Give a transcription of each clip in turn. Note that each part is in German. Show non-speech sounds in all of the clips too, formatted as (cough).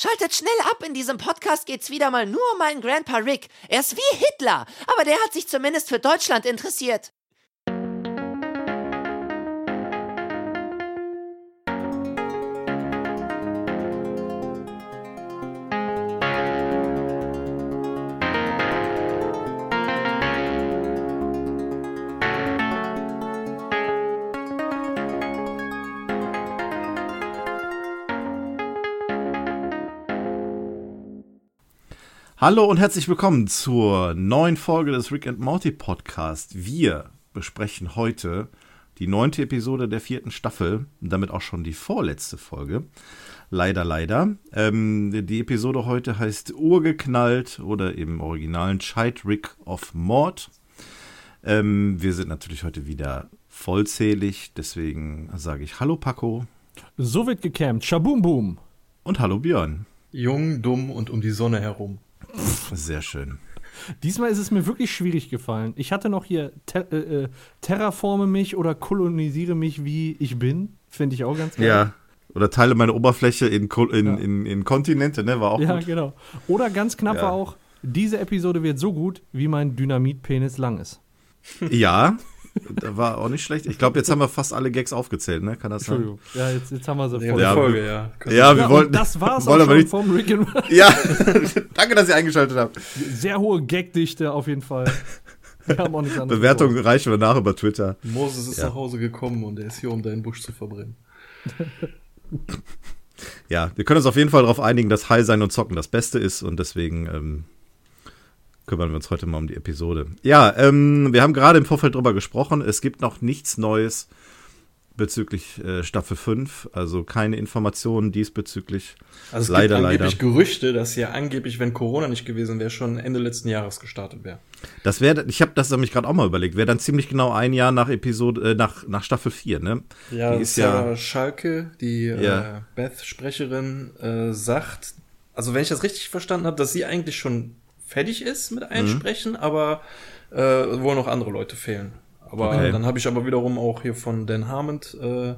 Schaltet schnell ab, in diesem Podcast geht's wieder mal nur um meinen Grandpa Rick. Er ist wie Hitler, aber der hat sich zumindest für Deutschland interessiert. Hallo und herzlich willkommen zur neuen Folge des Rick and Morty Podcast. Wir besprechen heute die neunte Episode der vierten Staffel und damit auch schon die vorletzte Folge. Leider, leider. Ähm, die Episode heute heißt Urgeknallt oder im originalen Scheid Rick of Mord. Ähm, wir sind natürlich heute wieder vollzählig, deswegen sage ich Hallo Paco. So wird gecampt. Schaboom boom. Und hallo Björn. Jung, dumm und um die Sonne herum. Sehr schön. Diesmal ist es mir wirklich schwierig gefallen. Ich hatte noch hier ter äh, äh, Terraforme mich oder kolonisiere mich, wie ich bin. Finde ich auch ganz geil. Ja. Oder teile meine Oberfläche in, in, ja. in, in Kontinente, ne? War auch ja, gut. genau. Oder ganz knapp ja. war auch, diese Episode wird so gut, wie mein Dynamitpenis lang ist. Ja, da war auch nicht schlecht. Ich glaube, jetzt haben wir fast alle Gags aufgezählt, ne? Kann das sein? Ja, jetzt, jetzt haben wir sie voll. Ja, Folge, ja. Ja, wir wollten. Das war's (laughs) auch schon nicht, vom Rick and Ja, (laughs) danke, dass ihr eingeschaltet habt. Sehr hohe Gagdichte auf jeden Fall. Wir haben auch nichts Bewertung reichen wir nach über Twitter. Moses ist ja. nach Hause gekommen und er ist hier, um deinen Busch zu verbrennen. (laughs) ja, wir können uns auf jeden Fall darauf einigen, dass High sein und Zocken das Beste ist und deswegen ähm, kümmern wir uns heute mal um die Episode. Ja, ähm, wir haben gerade im Vorfeld drüber gesprochen. Es gibt noch nichts Neues bezüglich äh, Staffel 5, also keine Informationen diesbezüglich. Also es leider, gibt angeblich leider. Gerüchte, dass ja angeblich, wenn Corona nicht gewesen wäre, schon Ende letzten Jahres gestartet wäre. Das wäre, ich habe das nämlich gerade auch mal überlegt, wäre dann ziemlich genau ein Jahr nach Episode, äh, nach, nach Staffel 4, ne? Ja, die ist Sarah ja Schalke, die ja. äh, Beth-Sprecherin, äh, sagt, also wenn ich das richtig verstanden habe, dass sie eigentlich schon fertig ist mit Einsprechen, mhm. aber äh, wo noch andere Leute fehlen. Aber okay. dann habe ich aber wiederum auch hier von Dan Harmond äh,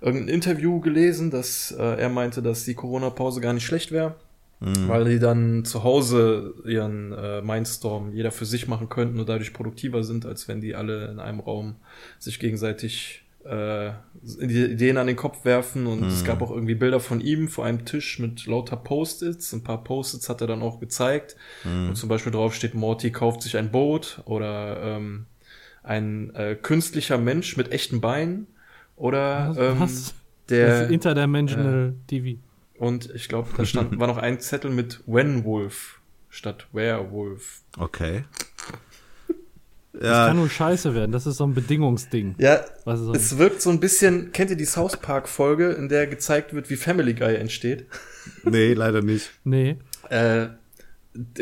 irgendein Interview gelesen, dass äh, er meinte, dass die Corona-Pause gar nicht schlecht wäre, mhm. weil die dann zu Hause ihren äh, Mindstorm jeder für sich machen könnten und dadurch produktiver sind, als wenn die alle in einem Raum sich gegenseitig äh, Ideen an den Kopf werfen und mhm. es gab auch irgendwie Bilder von ihm vor einem Tisch mit lauter Post-its. Ein paar Post-its hat er dann auch gezeigt. Mhm. Und zum Beispiel drauf steht, Morty kauft sich ein Boot oder ähm, ein äh, künstlicher Mensch mit echten Beinen oder ähm, Was? der Interdimensional äh, TV. Und ich glaube, da stand (laughs) war noch ein Zettel mit Wenwolf statt Werewolf. Okay. Das ja. kann nur scheiße werden. Das ist so ein Bedingungsding. Ja, so es wirkt so ein bisschen, kennt ihr die South Park Folge, in der gezeigt wird, wie Family Guy entsteht? Nee, leider nicht. Nee. Äh,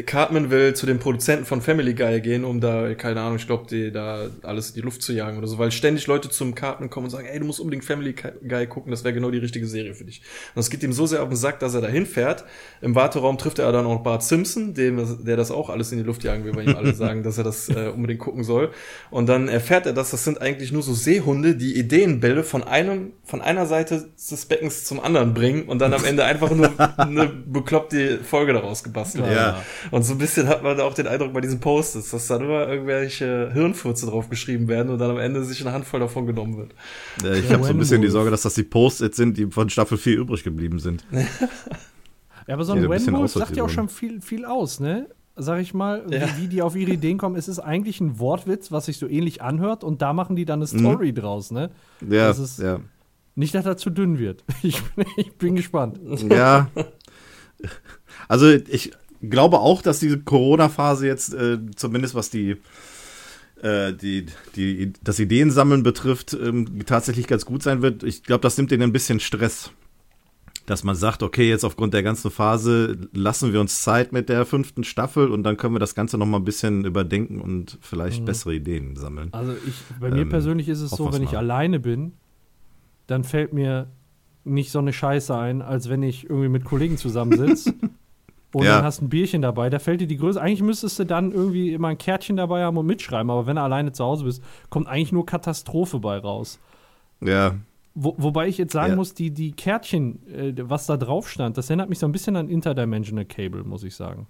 Cartman will zu den Produzenten von Family Guy gehen, um da, keine Ahnung, ich glaube, da alles in die Luft zu jagen oder so, weil ständig Leute zum Cartman kommen und sagen, ey, du musst unbedingt Family Guy gucken, das wäre genau die richtige Serie für dich. Und es geht ihm so sehr auf den Sack, dass er da hinfährt. Im Warteraum trifft er dann auch Bart Simpson, dem, der das auch alles in die Luft jagen will, weil ihm alle (laughs) sagen, dass er das äh, unbedingt gucken soll. Und dann erfährt er, dass das sind eigentlich nur so Seehunde, die Ideenbälle von einem, von einer Seite des Beckens zum anderen bringen und dann am Ende einfach nur (laughs) eine bekloppte Folge daraus gebastelt. Ja. (laughs) Und so ein bisschen hat man auch den Eindruck bei diesen Posts, dass da nur irgendwelche Hirnfurze drauf geschrieben werden und dann am Ende sich eine Handvoll davon genommen wird. Ja, ich habe so ein bisschen die Sorge, dass das die Posts sind, die von Staffel 4 übrig geblieben sind. (laughs) ja, aber so ein Wenwolf sagt ja auch schon viel, viel aus, ne? Sag ich mal, ja. wie, wie, die auf ihre Ideen kommen. Es ist eigentlich ein Wortwitz, was sich so ähnlich anhört und da machen die dann eine mhm. Story mhm. draus, ne? Ja, das ist ja. Nicht, dass er zu dünn wird. (laughs) Ich, ich bin gespannt. Ja. Also ich, glaube auch, dass diese Corona-Phase jetzt äh, zumindest was die, äh, die, die, das Ideensammeln betrifft, ähm, tatsächlich ganz gut sein wird. Ich glaube, das nimmt denen ein bisschen Stress. Dass man sagt, okay, jetzt aufgrund der ganzen Phase lassen wir uns Zeit mit der fünften Staffel und dann können wir das Ganze noch mal ein bisschen überdenken und vielleicht mhm. bessere Ideen sammeln. Also ich, bei mir ähm, persönlich ist es so, wenn ich mal. alleine bin, dann fällt mir nicht so eine Scheiße ein, als wenn ich irgendwie mit Kollegen zusammensitze (laughs) und ja. dann hast du ein Bierchen dabei, da fällt dir die Größe. Eigentlich müsstest du dann irgendwie immer ein Kärtchen dabei haben und mitschreiben, aber wenn du alleine zu Hause bist, kommt eigentlich nur Katastrophe bei raus. Ja. Wo, wobei ich jetzt sagen ja. muss, die, die Kärtchen, äh, was da drauf stand, das erinnert mich so ein bisschen an Interdimensional Cable, muss ich sagen.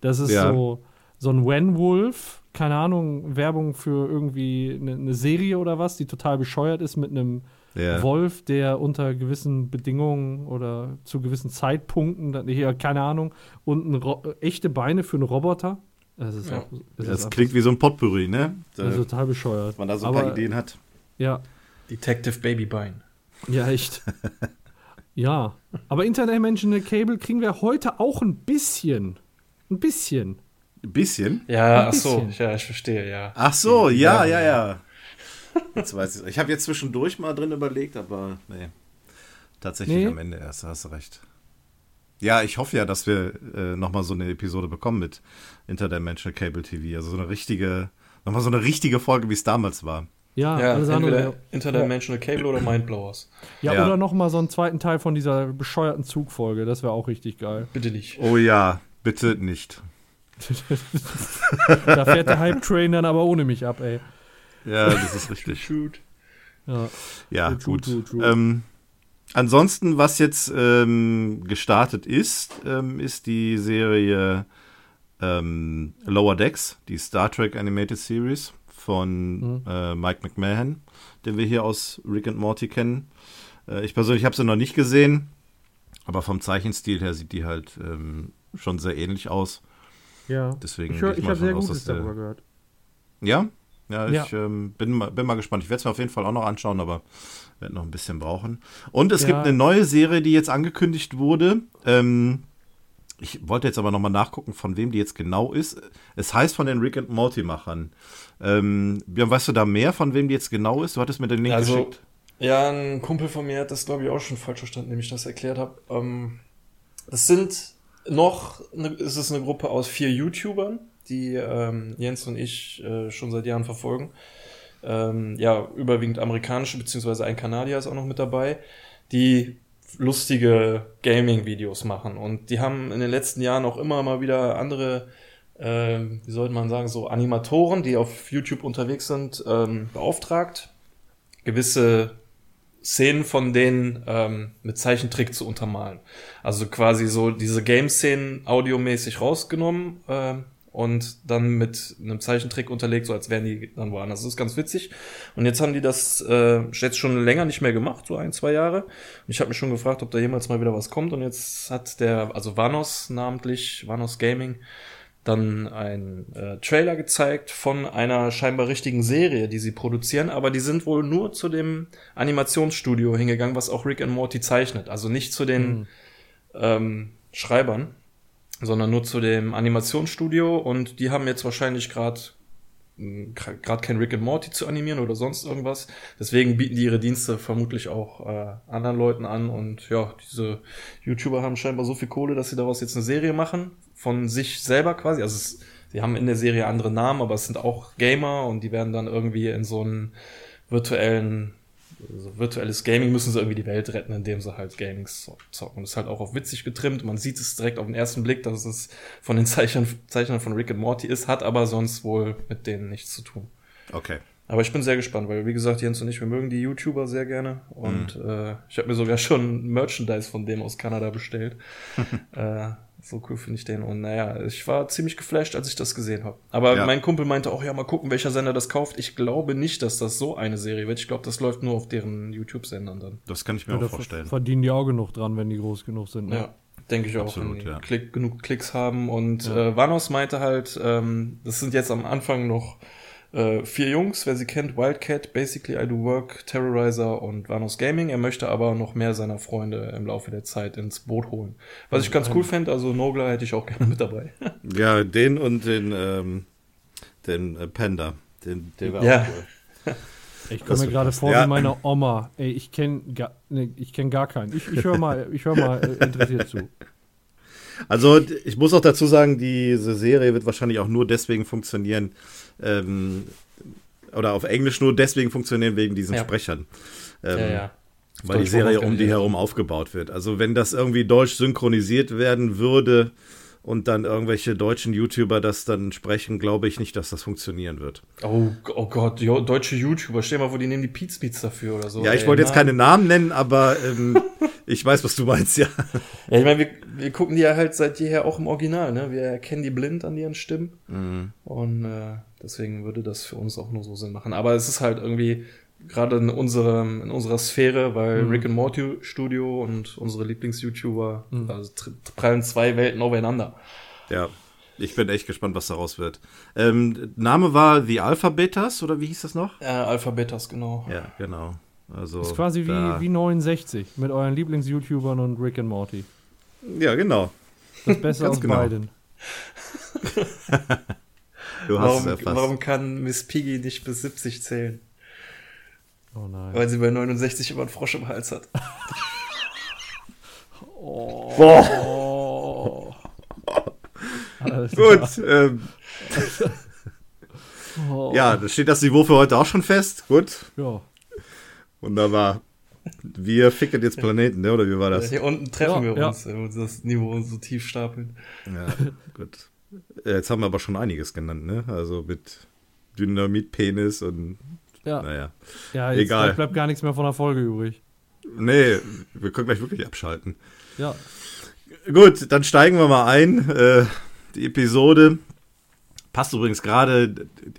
Das ist ja. so, so ein Wenwolf, keine Ahnung, Werbung für irgendwie eine, eine Serie oder was, die total bescheuert ist mit einem ja. Wolf, der unter gewissen Bedingungen oder zu gewissen Zeitpunkten, hier, keine Ahnung, und echte Beine für einen Roboter. Das, ist ja. auch, das, das klingt wie so ein Potpourri, ne? Das ist total bescheuert. Man da so ein Aber, paar Ideen hat. Ja. Detective Babybein. Ja, echt. (laughs) ja. Aber Interdimensional Cable kriegen wir heute auch ein bisschen. Ein bisschen. Ein bisschen? Ja, ein ach so. Ja, ich verstehe, ja. Ach so, ja, ja, ja. Jetzt weiß ich. Ich habe jetzt zwischendurch mal drin überlegt, aber nee. Tatsächlich nee. am Ende erst, hast du recht. Ja, ich hoffe ja, dass wir äh, nochmal so eine Episode bekommen mit Interdimensional Cable TV. Also so eine richtige, nochmal so eine richtige Folge, wie es damals war. Ja, ja alles entweder andere. Interdimensional Cable oder Mindblowers. Ja, ja. oder nochmal so einen zweiten Teil von dieser bescheuerten Zugfolge. Das wäre auch richtig geil. Bitte nicht. Oh ja, bitte nicht. (laughs) da fährt der Hype-Train dann aber ohne mich ab, ey. Ja, das ist richtig. (laughs) Shoot. Ja, ja gut. True, true, true. Ähm, ansonsten, was jetzt ähm, gestartet ist, ähm, ist die Serie ähm, Lower Decks, die Star Trek Animated Series von mhm. äh, Mike McMahon, den wir hier aus Rick and Morty kennen. Äh, ich persönlich habe sie noch nicht gesehen, aber vom Zeichenstil her sieht die halt ähm, schon sehr ähnlich aus. Ja. Deswegen ich, ich habe sehr Gutes darüber gehört. Ja? Ja, ich ja. Ähm, bin, mal, bin mal gespannt. Ich werde es mir auf jeden Fall auch noch anschauen, aber werde noch ein bisschen brauchen. Und es ja. gibt eine neue Serie, die jetzt angekündigt wurde. Ähm, ich wollte jetzt aber nochmal nachgucken, von wem die jetzt genau ist. Es heißt von den Rick and Morty-Machern. Ähm, weißt du da mehr, von wem die jetzt genau ist? Du hattest mir den Link also, geschickt. Ja, ein Kumpel von mir hat das, glaube ich, auch schon falsch verstanden, nämlich das erklärt habe. Ähm, es sind noch, es ist eine Gruppe aus vier YouTubern, die ähm, Jens und ich äh, schon seit Jahren verfolgen. Ähm, ja, überwiegend amerikanische, beziehungsweise ein Kanadier ist auch noch mit dabei, die lustige Gaming-Videos machen. Und die haben in den letzten Jahren auch immer mal wieder andere, äh, wie sollte man sagen, so Animatoren, die auf YouTube unterwegs sind, ähm, beauftragt, gewisse Szenen von denen ähm, mit Zeichentrick zu untermalen. Also quasi so diese Game-Szenen audiomäßig rausgenommen äh, und dann mit einem Zeichentrick unterlegt, so als wären die dann woanders. Das ist ganz witzig. Und jetzt haben die das äh, jetzt schon länger nicht mehr gemacht, so ein, zwei Jahre. Und ich habe mich schon gefragt, ob da jemals mal wieder was kommt. Und jetzt hat der, also Vanos namentlich, Vanos Gaming, dann ein äh, Trailer gezeigt von einer scheinbar richtigen Serie, die sie produzieren, aber die sind wohl nur zu dem Animationsstudio hingegangen, was auch Rick and Morty zeichnet, also nicht zu den mhm. ähm, Schreibern sondern nur zu dem Animationsstudio und die haben jetzt wahrscheinlich gerade hm, gerade kein Rick and Morty zu animieren oder sonst irgendwas. Deswegen bieten die ihre Dienste vermutlich auch äh, anderen Leuten an und ja, diese YouTuber haben scheinbar so viel Kohle, dass sie daraus jetzt eine Serie machen von sich selber quasi. Also es, sie haben in der Serie andere Namen, aber es sind auch Gamer und die werden dann irgendwie in so einen virtuellen so virtuelles Gaming müssen sie irgendwie die Welt retten, indem sie halt Gaming zocken. Das ist halt auch auf witzig getrimmt. Man sieht es direkt auf den ersten Blick, dass es von den (laughs) Zeichnern, Zeichnern von Rick and Morty ist, hat aber sonst wohl mit denen nichts zu tun. Okay. Aber ich bin sehr gespannt, weil wie gesagt, Jens und ich, wir mögen die YouTuber sehr gerne. Und mhm. äh, ich habe mir sogar schon Merchandise von dem aus Kanada bestellt. (laughs) äh, so cool finde ich den. Und naja, ich war ziemlich geflasht, als ich das gesehen habe. Aber ja. mein Kumpel meinte auch, ja, mal gucken, welcher Sender das kauft. Ich glaube nicht, dass das so eine Serie wird. Ich glaube, das läuft nur auf deren YouTube-Sendern dann. Das kann ich mir ja, auch vorstellen. Verdienen die auch genug dran, wenn die groß genug sind. Ne? Ja. Denke ich Absolut, auch, wenn die ja. Klick, genug Klicks haben. Und ja. äh, Vanos meinte halt, ähm, das sind jetzt am Anfang noch äh, vier Jungs, wer sie kennt, Wildcat, Basically I Do Work, Terrorizer und Vanos Gaming. Er möchte aber noch mehr seiner Freunde im Laufe der Zeit ins Boot holen. Was ich ganz cool fände, also Nogler hätte ich auch gerne mit dabei. (laughs) ja, den und den, ähm, den äh, Panda. Den, der war ja. auch cool. (laughs) Ich komme mir gerade vor ja. wie meine Oma. Ey, ich kenne gar, nee, kenn gar keinen. Ich, ich höre mal, ich hör mal äh, interessiert zu. (laughs) Also ich muss auch dazu sagen, diese Serie wird wahrscheinlich auch nur deswegen funktionieren, ähm, oder auf Englisch nur deswegen funktionieren wegen diesen ja. Sprechern. Ähm, ja, ja. Weil die Serie um die herum aufgebaut wird. Also wenn das irgendwie deutsch synchronisiert werden würde, und dann irgendwelche deutschen YouTuber das dann sprechen, glaube ich nicht, dass das funktionieren wird. Oh, oh Gott, jo, deutsche YouTuber, stell mal vor, die nehmen die Beats dafür oder so. Ja, ich wollte jetzt keine Namen nennen, aber ähm, (laughs) ich weiß, was du meinst, ja. Ja, ich meine, wir, wir gucken die ja halt seit jeher auch im Original, ne? Wir erkennen die blind an ihren Stimmen. Mhm. Und äh, deswegen würde das für uns auch nur so Sinn machen. Aber es ist halt irgendwie gerade in unserem in unserer Sphäre, weil mhm. Rick and Morty Studio und unsere Lieblings-YouTuber mhm. also prallen zwei Welten aufeinander. Ja, ich bin echt gespannt, was daraus wird. Ähm, Name war The Alphabetas oder wie hieß das noch? Äh, Alphabetas, genau. Ja, genau. Also das ist quasi wie, wie 69 mit euren Lieblings-YouTubern und Rick and Morty. Ja, genau. Das Beste aus genau. beiden. (laughs) du hast warum, es erfasst. Warum kann Miss Piggy nicht bis 70 zählen? Oh nein. Weil sie bei 69 immer einen Frosch im Hals hat. (laughs) oh. Boah. Gut. Ähm. oh. Ja, da steht das Niveau für heute auch schon fest. Gut. Ja. Wunderbar. Wir ficken jetzt Planeten, ne? oder wie war das? Hier unten treffen ja, wir ja. uns, wenn wir das Niveau so tief stapeln. Ja, gut. Jetzt haben wir aber schon einiges genannt, ne? Also mit Dynamitpenis und ja. Naja. Ja, jetzt Egal. bleibt gar nichts mehr von der Folge übrig. Nee, wir können gleich wirklich abschalten. Ja. Gut, dann steigen wir mal ein. Äh, die Episode passt übrigens gerade.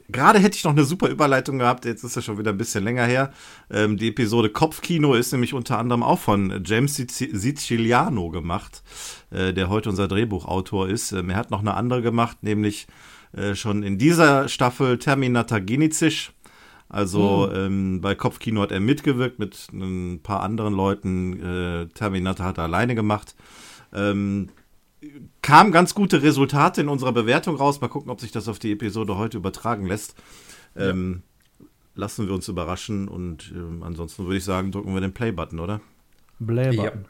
Gerade hätte ich noch eine super Überleitung gehabt. Jetzt ist es schon wieder ein bisschen länger her. Ähm, die Episode Kopfkino ist nämlich unter anderem auch von James Siciliano gemacht, äh, der heute unser Drehbuchautor ist. Ähm, er hat noch eine andere gemacht, nämlich äh, schon in dieser Staffel Terminator Genizis also mhm. ähm, bei Kopfkino hat er mitgewirkt mit ein paar anderen Leuten. Äh, Terminator hat er alleine gemacht. Ähm, kam ganz gute Resultate in unserer Bewertung raus. Mal gucken, ob sich das auf die Episode heute übertragen lässt. Ähm, ja. Lassen wir uns überraschen und ähm, ansonsten würde ich sagen, drücken wir den Play-Button, oder? Play-Button.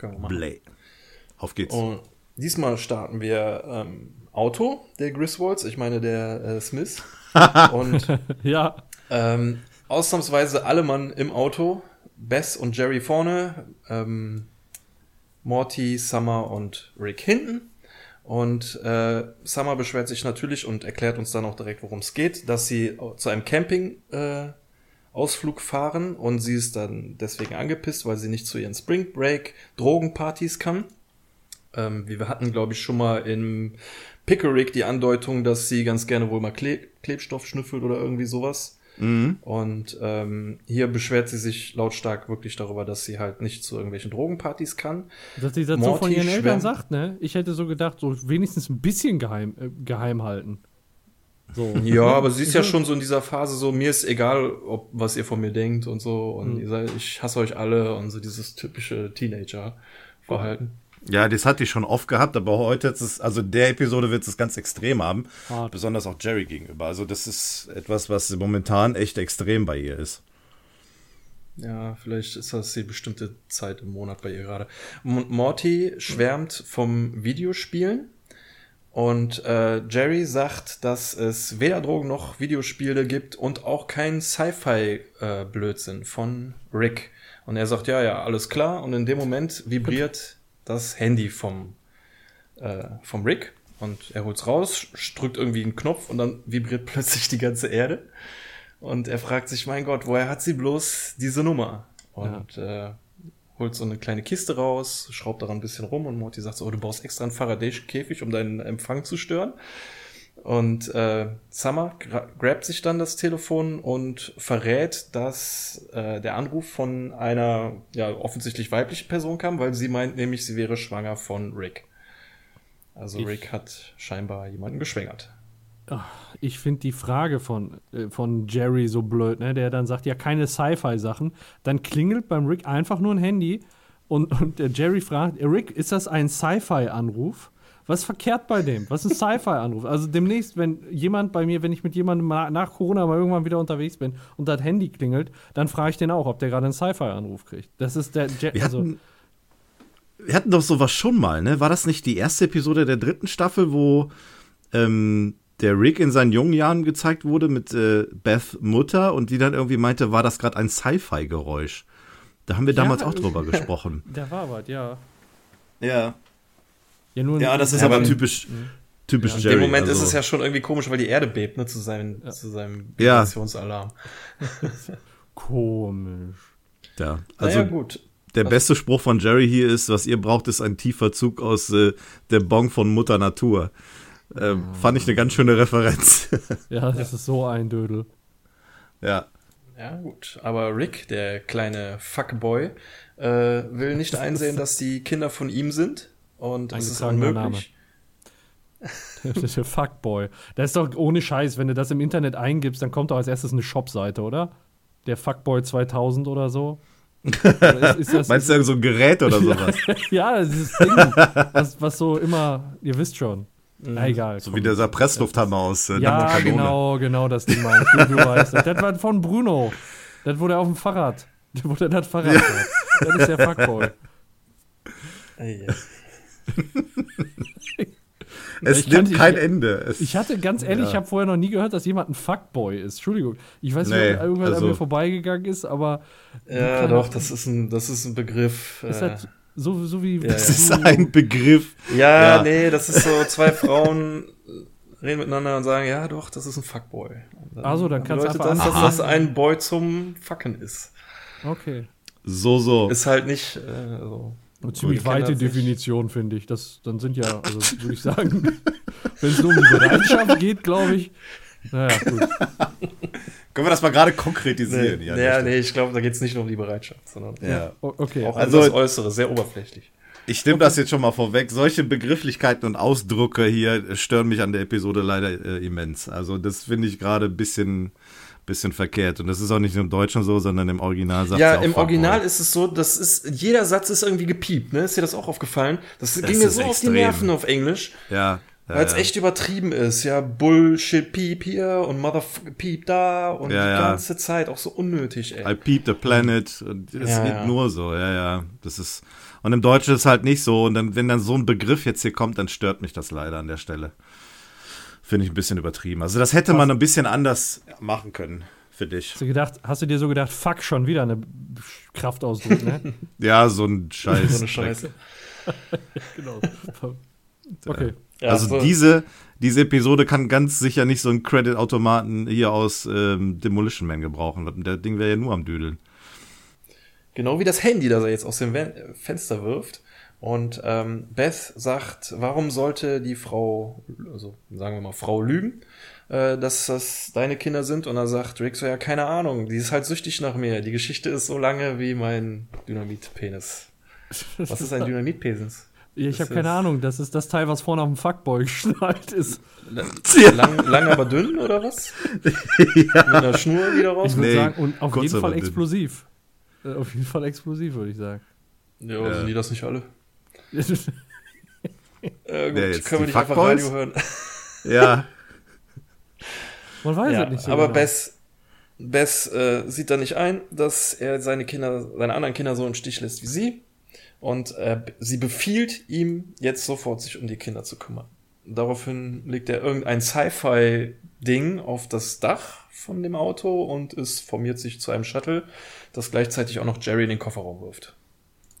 Ja. Play. Auf geht's. Und diesmal starten wir ähm, Auto der Griswolds, ich meine der äh, Smith. (laughs) und (laughs) ja. Ähm, ausnahmsweise alle Mann im Auto. Bess und Jerry vorne. Ähm, Morty, Summer und Rick hinten. Und äh, Summer beschwert sich natürlich und erklärt uns dann auch direkt, worum es geht, dass sie zu einem Camping äh, fahren und sie ist dann deswegen angepisst, weil sie nicht zu ihren Spring Break Drogenpartys kann. Ähm, wie wir hatten, glaube ich, schon mal im Pickerick die Andeutung, dass sie ganz gerne wohl mal Kle Klebstoff schnüffelt oder irgendwie sowas. Mhm. Und ähm, hier beschwert sie sich lautstark wirklich darüber, dass sie halt nicht zu irgendwelchen Drogenpartys kann. Dass sie das Morty so von ihren Eltern sagt, ne? Ich hätte so gedacht, so wenigstens ein bisschen geheim, äh, geheim halten. So. Ja, aber sie ist ja schon so in dieser Phase so, mir ist egal, ob was ihr von mir denkt und so. Und mhm. ihr seid, ich hasse euch alle und so dieses typische Teenager-Verhalten. Ja, das hat die schon oft gehabt, aber heute ist es, also der Episode wird es ganz extrem haben. Hart. Besonders auch Jerry gegenüber. Also das ist etwas, was momentan echt extrem bei ihr ist. Ja, vielleicht ist das die bestimmte Zeit im Monat bei ihr gerade. Morty schwärmt vom Videospielen und äh, Jerry sagt, dass es weder Drogen noch Videospiele gibt und auch kein Sci-Fi-Blödsinn äh, von Rick. Und er sagt, ja, ja, alles klar. Und in dem Moment vibriert das Handy vom, äh, vom Rick und er holt's raus, drückt irgendwie einen Knopf und dann vibriert (laughs) plötzlich die ganze Erde. Und er fragt sich, mein Gott, woher hat sie bloß diese Nummer? Und ja. äh, holt so eine kleine Kiste raus, schraubt daran ein bisschen rum und Morty sagt so, oh, du brauchst extra einen Faraday-Käfig, um deinen Empfang zu stören. Und äh, Summer gra grabt sich dann das Telefon und verrät, dass äh, der Anruf von einer ja offensichtlich weiblichen Person kam, weil sie meint nämlich, sie wäre schwanger von Rick. Also ich, Rick hat scheinbar jemanden geschwängert. Ich finde die Frage von, äh, von Jerry so blöd, ne? der dann sagt, ja, keine Sci-Fi-Sachen. Dann klingelt beim Rick einfach nur ein Handy und, und der Jerry fragt, Rick, ist das ein Sci-Fi-Anruf? Was ist verkehrt bei dem? Was ist Sci-Fi-Anruf? Also demnächst, wenn jemand bei mir, wenn ich mit jemandem nach Corona mal irgendwann wieder unterwegs bin und das Handy klingelt, dann frage ich den auch, ob der gerade einen Sci-Fi-Anruf kriegt. Das ist der. Je wir, also, hatten, wir hatten doch sowas schon mal, ne? War das nicht die erste Episode der dritten Staffel, wo ähm, der Rick in seinen jungen Jahren gezeigt wurde mit äh, Beth Mutter und die dann irgendwie meinte, war das gerade ein Sci-Fi-Geräusch? Da haben wir damals ja, auch drüber (laughs) gesprochen. Der war was, ja. Ja. Ja, nur ja das ist aber typisch, mhm. typisch ja, Jerry. In dem Moment also. ist es ja schon irgendwie komisch, weil die Erde bebt, ne, zu seinem, ja. zu seinem Vibrationsalarm. Ja. (laughs) komisch. Ja, also naja, gut. Der was? beste Spruch von Jerry hier ist, was ihr braucht, ist ein tiefer Zug aus äh, der Bon von Mutter Natur. Ähm, oh. Fand ich eine ganz schöne Referenz. (laughs) ja, das ist so ein Dödel. Ja. Ja, gut. Aber Rick, der kleine Fuckboy, äh, will nicht einsehen, dass die Kinder von ihm sind. Und es ist unmöglich. der Fuckboy. Das ist doch ohne Scheiß, wenn du das im Internet eingibst, dann kommt doch als erstes eine Shopseite, oder? Der Fuckboy 2000 oder so. Oder ist, ist Meinst du so ein Gerät oder sowas? (laughs) ja, dieses Ding, was, was so immer, ihr wisst schon. Na mhm. egal. So komm. wie dieser Presslufthammer aus äh, Ja, genau, genau, das Ding mein ich. Du, weißt das. Das war von Bruno. Das wurde auf dem Fahrrad. Das wurde das Fahrrad. Ja. Das ist der Fuckboy. (laughs) es ich nimmt kein ich, Ende. Es, ich hatte, ganz ehrlich, ja. ich habe vorher noch nie gehört, dass jemand ein Fuckboy ist. Entschuldigung. Ich weiß nicht, nee, ob irgendwann also, an mir vorbeigegangen ist, aber. Ja, doch, das ist ein, das ist ein Begriff. Ist äh, halt so, so wie. Ja, das ist ein Begriff. Ja, ja, nee, das ist so, zwei Frauen reden miteinander und sagen, ja, doch, das ist ein Fuckboy. Also, dann kannst du einfach das, dass das ein Boy zum Fucken ist. Okay. So, so. Ist halt nicht äh, so. Eine ziemlich weite Definition, finde ich. Das, dann sind ja, also würde ich sagen, (laughs) wenn es nur um die Bereitschaft geht, glaube ich. Naja, gut. (laughs) Können wir das mal gerade konkretisieren? Nee, ja, nee, ich glaube, da geht es nicht nur um die Bereitschaft, sondern ja. okay. auch um also, das Äußere, sehr oberflächlich. Ich nehme okay. das jetzt schon mal vorweg. Solche Begrifflichkeiten und Ausdrücke hier stören mich an der Episode leider äh, immens. Also das finde ich gerade ein bisschen bisschen verkehrt. Und das ist auch nicht nur im Deutschen so, sondern im Original sagt Ja, im Original ist es so, das ist, jeder Satz ist irgendwie gepiept, ne? Ist dir das auch aufgefallen? Das, das ging mir so extrem. auf die Nerven auf Englisch. Ja. Ja, Weil es ja. echt übertrieben ist, ja, Bullshit Piep hier und Motherfucker Piep da und ja, die ganze Zeit auch so unnötig, ey. I peep the planet und es geht nur so, ja, ja. Das ist, und im Deutschen ist es halt nicht so und dann, wenn dann so ein Begriff jetzt hier kommt, dann stört mich das leider an der Stelle. Finde ich ein bisschen übertrieben. Also das hätte man ein bisschen anders machen können, für dich. Hast du, gedacht, hast du dir so gedacht, fuck, schon wieder eine Kraftausdruck, ne? (laughs) ja, so ein (laughs) Scheiß. so eine Scheiße. (laughs) genau. Okay. Ja, also so. diese, diese Episode kann ganz sicher nicht so einen Credit-Automaten hier aus ähm, Demolition Man gebrauchen. Der Ding wäre ja nur am Düdeln. Genau wie das Handy, das er jetzt aus dem Fenster wirft. Und ähm, Beth sagt, warum sollte die Frau, also sagen wir mal Frau lügen, äh, dass das deine Kinder sind? Und er sagt Rick so, ja, keine Ahnung, die ist halt süchtig nach mir. Die Geschichte ist so lange wie mein Dynamitpenis. Was ist ein (laughs) Dynamitpenis? Ich habe keine Ahnung, das ist das Teil, was vorne auf dem Fuckboy (laughs) geschnallt ist. (laughs) Lang, lang aber dünn, oder was? ja. Mit einer Schnur, die da raus Ich würde nee, sagen, und auf jeden Fall explosiv. Äh, auf jeden Fall explosiv, würde ich sagen. Ja, ja. sind die das nicht alle? Äh, gut, ja, können wir nicht einfach Radio hören. (laughs) ja. Man weiß ja, es nicht so Aber genau. Bess, Bess äh, sieht da nicht ein, dass er seine Kinder, seine anderen Kinder so im Stich lässt wie sie. Und äh, sie befiehlt ihm jetzt sofort, sich um die Kinder zu kümmern. Daraufhin legt er irgendein Sci-Fi-Ding auf das Dach von dem Auto und es formiert sich zu einem Shuttle, das gleichzeitig auch noch Jerry in den Kofferraum wirft.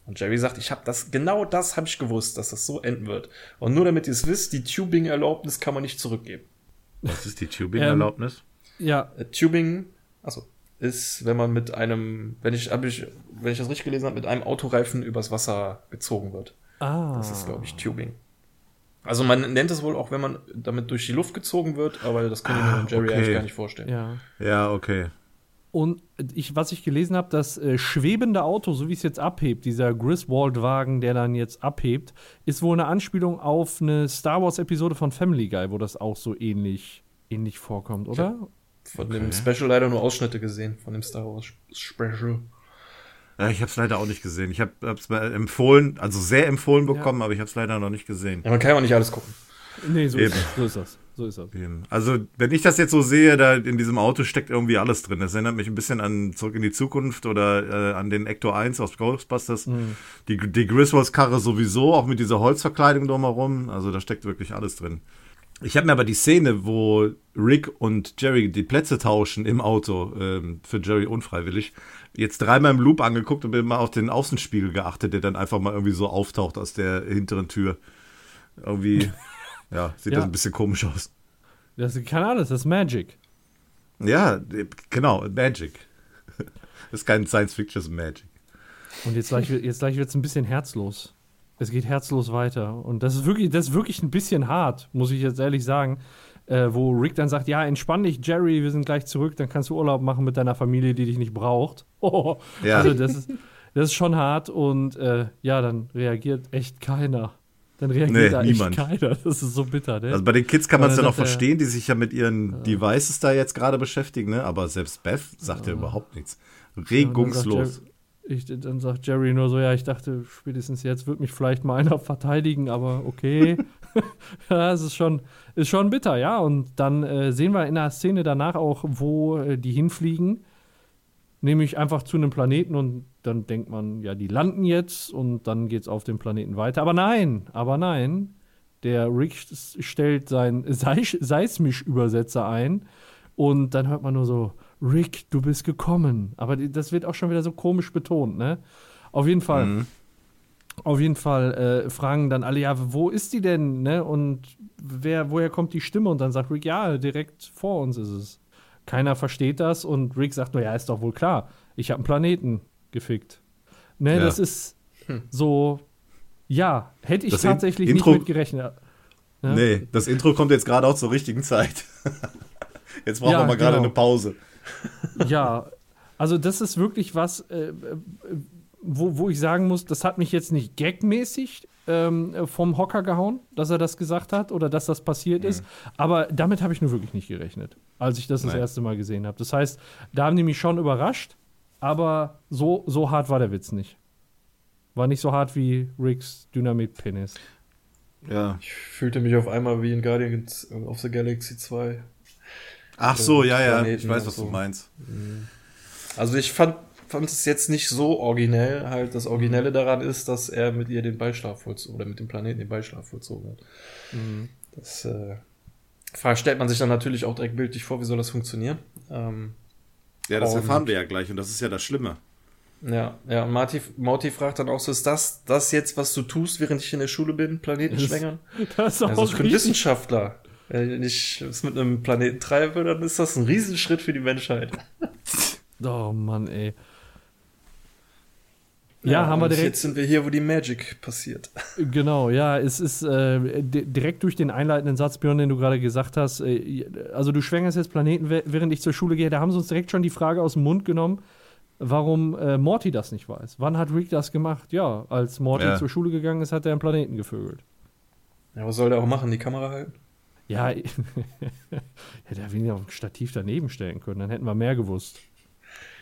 Und Jerry sagt, ich habe das, genau das habe ich gewusst, dass das so enden wird. Und nur damit ihr es wisst, die Tubing-Erlaubnis kann man nicht zurückgeben. Was ist die Tubing-Erlaubnis? Ähm, ja. Äh, Tubing, also ist, wenn man mit einem, wenn ich, hab ich, wenn ich das richtig gelesen habe, mit einem Autoreifen übers Wasser gezogen wird. Ah. Das ist, glaube ich, Tubing. Also man nennt es wohl auch, wenn man damit durch die Luft gezogen wird, aber das kann ich mir ah, Jerry okay. eigentlich gar nicht vorstellen. Ja, ja okay. Und ich, was ich gelesen habe, das äh, schwebende Auto, so wie es jetzt abhebt, dieser Griswold-Wagen, der dann jetzt abhebt, ist wohl eine Anspielung auf eine Star Wars-Episode von Family Guy, wo das auch so ähnlich, ähnlich vorkommt, oder? Von okay. dem Special leider nur Ausschnitte gesehen, von dem Star Wars Special. Ja, ich habe es leider auch nicht gesehen. Ich habe es empfohlen, also sehr empfohlen bekommen, ja. aber ich habe es leider noch nicht gesehen. Ja, man kann ja auch nicht alles gucken. Nee, so, ist, so ist das. So ist das. Also, wenn ich das jetzt so sehe, da in diesem Auto steckt irgendwie alles drin. Das erinnert mich ein bisschen an Zurück in die Zukunft oder äh, an den Ecto 1 aus Ghostbusters. Mhm. Die, die Griswolds-Karre sowieso, auch mit dieser Holzverkleidung drumherum. Also, da steckt wirklich alles drin. Ich habe mir aber die Szene, wo Rick und Jerry die Plätze tauschen im Auto, ähm, für Jerry unfreiwillig, jetzt dreimal im Loop angeguckt und bin mal auf den Außenspiegel geachtet, der dann einfach mal irgendwie so auftaucht aus der hinteren Tür. Irgendwie, (laughs) ja, sieht ja. das ein bisschen komisch aus. Das ist keine Ahnung, das ist Magic. Ja, genau, Magic. (laughs) Das ist kein Science Fiction, das ist Magic. Und jetzt gleich, jetzt gleich wird es ein bisschen herzlos. Es geht herzlos weiter. Und das ist wirklich, das ist wirklich ein bisschen hart, muss ich jetzt ehrlich sagen. Äh, wo Rick dann sagt, ja, entspann dich, Jerry, wir sind gleich zurück, dann kannst du Urlaub machen mit deiner Familie, die dich nicht braucht. (laughs) Oh, ja. Also das ist, das ist schon hart und äh, ja, dann reagiert echt keiner. Dann reagiert nee, da niemand. keiner. (laughs) Das ist so bitter, ne? Also bei den Kids kann man es ja noch verstehen, die sich ja mit ihren ja. Devices da jetzt gerade beschäftigen, ne? Aber selbst Beth sagt ja, ja überhaupt nichts. Regungslos. Ja, ich, dann sagt Jerry nur so, ja, ich dachte, spätestens jetzt wird mich vielleicht mal einer (laughs) verteidigen, aber okay. (laughs) ja, es ist schon, ist schon bitter, ja. Und dann äh, sehen wir in der Szene danach auch, wo äh, die hinfliegen. Nämlich einfach zu einem Planeten und dann denkt man, ja, die landen jetzt und dann geht es auf dem Planeten weiter. Aber nein, aber nein. Der Rick stellt seinen Seismisch-Übersetzer ein und dann hört man nur so, Rick, du bist gekommen. Aber das wird auch schon wieder so komisch betont, ne? Auf jeden Fall. Mhm. Auf jeden Fall äh, fragen dann alle, ja, wo ist die denn, ne? Und wer, woher kommt die Stimme? Und dann sagt Rick, ja, direkt vor uns ist es. Keiner versteht das und Rick sagt nur, ja, ist doch wohl klar. Ich habe einen Planeten gefickt. Ne, ja. das ist hm. so, ja, hätte ich das tatsächlich Intro, nicht mit gerechnet. Ja? Nee, das Intro kommt jetzt gerade auch zur richtigen Zeit. (laughs) jetzt brauchen ja, wir mal gerade genau. eine Pause. ja, also das ist wirklich was, äh, wo, wo ich sagen muss, das hat mich jetzt nicht gagmäßig ähm, vom Hocker gehauen, dass er das gesagt hat oder dass das passiert mhm. ist. Aber damit habe ich nur wirklich nicht gerechnet, als ich das Nein. das erste Mal gesehen habe. Das heißt, da haben die mich schon überrascht, aber so, so hart war der Witz nicht. War nicht so hart wie Ricks Dynamit-Penis. Ja. Ich fühlte mich auf einmal wie in Guardians of the Galaxy 2. Ach so, ja, ja, ich weiß, was so. du meinst. Mhm. Also ich fand, fand es jetzt nicht so originell. Halt, das Originelle daran ist, dass er mit ihr den Beischlaf vollzogen, oder mit dem Planeten den Beischlaf vollzogen hat. Mhm. Das äh, stellt man sich dann natürlich auch direkt bildlich vor, wie soll das funktionieren. Ähm, ja, das erfahren wir ja gleich und das ist ja das Schlimme. Ja, ja, und Marty, Marty fragt dann auch so, ist das das jetzt, was du tust, während ich in der Schule bin, Planeten schwängern? Das (laughs) ist auch also ich bin Wissenschaftler. Wenn ich es mit einem Planeten treibe, dann ist das ein Riesenschritt für die Menschheit. (laughs) oh Mann, ey. Ja, ja haben wir direkt. Jetzt sind wir hier, wo die Magic passiert. Genau, ja, es ist äh, direkt durch den einleitenden Satz, Björn, den du gerade gesagt hast. Äh, also, du schwängerst jetzt Planeten, während ich zur Schule gehe. Da haben sie uns direkt schon die Frage aus dem Mund genommen, warum äh, Morty das nicht weiß. Wann hat Rick das gemacht? Ja, als Morty ja. zur Schule gegangen ist, hat er einen Planeten gevögelt. Ja, was soll der auch machen? Die Kamera halten? Ja, hätte er weniger auf ein Stativ daneben stellen können, dann hätten wir mehr gewusst.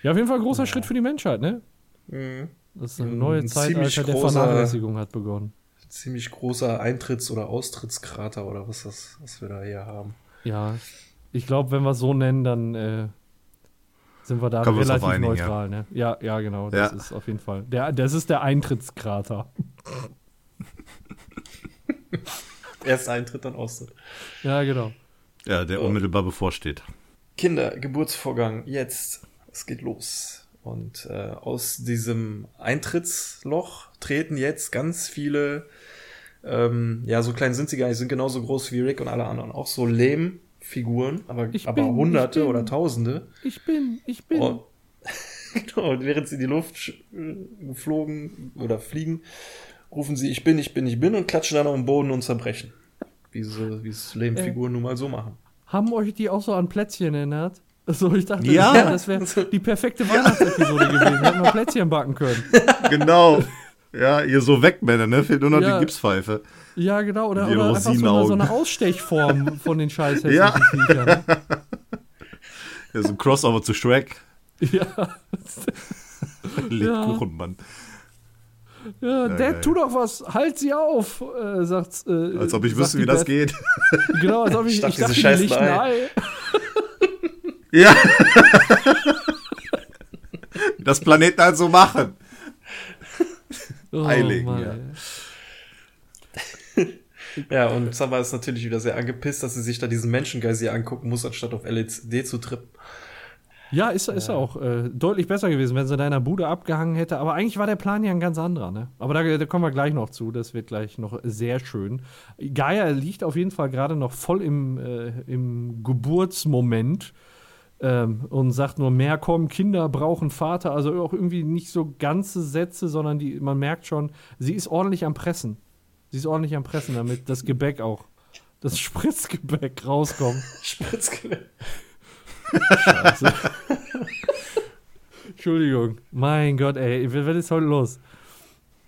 Ja, auf jeden Fall ein großer ja. Schritt für die Menschheit, ne? Mhm. Das ist eine neue ein Zeitalter der Vernachlässigung hat begonnen. Ziemlich großer Eintritts- oder Austrittskrater oder was das, was wir da hier haben. Ja, ich glaube, wenn wir es so nennen, dann äh, sind wir da Kann relativ einigen, neutral, ja. ne? Ja, ja, genau. Das ja. ist auf jeden Fall. Der, das ist der Eintrittskrater. (laughs) Erst Eintritt, dann Austritt. Ja, genau. Ja, der unmittelbar bevorsteht. Kinder, Geburtsvorgang, jetzt. Es geht los. Und äh, aus diesem Eintrittsloch treten jetzt ganz viele, ähm, ja, so klein sind sie gar nicht, sind genauso groß wie Rick und alle anderen. Auch so Lehmfiguren, aber, ich aber bin, Hunderte bin, oder Tausende. Ich bin, ich bin. Und, (laughs) genau, und während sie in die Luft geflogen oder fliegen, rufen sie Ich bin, ich bin, ich bin und klatschen dann auf den Boden und zerbrechen. Wie, so, wie es Lehmfiguren äh, nun mal so machen. Haben euch die auch so an Plätzchen erinnert? So, ich dachte, ja. das wäre (laughs) die perfekte Weihnachtsepisode gewesen. Hätten wir Plätzchen backen können. (laughs) Genau. Ja, ihr so Wegmänner, ne? Fehlt nur noch ja. die Gipspfeife. Ja, genau. Oder, oder einfach so eine, so eine, Ausstechform von den scheiß ja. Viechern. (laughs) Ja, so ein Crossover zu Shrek. Ja. Lebkuchenmann. Ja. Ja, Dad, tu doch was, halt sie auf, äh, sagt. Äh, als ob ich wüsste, wie das geht. Genau, als ob ich, ich, ich dachte, die lichten Ei. Ja. (laughs) das Planeten halt so machen. Oh, Eilegen, ja. (laughs) Ja, und Samba ist natürlich wieder sehr angepisst, dass sie sich da diesen Menschengeist hier angucken muss, anstatt auf LSD zu trippen. Ja, ist, ist auch äh, deutlich besser gewesen, wenn sie deiner Bude abgehangen hätte. Aber eigentlich war der Plan ja ein ganz anderer. Ne? Aber da, da, kommen wir gleich noch zu. Das wird gleich noch sehr schön. Gaia liegt auf jeden Fall gerade noch voll im, äh, im Geburtsmoment ähm, und sagt nur, mehr kommen, Kinder brauchen Vater. Also auch irgendwie nicht so ganze Sätze, sondern die, man merkt schon, sie ist ordentlich am Pressen. Sie ist ordentlich am Pressen, damit das Gebäck auch, das Spritzgebäck rauskommt. (laughs) Spritzgebäck. Scheiße. Entschuldigung. Mein Gott, ey, was ist heute los?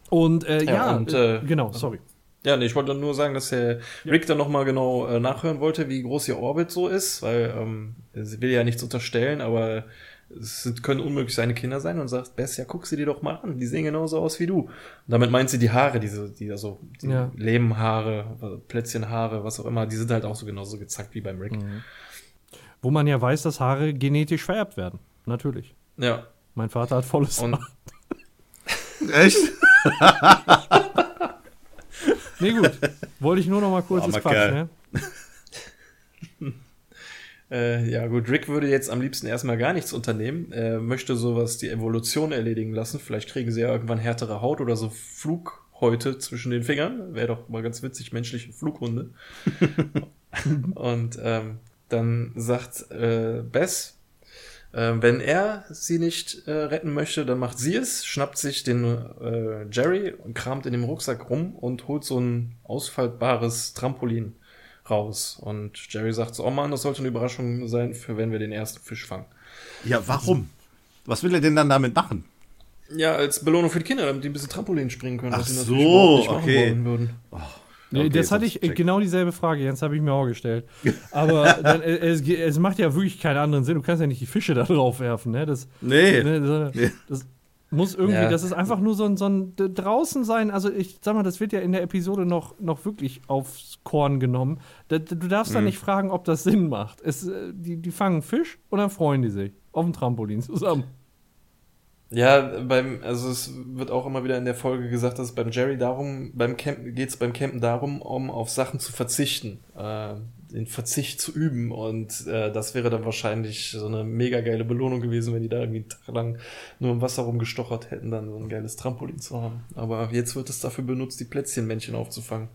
Und äh, ja, ja und, äh, genau, sorry. Ja, nee, ich wollte nur sagen, dass der Rick dann nochmal genau äh, nachhören wollte, wie groß ihr Orbit so ist, weil ähm, sie will ja nichts unterstellen, aber es können unmöglich seine Kinder sein und sagt, Bess, ja, guck sie dir doch mal an, die sehen genauso aus wie du. Und damit meint sie die Haare, diese, die also die ja. Lehmhaare, Plätzchenhaare, was auch immer, die sind halt auch so genauso gezackt wie beim Rick. Mhm. Wo man ja weiß, dass Haare genetisch vererbt werden. Natürlich. Ja. Mein Vater hat volles Und Haar. (laughs) Echt? (laughs) nee, gut. Wollte ich nur noch mal kurz oh, Quatsch, ne? (laughs) Äh, ja, gut, Rick würde jetzt am liebsten erstmal gar nichts unternehmen. Er möchte sowas die Evolution erledigen lassen. Vielleicht kriegen sie ja irgendwann härtere Haut oder so Flughäute zwischen den Fingern. Wäre doch mal ganz witzig, menschliche Flughunde. (laughs) Und ähm, dann sagt äh, Bess, wenn er sie nicht äh, retten möchte, dann macht sie es, schnappt sich den äh, Jerry und kramt in dem Rucksack rum und holt so ein ausfaltbares Trampolin raus. Und Jerry sagt so, oh Mann, das sollte eine Überraschung sein, für wenn wir den ersten Fisch fangen. Ja, warum? Was will er denn dann damit machen? Ja, als Belohnung für die Kinder, damit die ein bisschen Trampolin springen können. Ach so, okay. Oh. Okay, das hatte ich check. genau dieselbe Frage, Jens, habe ich mir auch gestellt. (laughs) Aber dann, äh, es, es, macht ja wirklich keinen anderen Sinn. Du kannst ja nicht die Fische da drauf werfen, ne? Das, nee. Ne, das, nee. das muss irgendwie, ja. das ist einfach nur so ein, so ein draußen sein. Also ich sag mal, das wird ja in der Episode noch, noch wirklich aufs Korn genommen. du darfst mhm. da nicht fragen, ob das Sinn macht. Es, äh, die, die fangen Fisch und dann freuen die sich auf dem Trampolin zusammen. Ja, beim, also es wird auch immer wieder in der Folge gesagt, dass es beim Jerry darum, beim Campen geht es beim Campen darum, um auf Sachen zu verzichten, äh, den Verzicht zu üben und äh, das wäre dann wahrscheinlich so eine mega geile Belohnung gewesen, wenn die da irgendwie einen Tag lang nur im Wasser rumgestochert hätten, dann so ein geiles Trampolin zu haben. Aber jetzt wird es dafür benutzt, die Plätzchenmännchen aufzufangen.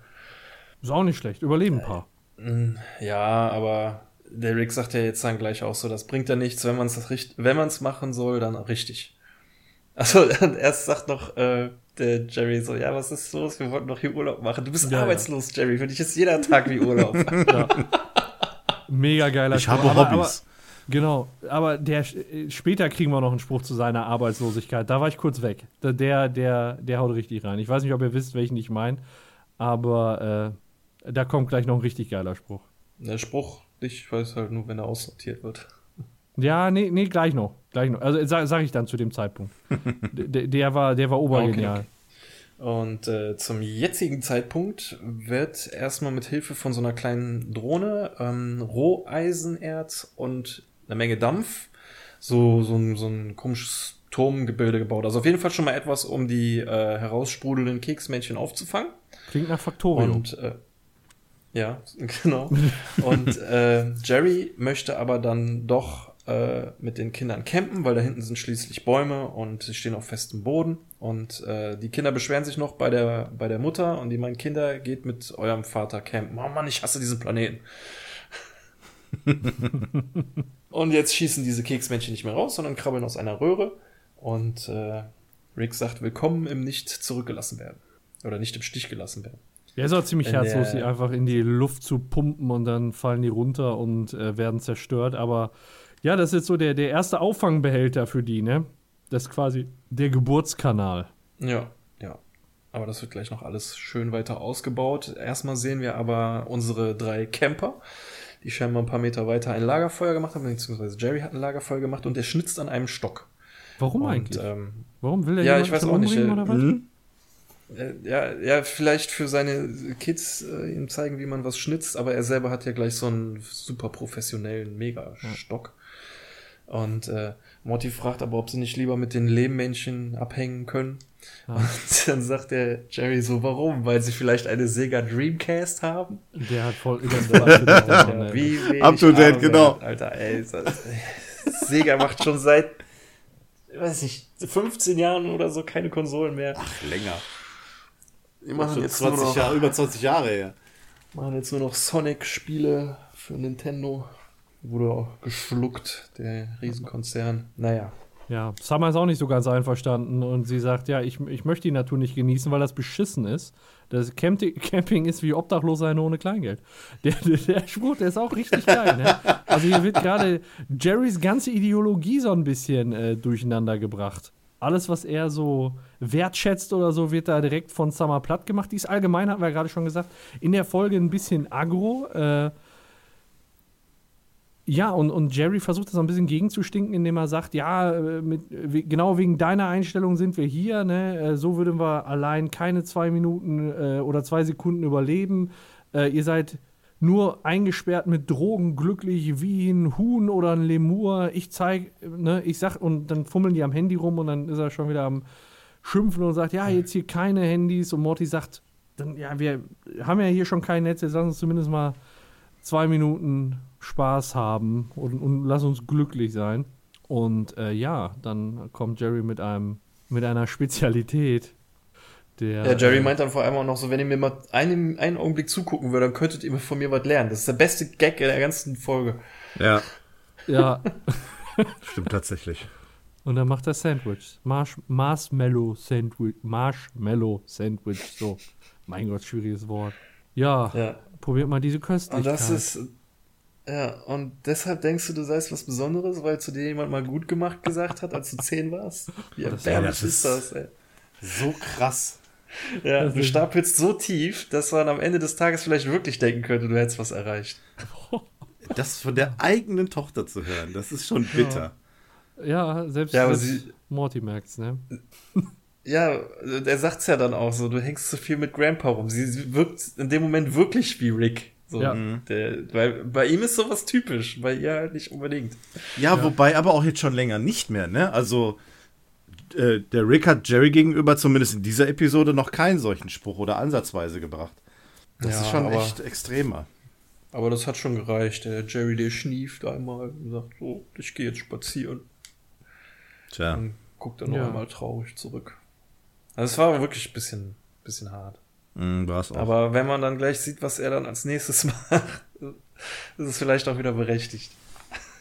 Ist auch nicht schlecht, überleben ein paar. Äh, ja, aber der Rick sagt ja jetzt dann gleich auch so, das bringt ja nichts, wenn man es wenn man es machen soll, dann richtig. Also (laughs) erst sagt noch äh, der Jerry so, ja, was ist los? Wir wollten doch hier Urlaub machen. Du bist ja, arbeitslos, ja. Jerry. Für dich ist jeder Tag wie Urlaub. (laughs) ja. Mega geiler Ich habe Hobbys. Aber, aber, genau, aber der später kriegen wir noch einen Spruch zu seiner Arbeitslosigkeit. Da war ich kurz weg. Der, der, der haut richtig rein. Ich weiß nicht, ob ihr wisst, welchen ich meine, aber äh, da kommt gleich noch ein richtig geiler Spruch. Der Spruch, ich weiß halt nur, wenn er aussortiert wird. Ja, nee, nee, gleich noch. Gleich noch. Also sage sag ich dann zu dem Zeitpunkt. (laughs) der, der, war, der war obergenial. Okay, okay. Und äh, zum jetzigen Zeitpunkt wird erstmal mit Hilfe von so einer kleinen Drohne ähm, Roheisenerz und eine Menge Dampf so, so, ein, so ein komisches Turmgebilde gebaut. Also auf jeden Fall schon mal etwas, um die äh, heraussprudelnden Keksmännchen aufzufangen. Klingt nach Faktorium. Und äh, ja, (laughs) genau. und äh, Jerry möchte aber dann doch äh, mit den Kindern campen, weil da hinten sind schließlich Bäume und sie stehen auf festem Boden. Und äh, die Kinder beschweren sich noch bei der, bei der Mutter und die meinen, Kinder, geht mit eurem Vater campen. Oh Mann, ich hasse diesen Planeten. (laughs) und jetzt schießen diese Keksmännchen nicht mehr raus, sondern krabbeln aus einer Röhre. Und äh, Rick sagt, willkommen im Nicht zurückgelassen werden. Oder nicht im Stich gelassen werden. Ja, ist auch ziemlich in herzlos, sie einfach in die Luft zu pumpen und dann fallen die runter und äh, werden zerstört. Aber ja, das ist jetzt so der, der erste Auffangbehälter für die, ne? Das ist quasi der Geburtskanal. Ja, ja. Aber das wird gleich noch alles schön weiter ausgebaut. Erstmal sehen wir aber unsere drei Camper, die scheinbar ein paar Meter weiter ein Lagerfeuer gemacht haben, beziehungsweise Jerry hat ein Lagerfeuer gemacht und der schnitzt an einem Stock. Warum und, eigentlich? Ähm, Warum will er Ja, ich weiß auch nicht. Oder was? Mhm. Ja, ja, vielleicht für seine Kids äh, ihm zeigen, wie man was schnitzt, aber er selber hat ja gleich so einen super professionellen Megastock. Und äh, Morty fragt aber, ob sie nicht lieber mit den Lehmmännchen abhängen können. Ah. Und dann sagt der Jerry so, warum? Weil sie vielleicht eine Sega Dreamcast haben? Der hat voll über ja, Wie Up to date, genau. Alter, ey. Sega macht schon seit, weiß nicht, 15 Jahren oder so keine Konsolen mehr. Ach, länger. Die machen jetzt 20 noch, Jahre, über 20 Jahre her. Machen jetzt nur noch Sonic-Spiele für Nintendo. Wurde auch geschluckt, der Riesenkonzern. Naja. Ja, Summer ist auch nicht so ganz einverstanden und sie sagt, ja, ich, ich möchte die Natur nicht genießen, weil das beschissen ist. Das Camping ist wie obdachlos sein ohne Kleingeld. Der, der, der, Spruch, der ist auch richtig geil. Ne? Also hier wird gerade Jerrys ganze Ideologie so ein bisschen äh, durcheinander gebracht. Alles, was er so wertschätzt oder so, wird da direkt von Summer platt gemacht. Die ist allgemein, hatten wir gerade schon gesagt, in der Folge ein bisschen aggro. Äh, ja, und, und Jerry versucht das ein bisschen gegenzustinken, indem er sagt, ja, äh, mit, genau wegen deiner Einstellung sind wir hier, ne? Äh, so würden wir allein keine zwei Minuten äh, oder zwei Sekunden überleben. Äh, ihr seid nur eingesperrt mit Drogen, glücklich wie ein Huhn oder ein Lemur. Ich zeig, ne, ich sag, und dann fummeln die am Handy rum und dann ist er schon wieder am Schimpfen und sagt, ja, jetzt hier keine Handys. Und Morty sagt, dann, ja, wir haben ja hier schon kein Netz, jetzt lass uns zumindest mal zwei Minuten Spaß haben und, und lass uns glücklich sein. Und äh, ja, dann kommt Jerry mit einem mit einer Spezialität. Der, ja, Jerry äh, meint dann vor allem auch noch so, wenn ihr mir mal einen, einen Augenblick zugucken würdet, dann könntet ihr von mir was lernen. Das ist der beste Gag in der ganzen Folge. Ja. Ja. (laughs) (laughs) Stimmt tatsächlich. Und dann macht er Sandwich. Marsh Marshmallow Sandwich. Marshmallow Sandwich. So. Mein Gott, schwieriges Wort. Ja. ja. Probiert mal diese Köstlichkeit. Und das ist, ja, und deshalb denkst du, du seist was Besonderes, weil zu dir jemand mal gut gemacht gesagt hat, als du (laughs) zehn warst? Wie erbärmlich ist das, ey. So krass. Ja, du stapelst so tief, dass man am Ende des Tages vielleicht wirklich denken könnte, du hättest was erreicht. (laughs) Das von der eigenen Tochter zu hören, das ist schon bitter. Ja, ja selbst, ja, sie, Morty merkt's, ne? Ja, er sagt's ja dann auch so, du hängst zu viel mit Grandpa rum. Sie wirkt in dem Moment wirklich wie Rick. So, ja. Der, weil bei ihm ist sowas typisch, bei ihr halt nicht unbedingt. Ja, ja, wobei aber auch jetzt schon länger nicht mehr, ne? Also äh, der Rick hat Jerry gegenüber zumindest in dieser Episode noch keinen solchen Spruch oder ansatzweise gebracht. Das ja, ist schon aber, echt extremer. Aber das hat schon gereicht. Der Jerry, der schnieft einmal und sagt, so, ich gehe jetzt spazieren. Tja. Und guckt dann noch einmal traurig zurück. Also es war wirklich ein bisschen, bisschen hart. Mm, war's auch. Aber wenn man dann gleich sieht, was er dann als nächstes (laughs) macht, ist es vielleicht auch wieder berechtigt.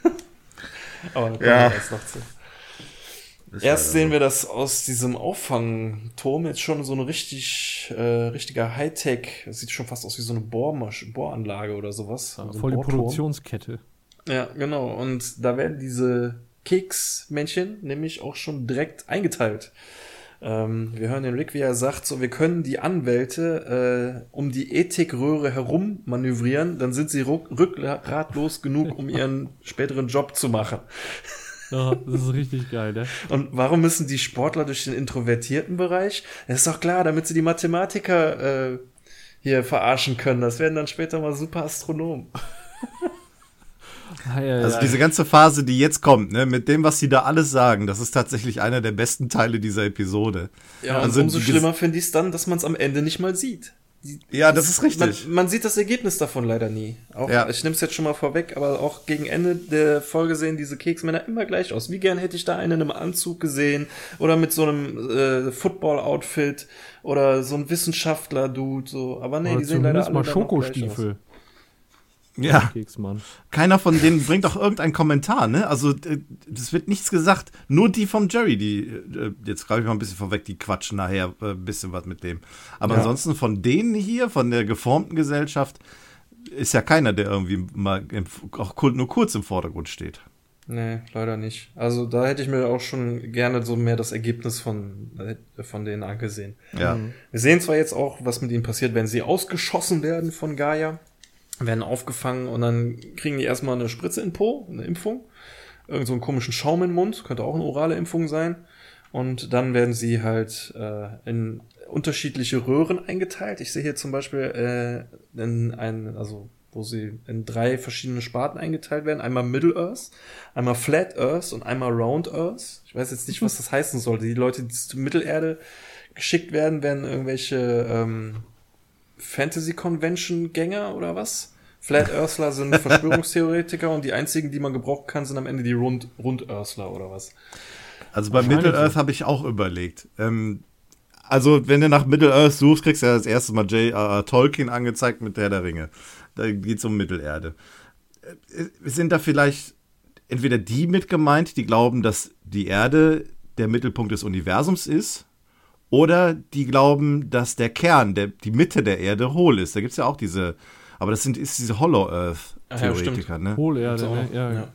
(laughs) Aber da kommen ja. wir jetzt noch zu. Ist Erst sehen wir das aus diesem Auffangturm jetzt schon so eine richtig, äh, richtiger Hightech, es sieht schon fast aus wie so eine Bohrmasch Bohranlage oder sowas. Ja, so voll die Produktionskette. Ja, genau. Und da werden diese Keksmännchen nämlich auch schon direkt eingeteilt. Ähm, wir hören den Rick, wie er sagt, so, wir können die Anwälte äh, um die Ethikröhre herum manövrieren, dann sind sie rückgratlos genug, um ihren (laughs) späteren Job zu machen. Ja, das ist richtig geil, ne? (laughs) Und warum müssen die Sportler durch den introvertierten Bereich? Das ist doch klar, damit sie die Mathematiker äh, hier verarschen können. Das werden dann später mal super Astronomen. (laughs) Also diese ganze Phase, die jetzt kommt, ne, mit dem, was sie da alles sagen, das ist tatsächlich einer der besten Teile dieser Episode. Ja, also umso schlimmer finde ich es dann, dass man es am Ende nicht mal sieht. Die, ja, das ist richtig. Man, man, sieht das Ergebnis davon leider nie. Auch, ja. Ich nehme es jetzt schon mal vorweg, aber auch gegen Ende der Folge sehen diese Keksmänner immer gleich aus. Wie gern hätte ich da einen in einem Anzug gesehen oder mit so einem äh, Football-Outfit oder so ein Wissenschaftler-Dude. So. Aber nee, oder die sehen leider alle mal Schokostiefel. Ja. Keksmann. Keiner von denen bringt auch irgendeinen Kommentar, ne? Also, es wird nichts gesagt. Nur die vom Jerry, die, äh, jetzt greife ich mal ein bisschen vorweg, die quatschen nachher äh, ein bisschen was mit dem. Aber ja. ansonsten von denen hier, von der geformten Gesellschaft, ist ja keiner, der irgendwie mal im, auch nur kurz im Vordergrund steht. Nee, leider nicht. Also da hätte ich mir auch schon gerne so mehr das Ergebnis von, äh, von denen angesehen. Ja. Wir sehen zwar jetzt auch, was mit ihnen passiert, wenn sie ausgeschossen werden von Gaia werden aufgefangen und dann kriegen die erstmal eine Spritze in Po, eine Impfung. Irgend so einen komischen Schaum im Mund, könnte auch eine orale Impfung sein. Und dann werden sie halt äh, in unterschiedliche Röhren eingeteilt. Ich sehe hier zum Beispiel äh, in ein, also wo sie in drei verschiedene Sparten eingeteilt werden. Einmal Middle Earth, einmal Flat Earth und einmal Round Earth. Ich weiß jetzt nicht, was das heißen sollte. Die Leute, die zur Mittelerde geschickt werden, werden irgendwelche ähm, Fantasy Convention Gänger oder was? Flat Earthler sind (laughs) Verschwörungstheoretiker und die einzigen, die man gebrauchen kann, sind am Ende die Rund, Rund Earthler oder was? Also bei Middle Earth habe ich auch überlegt. Ähm, also, wenn du nach Middle Earth suchst, kriegst du ja das erste Mal J.R.R. Tolkien angezeigt mit der der Ringe. Da geht es um Mittelerde. Äh, sind da vielleicht entweder die mit gemeint, die glauben, dass die Erde der Mittelpunkt des Universums ist, oder die glauben, dass der Kern, der, die Mitte der Erde hohl ist. Da gibt es ja auch diese, aber das sind ist diese Hollow Earth-Theoretiker, ja, ne? Hohlerde, ne? ja, ja.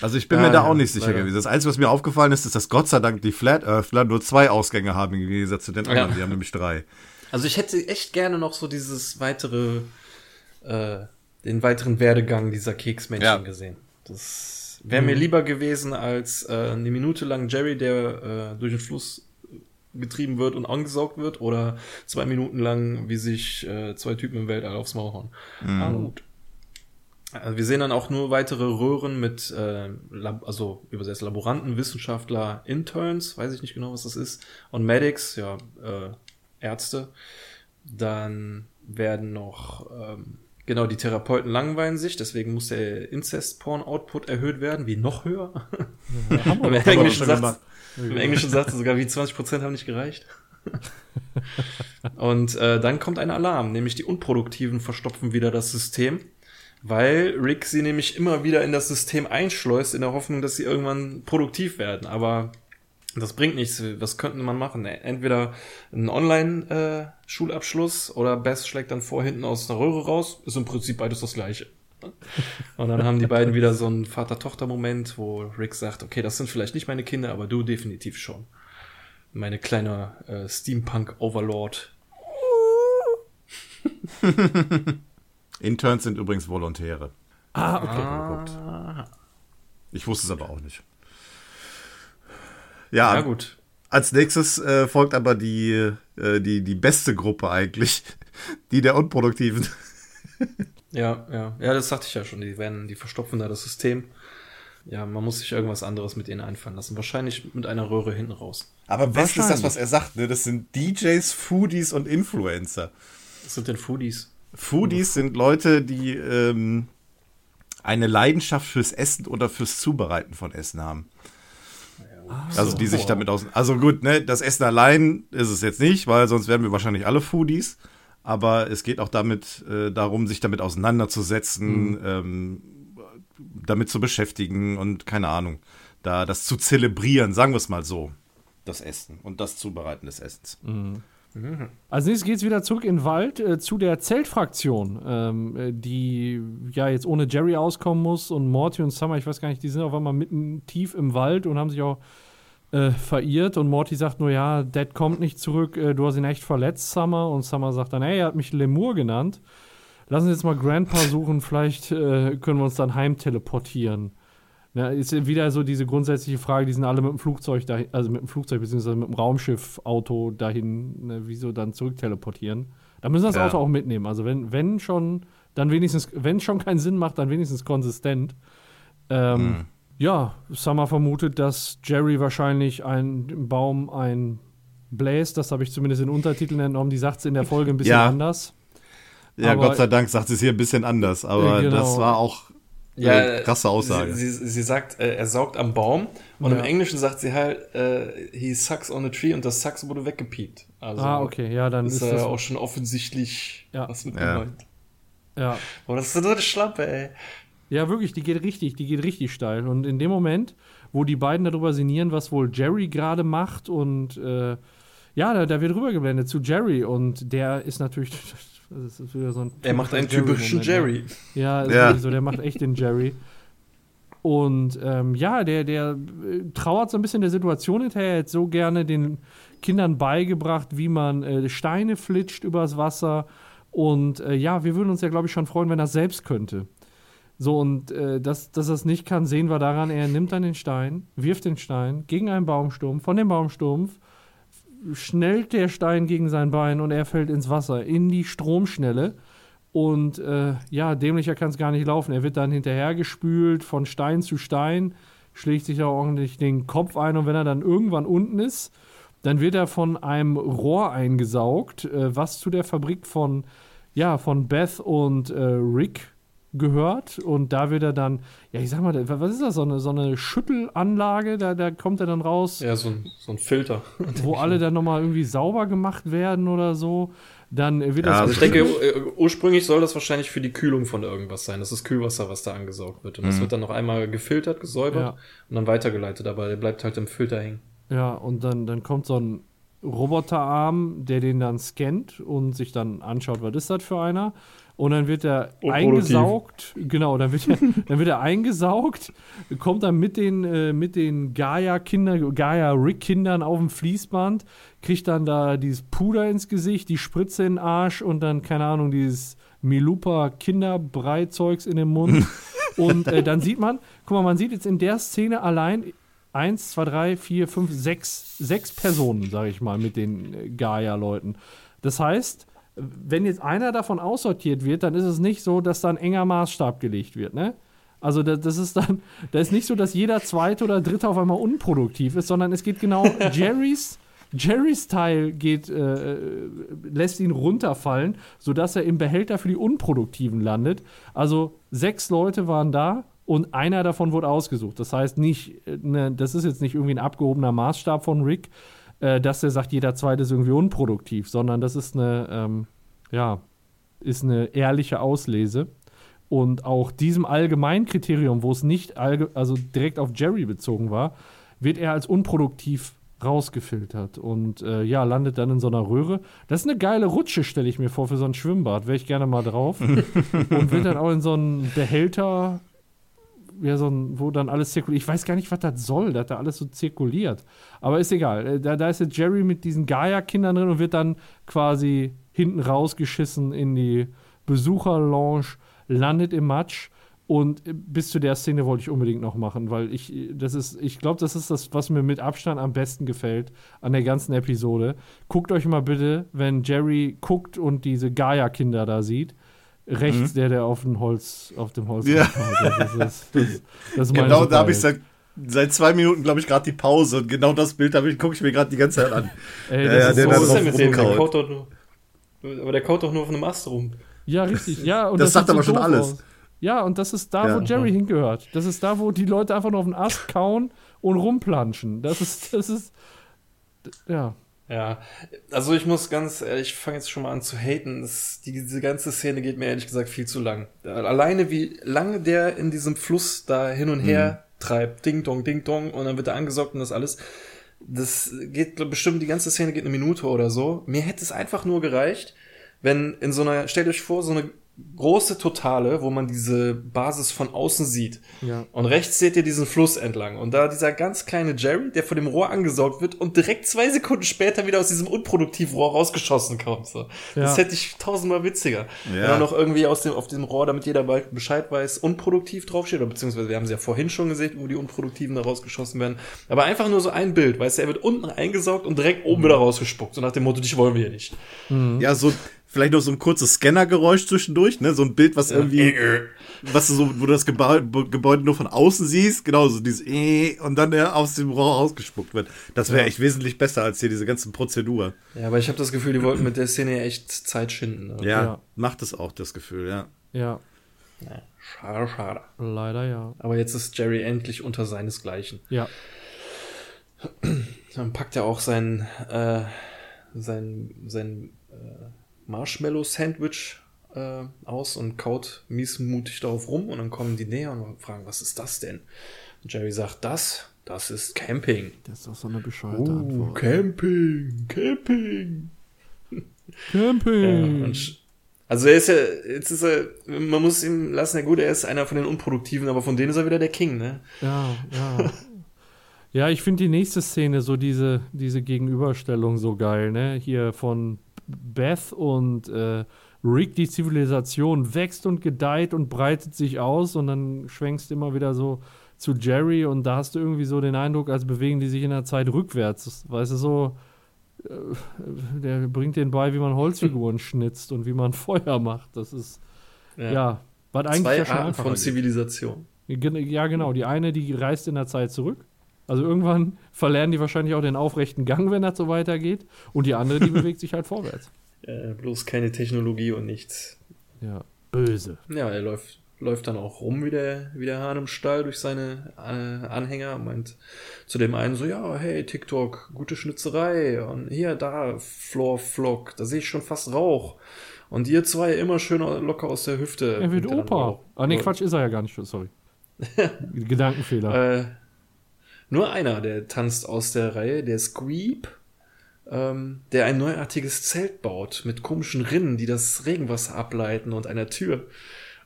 Also ich bin ja, mir da auch nicht sicher leider. gewesen. Das Einzige, was mir aufgefallen ist, ist, dass Gott sei Dank die Flat Earthler nur zwei Ausgänge haben im Gegensatz zu den anderen. Die haben nämlich drei. Also ich hätte echt gerne noch so dieses weitere, äh, den weiteren Werdegang dieser Keksmännchen gesehen. Das Wäre mir mhm. lieber gewesen als äh, eine Minute lang Jerry, der äh, durch den Fluss getrieben wird und angesaugt wird, oder zwei Minuten lang, wie sich äh, zwei Typen im Weltall aufs Maul hauen. Mhm. Aber gut. Also wir sehen dann auch nur weitere Röhren mit, äh, Lab also übersetzt Laboranten, Wissenschaftler, Interns, weiß ich nicht genau, was das ist, und Medics, ja, äh, Ärzte. Dann werden noch ähm, Genau, die Therapeuten langweilen sich, deswegen muss der Incest-Porn-Output erhöht werden, wie noch höher. Ja, Im, Englischen sagt, Im Englischen sagt sogar, wie 20% haben nicht gereicht. Und äh, dann kommt ein Alarm, nämlich die Unproduktiven verstopfen wieder das System, weil Rick sie nämlich immer wieder in das System einschleust, in der Hoffnung, dass sie irgendwann produktiv werden. Aber das bringt nichts. Was könnte man machen? Entweder ein Online-Schulabschluss oder Bess schlägt dann vor hinten aus einer Röhre raus. Ist im Prinzip beides das gleiche. Und dann haben die beiden wieder so einen Vater-Tochter-Moment, wo Rick sagt, okay, das sind vielleicht nicht meine Kinder, aber du definitiv schon. Meine kleine äh, Steampunk-Overlord. (laughs) Interns sind übrigens Volontäre. Ah, okay. Ah. Ich wusste es aber auch nicht. Ja, ja gut. Als nächstes äh, folgt aber die, äh, die, die beste Gruppe eigentlich, (laughs) die der Unproduktiven. Ja, ja. Ja, das sagte ich ja schon. Die werden, die verstopfen da das System. Ja, man muss sich irgendwas anderes mit ihnen einfallen lassen. Wahrscheinlich mit einer Röhre hinten raus. Aber best ist das, was er sagt, ne? Das sind DJs, Foodies und Influencer. Was sind denn Foodies? Foodies sind Leute, die ähm, eine Leidenschaft fürs Essen oder fürs Zubereiten von Essen haben. Also die sich damit aus. Also gut, ne, das Essen allein ist es jetzt nicht, weil sonst wären wir wahrscheinlich alle Foodies. Aber es geht auch damit äh, darum, sich damit auseinanderzusetzen, mhm. ähm, damit zu beschäftigen und keine Ahnung, da das zu zelebrieren, sagen wir es mal so, das Essen und das Zubereiten des Essens. Mhm. Mhm. Als nächstes geht es wieder zurück in den Wald äh, zu der Zeltfraktion, ähm, äh, die ja jetzt ohne Jerry auskommen muss und Morty und Summer, ich weiß gar nicht, die sind auf einmal mitten tief im Wald und haben sich auch äh, verirrt und Morty sagt nur, ja, Dad kommt nicht zurück, äh, du hast ihn echt verletzt, Summer und Summer sagt dann, hey, er hat mich Lemur genannt. Lass uns jetzt mal Grandpa suchen, vielleicht äh, können wir uns dann heim teleportieren. Ja, ist wieder so diese grundsätzliche Frage, die sind alle mit dem Flugzeug dahin, also mit dem Flugzeug bzw. mit dem Raumschiff-Auto dahin, ne, wieso dann zurück teleportieren. Da müssen wir das ja. Auto auch mitnehmen. Also wenn, wenn schon, dann wenigstens, wenn schon keinen Sinn macht, dann wenigstens konsistent. Ähm, mhm. Ja, Summer vermutet, dass Jerry wahrscheinlich ein Baum ein bläst. Das habe ich zumindest in Untertiteln entnommen. Die sagt es in der Folge ein bisschen ja. anders. Ja, aber, Gott sei Dank sagt es hier ein bisschen anders. Aber genau. das war auch ja, krasse Aussage. Sie, sie, sie sagt, äh, er saugt am Baum und ja. im Englischen sagt sie halt, äh, he sucks on a tree und das sucks wurde weggepiept. Also ah, okay, ja, dann ist, ist das auch schon offensichtlich ja. was mit ja. gemeint. Ja. Boah, das ist so eine Schlappe, ey. Ja, wirklich, die geht richtig, die geht richtig steil. Und in dem Moment, wo die beiden darüber sinnieren, was wohl Jerry gerade macht und äh, ja, da, da wird rübergeblendet zu Jerry und der ist natürlich (laughs) Das ist wieder so ein er macht einen typischen Jerry. Ja, ja. so, der macht echt den Jerry. Und ähm, ja, der, der äh, trauert so ein bisschen der Situation hinterher. Er hätte so gerne den Kindern beigebracht, wie man äh, Steine flitscht übers Wasser. Und äh, ja, wir würden uns ja, glaube ich, schon freuen, wenn er selbst könnte. So, und äh, dass, dass er es nicht kann, sehen wir daran, er nimmt dann den Stein, wirft den Stein gegen einen Baumstumpf, von dem Baumstumpf schnellt der Stein gegen sein Bein und er fällt ins Wasser, in die Stromschnelle. Und äh, ja, dämlicher kann es gar nicht laufen. Er wird dann hinterhergespült von Stein zu Stein, schlägt sich da ordentlich den Kopf ein und wenn er dann irgendwann unten ist, dann wird er von einem Rohr eingesaugt, äh, was zu der Fabrik von, ja, von Beth und äh, Rick gehört und da wird er dann, ja, ich sag mal, was ist das, so eine, so eine Schüttelanlage, da, da kommt er dann raus. Ja, so ein, so ein Filter. (laughs) Wo alle dann nochmal irgendwie sauber gemacht werden oder so. Dann wird ja, das. Also ich denke, äh, ursprünglich soll das wahrscheinlich für die Kühlung von irgendwas sein. Das ist Kühlwasser, was da angesaugt wird. Und das mhm. wird dann noch einmal gefiltert, gesäubert ja. und dann weitergeleitet, aber der bleibt halt im Filter hängen. Ja, und dann, dann kommt so ein Roboterarm, der den dann scannt und sich dann anschaut, was ist das für einer. Und dann wird er eingesaugt, genau, dann wird er, (laughs) dann wird er eingesaugt, kommt dann mit den, äh, mit den Gaia-Kindern, Gaia-Rick-Kindern auf dem Fließband, kriegt dann da dieses Puder ins Gesicht, die Spritze in den Arsch und dann, keine Ahnung, dieses Milupa Kinderbreizeugs in den Mund. (laughs) und äh, dann sieht man, guck mal, man sieht jetzt in der Szene allein eins, zwei, drei, vier, fünf, sechs, sechs Personen, sage ich mal, mit den äh, Gaia-Leuten. Das heißt, wenn jetzt einer davon aussortiert wird, dann ist es nicht so, dass da ein enger Maßstab gelegt wird, ne? Also das, das ist dann, (laughs) da ist nicht so, dass jeder zweite oder dritte auf einmal unproduktiv ist, sondern es geht genau (laughs) Jerrys Jerrys Teil geht, äh, lässt ihn runterfallen, sodass er im Behälter für die Unproduktiven landet. Also sechs Leute waren da und einer davon wurde ausgesucht. Das heißt nicht, ne, das ist jetzt nicht irgendwie ein abgehobener Maßstab von Rick, äh, dass er sagt, jeder zweite ist irgendwie unproduktiv, sondern das ist eine, ähm, ja, ist eine ehrliche Auslese. Und auch diesem Allgemeinkriterium, wo es nicht also direkt auf Jerry bezogen war, wird er als unproduktiv rausgefiltert und äh, ja, landet dann in so einer Röhre. Das ist eine geile Rutsche, stelle ich mir vor, für so ein Schwimmbad. Wäre ich gerne mal drauf. (laughs) und wird dann auch in so einen Behälter ja, so ein, wo dann alles zirkuliert. Ich weiß gar nicht, was das soll, dass da alles so zirkuliert. Aber ist egal. Äh, da, da ist jetzt Jerry mit diesen Gaia-Kindern drin und wird dann quasi hinten rausgeschissen in die Besucherlounge, landet im Matsch. Und bis zu der Szene wollte ich unbedingt noch machen, weil ich, das ist, ich glaube, das ist das, was mir mit Abstand am besten gefällt an der ganzen Episode. Guckt euch mal bitte, wenn Jerry guckt und diese Gaia-Kinder da sieht, rechts, mhm. der, der auf dem Holz, auf dem Holz ja. Das ist, das, das, das genau, da habe ich seit, seit zwei Minuten, glaube ich, gerade die Pause und genau das Bild gucke ich mir gerade die ganze Zeit an. (laughs) Ey, ja, ja, der so, was ist denn mit dem? Der kaut doch nur, aber der kaut doch nur auf einem Ast rum. Ja, richtig. Ja, und das, sagt aber schon alles. Aus. Ja, und das ist da, ja. wo Jerry hingehört. Das ist da, wo die Leute einfach nur auf den Ast kauen und rumplanschen. Das ist, das ist, ja. Ja, also ich muss ganz ehrlich, ich fange jetzt schon mal an zu haten. Das, die, diese ganze Szene geht mir ehrlich gesagt viel zu lang. Alleine wie lange der in diesem Fluss da hin und her mhm. treibt, Ding Dong, Ding Dong, und dann wird er angesaugt und das alles. Das geht bestimmt, die ganze Szene geht eine Minute oder so. Mir hätte es einfach nur gereicht, wenn in so einer, stellt euch vor, so eine große Totale, wo man diese Basis von außen sieht. Ja. Und rechts seht ihr diesen Fluss entlang. Und da dieser ganz kleine Jerry, der von dem Rohr angesaugt wird und direkt zwei Sekunden später wieder aus diesem unproduktiven Rohr rausgeschossen kommt. So. Ja. Das hätte ich tausendmal witziger. Ja. Wenn er noch irgendwie aus dem, auf diesem Rohr, damit jeder Bescheid weiß, unproduktiv draufsteht, oder beziehungsweise wir haben sie ja vorhin schon gesehen, wo die Unproduktiven da rausgeschossen werden. Aber einfach nur so ein Bild, weißt du, er wird unten eingesaugt und direkt oben mhm. wieder rausgespuckt. So nach dem Motto, dich wollen wir hier nicht. Mhm. Ja, so Vielleicht noch so ein kurzes Scannergeräusch zwischendurch, ne? So ein Bild, was irgendwie, was du so, wo du das Gebäude, Gebäude nur von außen siehst, genau, so dieses äh, und dann der aus dem Rohr rausgespuckt wird. Das wäre ja. echt wesentlich besser als hier diese ganzen Prozedur. Ja, aber ich habe das Gefühl, die wollten mit der Szene echt Zeit schinden. Ne? Ja, ja, macht es auch, das Gefühl, ja. Ja. ja. Schade, schade. Leider ja. Aber jetzt ist Jerry endlich unter seinesgleichen. Ja. Dann packt er auch sein, äh, sein, sein, äh, Marshmallow-Sandwich äh, aus und kaut miesmutig darauf rum und dann kommen die näher und fragen, was ist das denn? Und Jerry sagt, das, das ist Camping. Das ist doch so eine bescheuerte uh, Antwort. Camping, Camping. Camping. Ja, also er ist ja, jetzt ist er, man muss ihm lassen, ja gut, er ist einer von den Unproduktiven, aber von denen ist er wieder der King, ne? Ja, ja. ja, ich finde die nächste Szene, so diese, diese Gegenüberstellung so geil, ne? Hier von Beth und äh, Rick, die Zivilisation wächst und gedeiht und breitet sich aus und dann schwenkst du immer wieder so zu Jerry und da hast du irgendwie so den Eindruck, als bewegen die sich in der Zeit rückwärts. Weißt du, so, äh, der bringt den bei, wie man Holzfiguren (laughs) schnitzt und wie man (laughs) Feuer macht. Das ist, ja, ja was eigentlich Zwei ja schon Arten von Zivilisation. Ja, genau. Die eine, die reist in der Zeit zurück also irgendwann verlernen die wahrscheinlich auch den aufrechten Gang, wenn das so weitergeht. Und die andere, die bewegt sich halt vorwärts. (laughs) Äh, bloß keine Technologie und nichts. Ja, böse. Ja, er läuft, läuft dann auch rum wie der, wie der Hahn im Stall durch seine äh, Anhänger, meint zu dem einen so, ja, hey, TikTok, gute Schnitzerei und hier, da, Floor Vlog, da sehe ich schon fast Rauch. Und ihr zwei immer schön locker aus der Hüfte. Er wird Opa. Ah, nee, Quatsch, ist er ja gar nicht, sorry. (laughs) Gedankenfehler. Äh, nur einer, der tanzt aus der Reihe, der Squeep, ähm, der ein neuartiges Zelt baut mit komischen Rinnen, die das Regenwasser ableiten und einer Tür.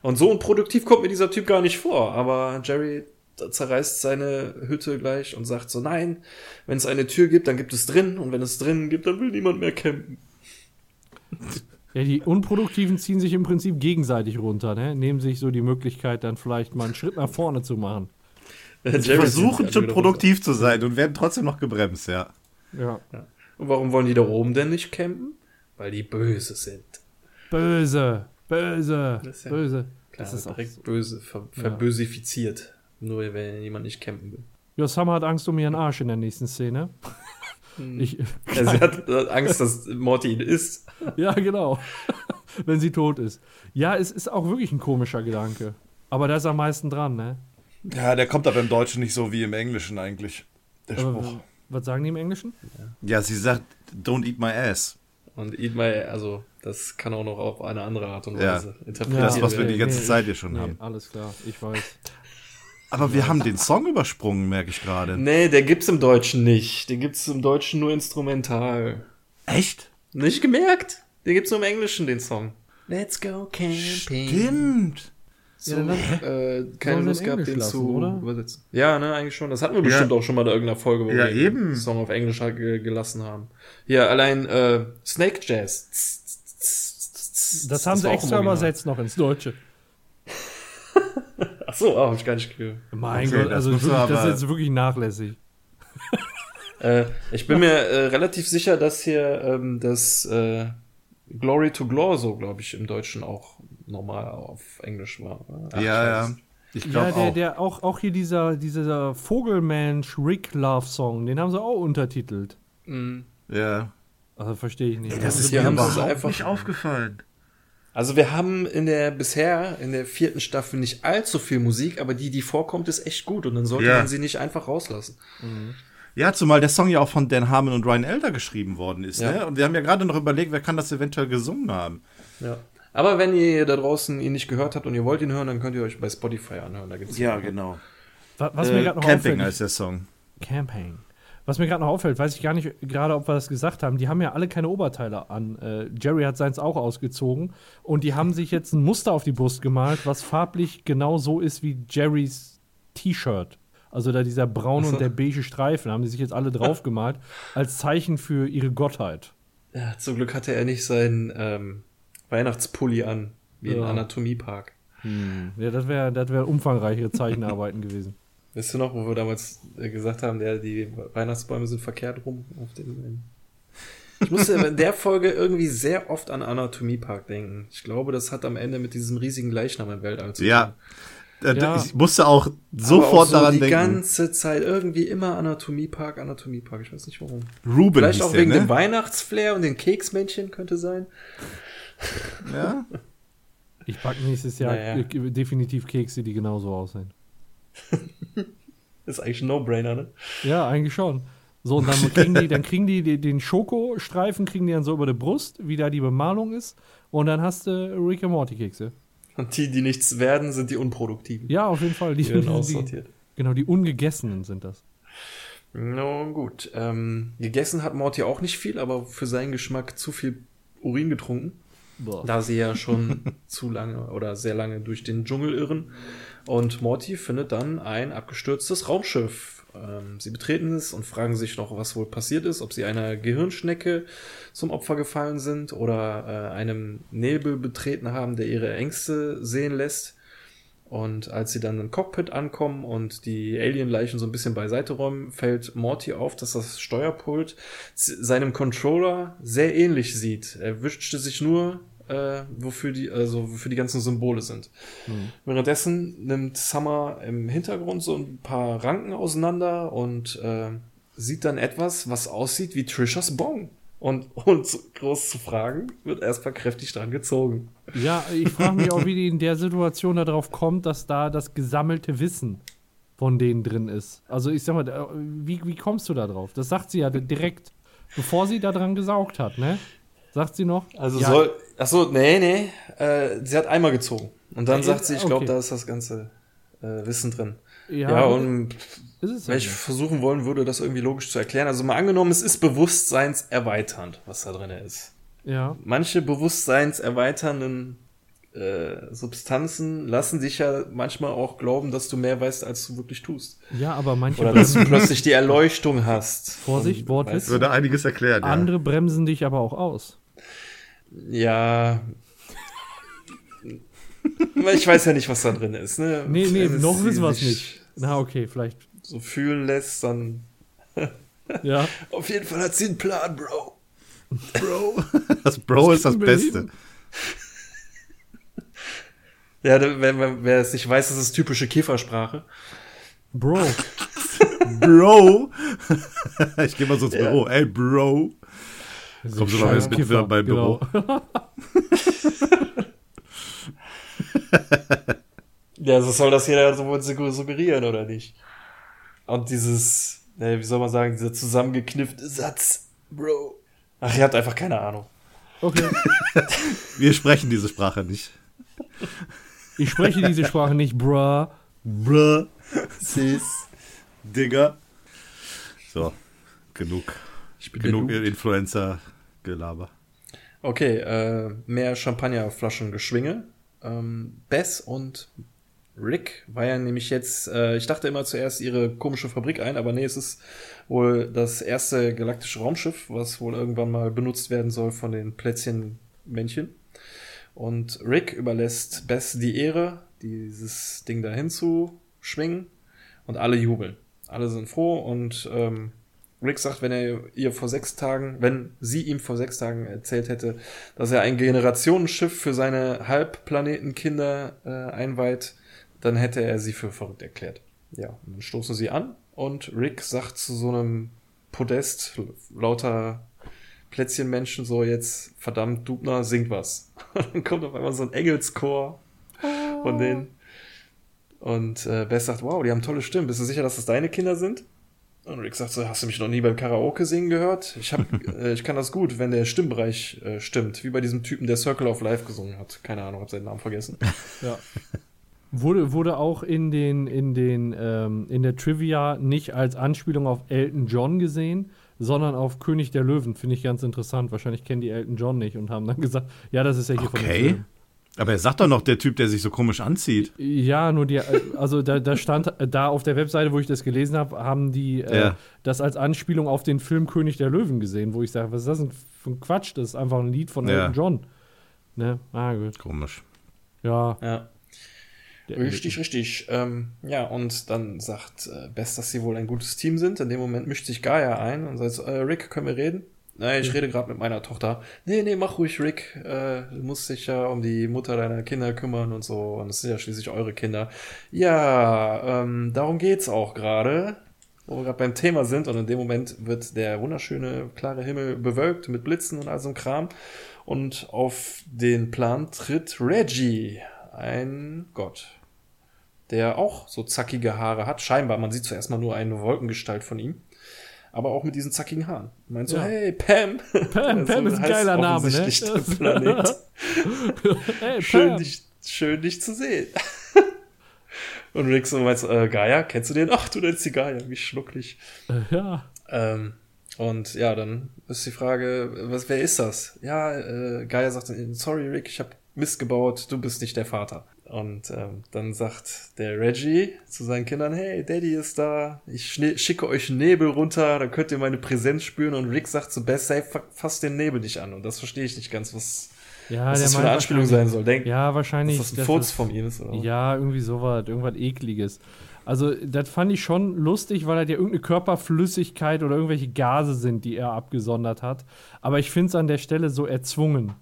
Und so unproduktiv kommt mir dieser Typ gar nicht vor, aber Jerry zerreißt seine Hütte gleich und sagt so, nein, wenn es eine Tür gibt, dann gibt es drin und wenn es drin gibt, dann will niemand mehr campen. Ja, die Unproduktiven ziehen sich im Prinzip gegenseitig runter, ne? Nehmen sich so die Möglichkeit, dann vielleicht mal einen Schritt nach vorne zu machen. Sie versuchen schon produktiv zu sein und werden trotzdem noch gebremst, ja. ja. Ja. Und warum wollen die da oben denn nicht campen? Weil die böse sind. Böse, böse, das ja böse. Klar, das ist direkt so. böse, ver verbösifiziert. Nur wenn jemand nicht campen will. Ja, Summer hat Angst um ihren Arsch in der nächsten Szene. Hm. Ich, (laughs) ja, sie hat Angst, dass Morty ihn isst. (laughs) Ja, genau. (laughs) Wenn sie tot ist. Ja, es ist auch wirklich ein komischer Gedanke. Aber da ist am meisten dran, ne? Ja, der kommt aber im Deutschen nicht so wie im Englischen eigentlich. Der Spruch. Was sagen die im Englischen? Ja, sie sagt, don't eat my ass. Und eat my, also, das kann auch noch auf eine andere Art und Weise ja. interpretiert werden. Das, was wir die ganze nee, Zeit hier schon nee, haben. Alles klar, ich weiß. Aber wir haben den Song übersprungen, merke ich gerade. Nee, der gibt's im Deutschen nicht. Den gibt's im Deutschen nur instrumental. Echt? Nicht gemerkt? Den gibt's nur im Englischen, den Song. Let's go camping. Stimmt. So, ja, äh, keine Lust gehabt, den zu oder? übersetzen. Ja, ne, eigentlich schon. Das hatten wir ja. bestimmt auch schon mal in irgendeiner Folge, wo ja, wir eben. den Song auf Englisch gelassen haben. Ja, allein äh, Snake Jazz. Das haben das sie extra übersetzt noch ins Deutsche. (laughs) Ach so, oh, hab ich gar nicht gehört. Mein okay, Gott, also das, wirklich, das ist jetzt wirklich nachlässig. äh, ich bin mir äh, relativ sicher, dass hier ähm, das äh, Glory to Glory so, glaube ich, im Deutschen auch normal auf Englisch war. Ach, ja, ja. Ich glaube ja, der, auch. der auch, auch hier dieser, dieser Vogelmensch Rick Love Song, den haben sie auch untertitelt. Mhm. Ja. Also verstehe ich nicht. Das ist mir überhaupt einfach nicht aufgefallen. Also wir haben in der bisher in der vierten Staffel nicht allzu viel Musik, aber die, die vorkommt, ist echt gut und dann sollte ja. man sie nicht einfach rauslassen. Mhm. Ja, zumal der Song ja auch von Dan Harmon und Ryan Elder geschrieben worden ist. Ja. Ne? Und wir haben ja gerade noch überlegt, wer kann das eventuell gesungen haben. Ja. Aber wenn ihr da draußen ihn nicht gehört habt und ihr wollt ihn hören, dann könnt ihr euch bei Spotify anhören. Da gibt's ja, genau. Was, was äh, mir gerade noch Camping heißt der Song. Camping. Was mir gerade noch auffällt, weiß ich gar nicht gerade, ob wir das gesagt haben, die haben ja alle keine Oberteile an. Äh, Jerry hat seins auch ausgezogen und die haben sich jetzt ein Muster auf die Brust gemalt, was farblich genau so ist wie Jerrys T-Shirt. Also da dieser braune und der beige Streifen haben die sich jetzt alle drauf (laughs) gemalt, als Zeichen für ihre Gottheit. Ja, zum Glück hatte er nicht seinen ähm, Weihnachtspulli an, wie ja. im Anatomiepark. Hm. Ja, das wäre das wär umfangreichere Zeichenarbeiten gewesen. Weißt du noch, wo wir damals äh, gesagt haben, der, die Weihnachtsbäume sind verkehrt rum auf dem. Ich musste in der Folge irgendwie sehr oft an Anatomie Park denken. Ich glaube, das hat am Ende mit diesem riesigen Leichnam im Weltall zu tun. Ja. Ja. Ich musste auch sofort auch so daran die denken. Die ganze Zeit irgendwie immer Anatomie Park, Anatomie Park. Ich weiß nicht warum. Ruben Vielleicht auch wegen der, ne? dem Weihnachtsflair und den Keksmännchen könnte sein. Ja. Ich packe nächstes Jahr naja. definitiv Kekse, die genauso aussehen. ist eigentlich ein No-Brainer, ne? Ja, eigentlich schon. So, und dann (laughs) kriegen die, dann kriegen die den Schokostreifen, kriegen die dann so über die Brust, wie da die Bemalung ist. Und dann hast du Rick and Morty Kekse. Und die, die nichts werden, sind die unproduktiven. Ja, auf jeden Fall. Die, die werden (laughs) aussortiert. genau, die ungegessenen sind das. No, gut. Ähm, gegessen hat Morty auch nicht viel, aber für seinen Geschmack zu viel Urin getrunken. Boah. Da sie ja schon (laughs) zu lange oder sehr lange durch den Dschungel irren. Und Morty findet dann ein abgestürztes Raumschiff. Ähm, sie betreten es und fragen sich noch, was wohl passiert ist, ob sie einer Gehirnschnecke zum Opfer gefallen sind oder äh, einem Nebel betreten haben, der ihre Ängste sehen lässt. Und als sie dann im Cockpit ankommen und die Alienleichen so ein bisschen beiseite räumen, fällt Morty auf, dass das Steuerpult seinem Controller sehr ähnlich sieht. Er wischte sich nur äh, wofür die, also wofür die ganzen Symbole sind. Mhm. Währenddessen nimmt Summer im Hintergrund so ein paar Ranken auseinander und äh, sieht dann etwas, was aussieht wie Trishas Bong. Und ohne zu, groß zu fragen, wird erstmal kräftig dran gezogen. Ja, ich frage mich (laughs) auch, wie die in der Situation darauf kommt, dass da das gesammelte Wissen von denen drin ist. Also ich sag mal, wie, wie kommst du da drauf? Das sagt sie ja direkt, bevor sie da dran gesaugt hat, ne? Sagt sie noch? Also ja. soll. Achso, nee, nee. Äh, sie hat einmal gezogen. Und dann äh, sagt sie, ich glaube, okay. da ist das ganze äh, Wissen drin. Ja, ja und wenn ich versuchen wollen würde, das irgendwie logisch zu erklären. Also mal angenommen, es ist bewusstseinserweiternd, was da drin ist. Ja. Manche bewusstseinserweiternden äh, Substanzen lassen dich ja manchmal auch glauben, dass du mehr weißt, als du wirklich tust. Ja, aber manche. Oder dass du plötzlich die Erleuchtung hast. Vorsicht, Wortwitz. Würde einiges erklären. Andere ja. bremsen dich aber auch aus. Ja. ich weiß ja nicht, was da drin ist. Ne? Nee, nee, noch wissen wir es nicht. Na, okay, vielleicht. So fühlen lässt, dann. (laughs) ja. Auf jeden Fall hat sie einen Plan, Bro. Bro. (laughs) Das Bro ist das Beste. (laughs) Ja, wer, wer es nicht weiß, das ist typische Kiffersprache. Bro. Bro. ich gehe mal so ins Büro. Ey, Bro. Kommst du mal jetzt mit wieder beim Büro? Genau. ja, so soll das jeder so suggerieren, oder nicht? Und dieses, wie soll man sagen, dieser zusammengekniffte Satz, Bro. Ach, ihr habt einfach keine Ahnung. Okay. (laughs) Wir sprechen diese Sprache nicht. Ich spreche diese Sprache nicht, bruh. Bruh. Sis. Digga. So, genug. genug Influencer-Gelaber. Okay, äh, mehr Champagnerflaschen-Geschwinge. Ähm, Bess und Rick war ja nämlich jetzt, äh, ich dachte immer zuerst ihre komische Fabrik ein, aber nee, es ist wohl das erste galaktische Raumschiff, was wohl irgendwann mal benutzt werden soll von den Plätzchenmännchen. Und Rick überlässt Bess die Ehre, dieses Ding dahin zu schwingen. Und alle jubeln. Alle sind froh und ähm, Rick sagt, wenn er ihr vor sechs Tagen, wenn sie ihm vor sechs Tagen erzählt hätte, dass er ein Generationenschiff für seine Halbplanetenkinder äh, einweiht, dann hätte er sie für verrückt erklärt. Ja, und dann stoßen sie an und Rick sagt zu so einem Podest lauter Plätzchenmenschen so jetzt, verdammt, Dubner, singt was. (laughs) Und dann kommt auf einmal so ein Engelschor von denen. Und äh, Bess sagt, wow, die haben tolle Stimmen. Bist du sicher, dass das deine Kinder sind? Und Rick sagt so, hast du mich noch nie beim Karaoke singen gehört? Ich, hab, (laughs) äh, ich kann das gut, wenn der Stimmbereich äh, stimmt. Wie bei diesem Typen, der Circle of Life gesungen hat. Keine Ahnung, hab seinen Namen vergessen. (laughs) Ja. Wurde, wurde auch in den, in den, ähm, in der Trivia nicht als Anspielung auf Elton John gesehen, sondern auf König der Löwen. Finde ich ganz interessant. Wahrscheinlich kennen die Elton John nicht und haben dann gesagt, ja, das ist ja hier okay. von dem Film. Aber er sagt doch noch, der Typ, der sich so komisch anzieht. Ja, nur die, also da, da stand, da auf der Webseite, wo ich das gelesen habe, haben die äh, ja. das als Anspielung auf den Film König der Löwen gesehen, wo ich sage, was ist das denn für ein Quatsch? Das ist einfach ein Lied von ja. Elton John. Ne? Ah, gut. Komisch. Ja. Ja. Richtig, richtig. Ähm, ja, und dann sagt äh, Bess, dass sie wohl ein gutes Team sind. In dem Moment mischt sich Gaia ein und sagt, äh, Rick, können wir reden? Nein, ich mhm. rede gerade mit meiner Tochter. Nee, nee, mach ruhig, Rick. Äh, du musst dich ja um die Mutter deiner Kinder kümmern und so. Und es sind ja schließlich eure Kinder. Ja, ähm, darum geht's auch gerade. Wo wir gerade beim Thema sind. Und in dem Moment wird der wunderschöne, klare Himmel bewölkt mit Blitzen und all so einem Kram. Und auf den Plan tritt Reggie ein Gott, der auch so zackige Haare hat. Scheinbar, man sieht zuerst mal nur eine Wolkengestalt von ihm. Aber auch mit diesen zackigen Haaren. Meint so, ja. hey, Pam. Pam, (laughs) Pam ist ein geiler Name, ne? Der Planet. (laughs) hey, schön, Pam. dich, schön, dich zu sehen. (laughs) Und Rick so meint äh, Gaia, kennst du den? Ach, du nennst die Gaia, wie schnucklig. Äh, ja. Ähm, und ja, dann ist die Frage, was, wer ist das? Ja, äh, Gaia sagt, sorry Rick, ich habe Mist gebaut, du bist nicht der Vater. Und ähm, dann sagt der Reggie zu seinen Kindern, hey, Daddy ist da, ich schicke euch Nebel runter, dann könnt ihr meine Präsenz spüren. Und Rick sagt zu Bess, hey, fass den Nebel nicht an. Und das verstehe ich nicht ganz, was, ja, was das für eine Anspielung sein soll. Denk, ja, wahrscheinlich. Dass das ein Furz von ihm ist, oder? Ja, irgendwie sowas, irgendwas ekliges. Also, das fand ich schon lustig, weil das ja irgendeine Körperflüssigkeit oder irgendwelche Gase sind, die er abgesondert hat. Aber ich finde es an der Stelle so erzwungen.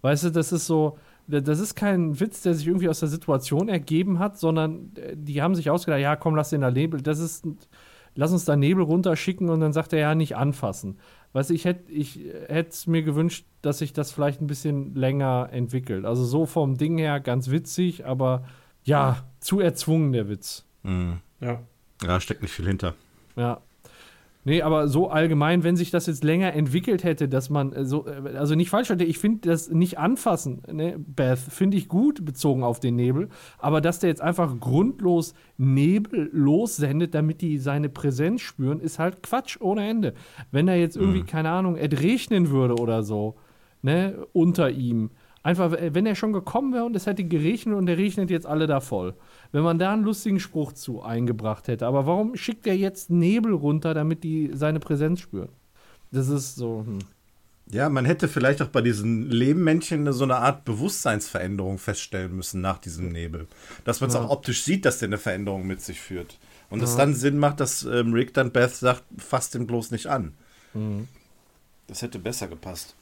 Weißt du, das ist so, das ist kein Witz, der sich irgendwie aus der Situation ergeben hat, sondern äh, die haben sich ausgedacht, ja, komm, lass den da Nebel, das ist, lass uns da Nebel runterschicken und dann sagt er ja, nicht anfassen. Weißt du, ich hätte ich es mir gewünscht, dass sich das vielleicht ein bisschen länger entwickelt. Also so vom Ding her ganz witzig, aber ja, zu erzwungen der Witz. Mhm. Ja. Ja, steckt nicht viel hinter. Ja. Nee, aber so allgemein, wenn sich das jetzt länger entwickelt hätte, dass man äh, so, äh, also nicht falsch hatte, ich finde das nicht anfassen, ne, Beth, finde ich gut bezogen auf den Nebel, aber dass der jetzt einfach grundlos Nebel lossendet, damit die seine Präsenz spüren, ist halt Quatsch ohne Ende. Wenn er jetzt irgendwie, mhm. keine Ahnung, es regnen würde oder so, ne, unter ihm, Einfach, wenn er schon gekommen wäre und es hätte geregnet und er regnet jetzt alle da voll. Wenn man da einen lustigen Spruch zu eingebracht hätte. Aber warum schickt er jetzt Nebel runter, damit die seine Präsenz spüren? Das ist so. Hm. Ja, man hätte vielleicht auch bei diesen Lehmmännchen so eine Art Bewusstseinsveränderung feststellen müssen nach diesem Nebel. Dass man es ja. auch optisch sieht, dass der eine Veränderung mit sich führt. Und es ja. dann Sinn macht, dass ähm, Rick dann Beth sagt, fasst den bloß nicht an. Mhm. Das hätte besser gepasst.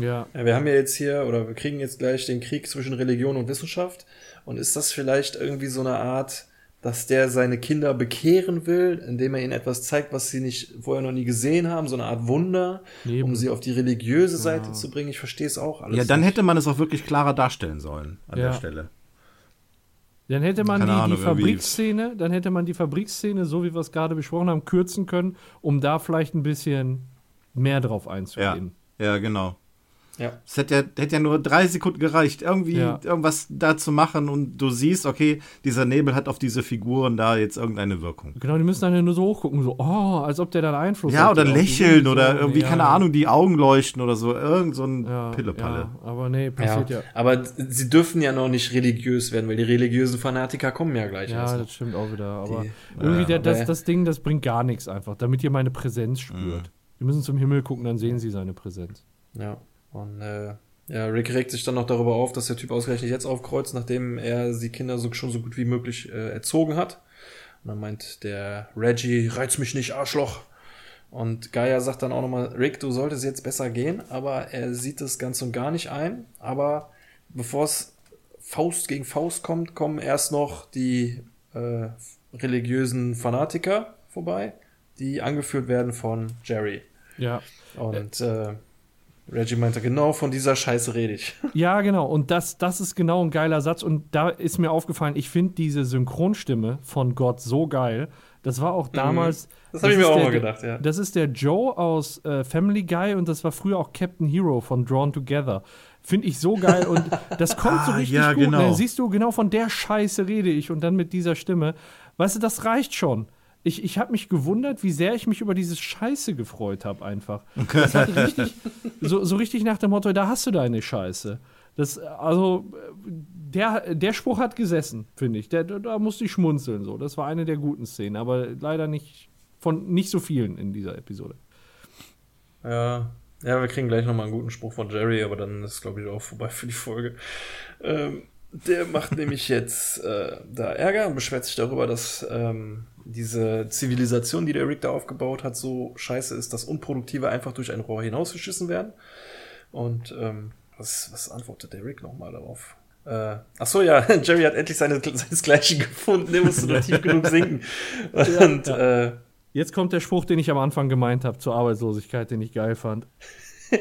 Ja. ja. Wir haben ja jetzt hier, oder wir kriegen jetzt gleich den Krieg zwischen Religion und Wissenschaft. Und ist das vielleicht irgendwie so eine Art, dass der seine Kinder bekehren will, indem er ihnen etwas zeigt, was sie nicht vorher noch nie gesehen haben, so eine Art Wunder, Eben. um sie auf die religiöse Seite ja. zu bringen? Ich verstehe es auch alles. Ja, dann nicht. hätte man es auch wirklich klarer darstellen sollen an ja. der Stelle. Dann hätte man die, Ahnung, die Fabriksszene, dann hätte man die Fabriksszene, so wie wir es gerade besprochen haben, kürzen können, um da vielleicht ein bisschen mehr drauf einzugehen. Ja, ja genau. Ja. Es hätte ja, hätte ja nur drei Sekunden gereicht, irgendwie ja. irgendwas da zu machen und du siehst, okay, dieser Nebel hat auf diese Figuren da jetzt irgendeine Wirkung. Genau, die müssen dann ja nur so hochgucken, so, oh, als ob der dann Einfluss hat. Ja, oder lächeln oder irgendwie, ja. keine Ahnung, die Augen leuchten oder so, irgend so ein ja, Pillepalle. Ja, aber nee, passiert ja. Aber sie dürfen ja noch nicht religiös werden, weil die religiösen Fanatiker kommen ja gleich. Ja, das stimmt auch wieder. Aber die, irgendwie der, das, das Ding, das bringt gar nichts einfach, damit ihr meine Präsenz spürt. Mhm. Die müssen zum Himmel gucken, dann sehen sie seine Präsenz. Ja. Und äh, ja, Rick regt sich dann noch darüber auf, dass der Typ ausgerechnet jetzt aufkreuzt, nachdem er die Kinder so, schon so gut wie möglich äh, erzogen hat. Und dann meint der Reggie, reiz mich nicht, Arschloch. Und Gaia sagt dann auch nochmal, Rick, du solltest jetzt besser gehen, aber er sieht es ganz und gar nicht ein. Aber bevor es Faust gegen Faust kommt, kommen erst noch die äh, religiösen Fanatiker vorbei die angeführt werden von Jerry. Ja. Und äh, Reggie meinte, genau von dieser Scheiße rede ich. (laughs) Ja, genau. Und das, das ist genau ein geiler Satz. Und da ist mir aufgefallen, ich finde diese Synchronstimme von Gott so geil. Das war auch mhm. damals. Das habe ich mir auch der, mal gedacht, ja. Das ist der Joe aus äh, Family Guy und das war früher auch Captain Hero von Drawn Together. Finde ich so geil und das (laughs) kommt so ah, richtig ja, gut. Genau. Ne? Siehst du, genau von der Scheiße rede ich und dann mit dieser Stimme. Weißt du, das reicht schon ich, ich habe mich gewundert, wie sehr ich mich über dieses Scheiße gefreut habe, einfach. Das hat richtig, so, so richtig nach dem Motto, da hast du deine Scheiße. Das, also, der, der Spruch hat gesessen, finde ich. Der, da musste ich schmunzeln. So. Das war eine der guten Szenen, aber leider nicht von nicht so vielen in dieser Episode. Ja, ja, wir kriegen gleich nochmal einen guten Spruch von Jerry, aber dann ist, glaube ich, auch vorbei für die Folge. Ähm, der macht nämlich jetzt äh, da Ärger und beschwert sich darüber, dass ähm, diese Zivilisation, die der Rick da aufgebaut hat, so scheiße ist, dass Unproduktive einfach durch ein Rohr hinausgeschissen werden. Und ähm, was, was antwortet der Rick nochmal darauf? Äh, ach so, ja, (laughs) Jerry hat endlich seine, seinesgleichen gefunden, der musste nur tief genug sinken. (laughs) Und, ja, ja. Äh, Jetzt kommt der Spruch, den ich am Anfang gemeint habe, zur Arbeitslosigkeit, den ich geil fand.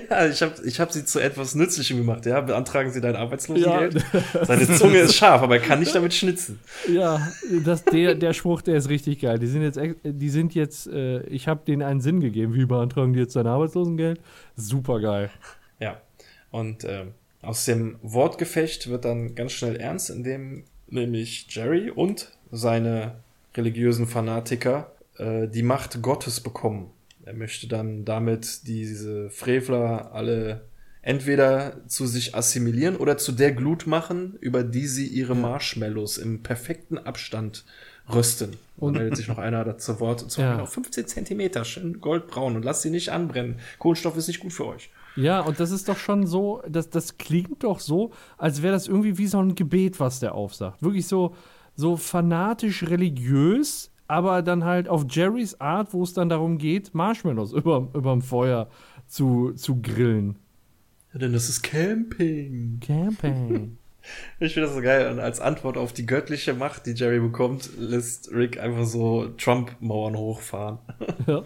Ja, ich habe ich hab sie zu etwas Nützlichem gemacht. Ja, beantragen Sie dein Arbeitslosengeld. Ja. (laughs) Seine Zunge ist scharf, aber er kann nicht damit schnitzen. Ja, das, der, der Spruch, der ist richtig geil. Die sind jetzt, die sind jetzt äh, ich habe denen einen Sinn gegeben. Wie beantragen die jetzt dein Arbeitslosengeld? Super geil. Ja, und äh, aus dem Wortgefecht wird dann ganz schnell ernst, indem nämlich Jerry und seine religiösen Fanatiker äh, die Macht Gottes bekommen. Er möchte dann damit diese Frevler alle entweder zu sich assimilieren oder zu der Glut machen, über die sie ihre Marshmallows im perfekten Abstand rösten. Und dann meldet sich noch einer dazu Wort und sagt, ja. genau, 15 Zentimeter, schön goldbraun und lasst sie nicht anbrennen. Kohlenstoff ist nicht gut für euch. Ja, und das ist doch schon so, das, das klingt doch so, als wäre das irgendwie wie so ein Gebet, was der aufsagt. Wirklich so, so fanatisch religiös, aber dann halt auf Jerrys Art, wo es dann darum geht, Marshmallows (laughs) über, überm Feuer zu, zu grillen. Ja, denn das ist Camping. Camping. (laughs) Ich finde das so geil. Und als Antwort auf die göttliche Macht, die Jerry bekommt, lässt Rick einfach so Trump-Mauern hochfahren. (laughs) Ja.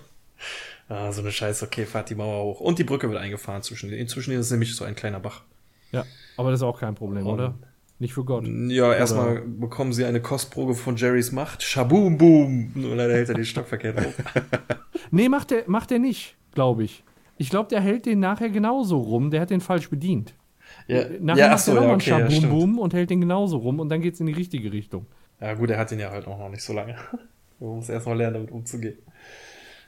Ah, so eine Scheiße, okay, fahrt die Mauer hoch. Und die Brücke wird eingefahren zwischen denen. Inzwischen ist nämlich so ein kleiner Bach. Ja, aber das ist auch kein Problem, Und, oder? Nicht für Gott. Ja, erstmal bekommen sie eine Kostprobe von Jerrys Macht. Shaboom, boom. Nur leider hält er den Stock verkehrt hoch. (laughs) nee, macht er, macht er nicht, glaube ich. Ich glaube, der hält den nachher genauso rum. Der hat den falsch bedient. Ja, nachher ja, macht er nochmal okay, einen Shaboom, boom und hält den genauso rum und dann geht es in die richtige Richtung. Ja, gut, er hat ihn ja halt auch noch nicht so lange. (laughs) Man muss erstmal lernen, damit umzugehen.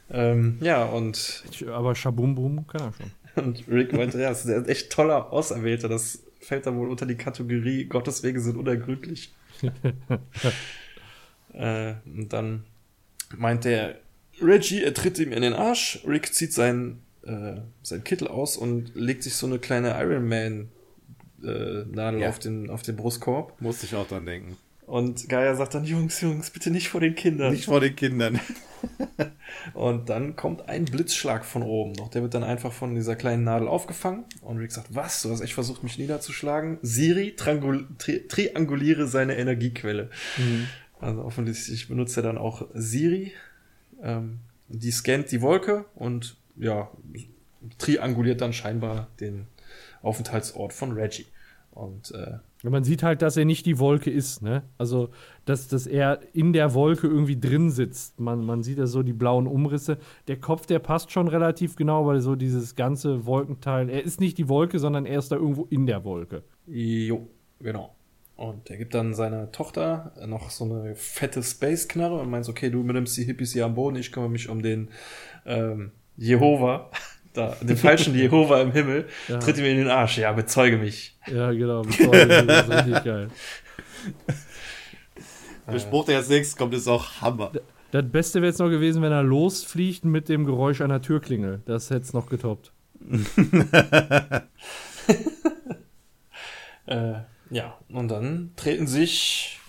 Ähm, ja, und. Aber Shaboom Boom kann er schon. (laughs) Und Rick meinte, ja, das ist ein echt toller Auserwählter. Das fällt dann wohl unter die Kategorie Gottes Wege sind unergründlich. (laughs) äh, und dann meint der Reggie, er tritt ihm in den Arsch. Rick zieht seinen, äh, seinen Kittel aus und legt sich so eine kleine Iron Man äh, Nadel ja. auf, den, auf den Brustkorb. Musste ich auch dran denken. Und Gaia sagt dann, Jungs, Jungs, bitte nicht vor den Kindern. Nicht vor den Kindern. (laughs) und dann kommt ein Blitzschlag von oben. Doch der wird dann einfach von dieser kleinen Nadel aufgefangen. Und Rick sagt, was? Du hast echt versucht, mich niederzuschlagen? Siri, tri trianguliere seine Energiequelle. Mhm. Also offensichtlich benutzt er dann auch Siri. Ähm, die scannt die Wolke und ja, trianguliert dann scheinbar den Aufenthaltsort von Reggie. Und äh, man sieht halt, dass er nicht die Wolke ist, ne? Also, dass, dass er in der Wolke irgendwie drin sitzt. Man, man sieht ja so die blauen Umrisse. Der Kopf, der passt schon relativ genau, weil so dieses ganze Wolkenteil, er ist nicht die Wolke, sondern er ist da irgendwo in der Wolke. Jo, genau. Und er gibt dann seiner Tochter noch so eine fette Space-Knarre und meint, okay, du übernimmst die Hippies hier am Boden, ich kümmere mich um den ähm, Jehova da, den falschen (laughs) Jehova im Himmel, ja. tritt ihm in den Arsch. Ja, bezeuge mich. Ja, genau, bezeuge mich. Das ist richtig geil. Der Spruch, der jetzt nächstes kommt, ist auch Hammer. Das Beste wäre jetzt noch gewesen, wenn er losfliegt mit dem Geräusch einer Türklingel. Das hätte es noch getoppt. (laughs) äh, ja, und dann treten sich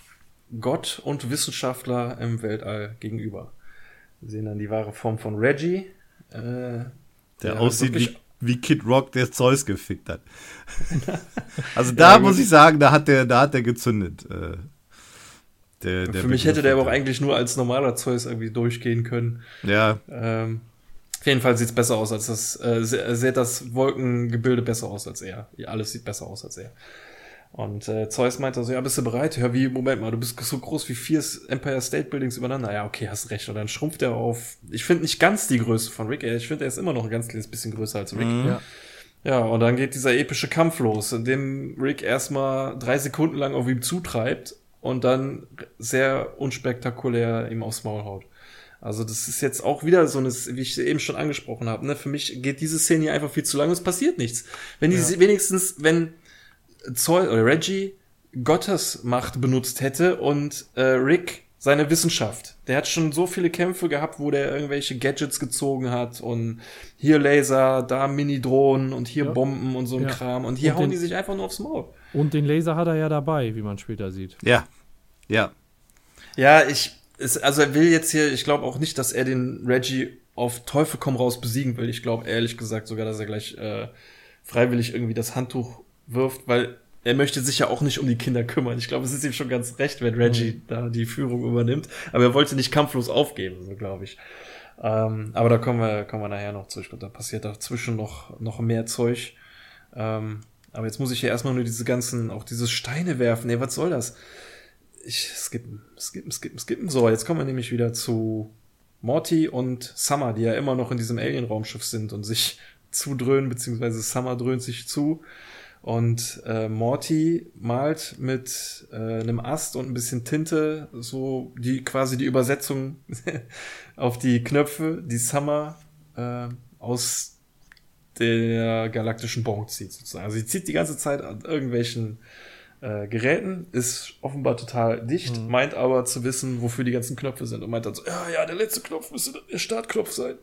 Gott und Wissenschaftler im Weltall gegenüber. Wir sehen dann die wahre Form von Reggie, äh, der ja, aussieht wie, wie Kid Rock, der Zeus gefickt hat. (laughs) also da ja, muss ich sagen, da hat der, da hat der gezündet. Äh, der, der Für mich hätte der aber auch eigentlich nur als normaler Zeus irgendwie durchgehen können. Ja. Ähm, auf jeden Fall sieht es besser aus als das, äh, sieht das Wolkengebilde besser aus als er. Alles sieht besser aus als er. Und äh, Zeus meinte so, ja, bist du bereit? Ja, wie, Moment mal, du bist so groß wie vier Empire State Buildings übereinander. Ja, okay, hast recht. Und dann schrumpft er auf, ich finde nicht ganz die Größe von Rick. Ich finde, er ist immer noch ein ganz kleines bisschen größer als Rick. Mhm. Ja. ja, und dann geht dieser epische Kampf los, in dem Rick erstmal drei Sekunden lang auf ihm zutreibt und dann sehr unspektakulär ihm aufs Maul haut. Also das ist jetzt auch wieder so eine, wie ich eben schon angesprochen habe. Ne? Für mich geht diese Szene hier einfach viel zu lang und es passiert nichts. Wenn die ja. wenigstens, wenn Zoll oder Reggie Gottes Macht benutzt hätte und äh, Rick seine Wissenschaft. Der hat schon so viele Kämpfe gehabt, wo der irgendwelche Gadgets gezogen hat und hier Laser, da Mini-Drohnen und hier ja. Bomben und so ein ja. Kram und hier und hauen den, die sich einfach nur aufs Maul. Und den Laser hat er ja dabei, wie man später sieht. Ja, ja. Ja, ich, ist, also er will jetzt hier, ich glaube auch nicht, dass er den Reggie auf Teufel komm raus besiegen will. Ich glaube ehrlich gesagt sogar, dass er gleich äh, freiwillig irgendwie das Handtuch wirft, weil er möchte sich ja auch nicht um die Kinder kümmern. Ich glaube, es ist ihm schon ganz recht, wenn Reggie mhm. da die Führung übernimmt. Aber er wollte nicht kampflos aufgeben, so glaube ich. Ähm, aber da kommen wir, kommen wir nachher noch zu. Ich glaube, da passiert dazwischen noch, noch mehr Zeug. Ähm, aber jetzt muss ich ja erstmal nur diese ganzen, auch diese Steine werfen. Nee, was soll das? Ich skippen, skippen, skippen, skippen. So, jetzt kommen wir nämlich wieder zu Morty und Summer, die ja immer noch in diesem Alien-Raumschiff sind und sich zudröhnen, beziehungsweise Summer dröhnt sich zu. Und äh, Morty malt mit äh, einem Ast und ein bisschen Tinte so die quasi die Übersetzung (laughs) auf die Knöpfe, die Summer äh, aus der galaktischen Bon zieht sozusagen. Also sie zieht die ganze Zeit an irgendwelchen äh, Geräten, ist offenbar total dicht, mhm. meint aber zu wissen, wofür die ganzen Knöpfe sind und meint dann so, ja, ja, der letzte Knopf müsste der Startknopf sein.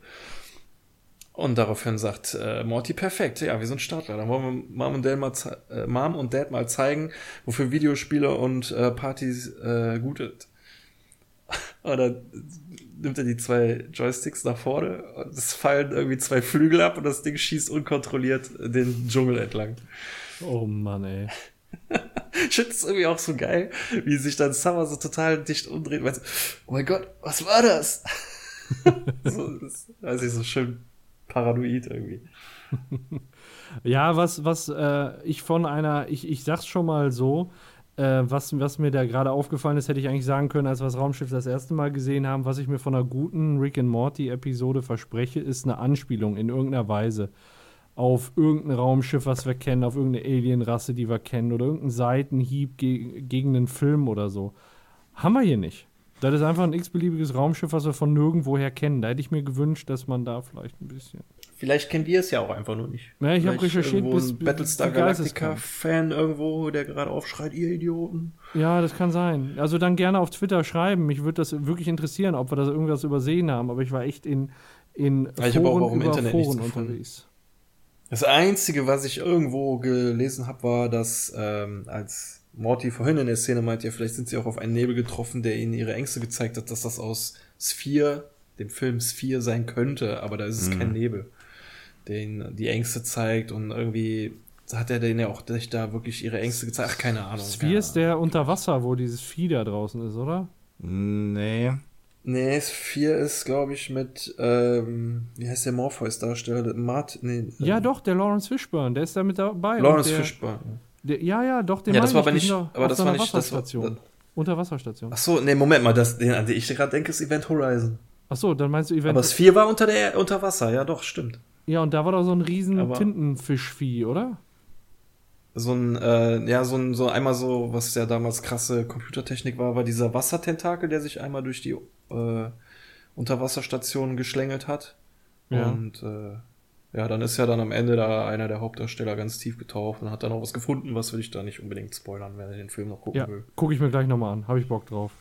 Und daraufhin sagt äh, Morty, perfekt, ja, wir sind Startler. Dann wollen wir Mom und Dad mal, äh, Mom und Dad mal zeigen, wofür Videospiele und äh, Partys äh, gut sind. (laughs) und dann nimmt er die zwei Joysticks nach vorne und es fallen irgendwie zwei Flügel ab und das Ding schießt unkontrolliert den Dschungel entlang. Oh Mann, ey. (laughs) ich finde es irgendwie auch so geil, wie sich dann Summer so total dicht umdreht und meint, oh mein Gott, was war das? (laughs) so, das weiß ich, so schön paranoid irgendwie. (laughs) ja, was, was äh, ich von einer, ich, ich sag's schon mal so, äh, was, was mir da gerade aufgefallen ist, hätte ich eigentlich sagen können, als wir das Raumschiff das erste Mal gesehen haben, was ich mir von einer guten Rick and Morty-Episode verspreche, ist eine Anspielung in irgendeiner Weise auf irgendein Raumschiff, was wir kennen, auf irgendeine Alienrasse, die wir kennen, oder irgendeinen Seitenhieb ge gegen einen Film oder so. Haben wir hier nicht. Das ist einfach ein x-beliebiges Raumschiff, was wir von nirgendwoher kennen. Da hätte ich mir gewünscht, dass man da vielleicht ein bisschen. Vielleicht kennen wir es ja auch einfach nur nicht. Ja, ich habe recherchiert, bis, bis Battlestar Galactica-Fan irgendwo, der gerade aufschreit, ihr Idioten. Ja, das kann sein. Also dann gerne auf Twitter schreiben. Mich würde das wirklich interessieren, ob wir das irgendwas übersehen haben. Aber ich war echt in, in ja, ich Foren auch im Internet Foren unterwegs. Das Einzige, was ich irgendwo gelesen habe, war, dass ähm, als Morty vorhin in der Szene meint, ja, vielleicht sind sie auch auf einen Nebel getroffen, der ihnen ihre Ängste gezeigt hat, dass das aus Sphere, dem Film Sphere sein könnte, aber da ist es mhm. kein Nebel, der ihnen die Ängste zeigt und irgendwie hat er denen ja auch sich da wirklich ihre Ängste gezeigt. Ach, keine Ahnung. Sphere ist der unter Wasser, wo dieses Vieh da draußen ist, oder? Nee. Nee, Sphere ist, glaube ich, mit, ähm, wie heißt der Morpheus-Darsteller? Mart, nee. Ja, ähm, doch, der Lawrence Fishburne, der ist da mit dabei. Lawrence Fishburne. Der, ja, ja, doch, den ja, das war aber nicht, aber das war nicht das war, Unterwasserstation. Ach so, nee, Moment mal, das, den, an den ich gerade denke, ist Event Horizon. Ach so, dann meinst du Event Aber das 4 war unter der unter Wasser, ja, doch, stimmt. Ja, und da war doch so ein riesen aber Tintenfischvieh, oder? So ein, äh, ja, so ein, so einmal so, was ja damals krasse Computertechnik war, war dieser Wassertentakel, der sich einmal durch die äh, Unterwasserstation geschlängelt hat. Ja. Und äh, ja, dann ist ja dann am Ende da einer der Hauptdarsteller ganz tief getaucht und hat dann auch was gefunden, was will ich da nicht unbedingt spoilern, wenn er den Film noch gucken ja, will. Gucke ich mir gleich nochmal an, habe ich Bock drauf.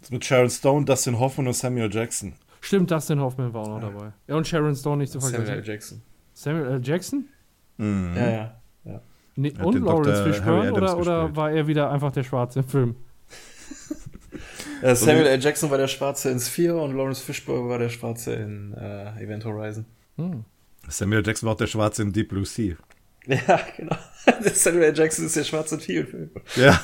Das mit Sharon Stone, Dustin Hoffman und Samuel Jackson. Stimmt, Dustin Hoffman war auch noch ja. dabei. Ja, und Sharon Stone nicht zu vergessen. Samuel Jackson. Samuel L. Jackson? Mhm. Ja, ja. ja. Nee, und Lawrence Fishburne oder, oder war er wieder einfach der Schwarze im Film? (laughs) Samuel L. Jackson war der Schwarze in Sphere und Lawrence Fishburne war der Schwarze in äh, Event Horizon. Hm. Samuel Jackson war auch der Schwarze in Deep Blue Sea. (laughs) Ja, genau. (laughs) Samuel. Jackson ist der Schwarze in vielen Filmen. Ja.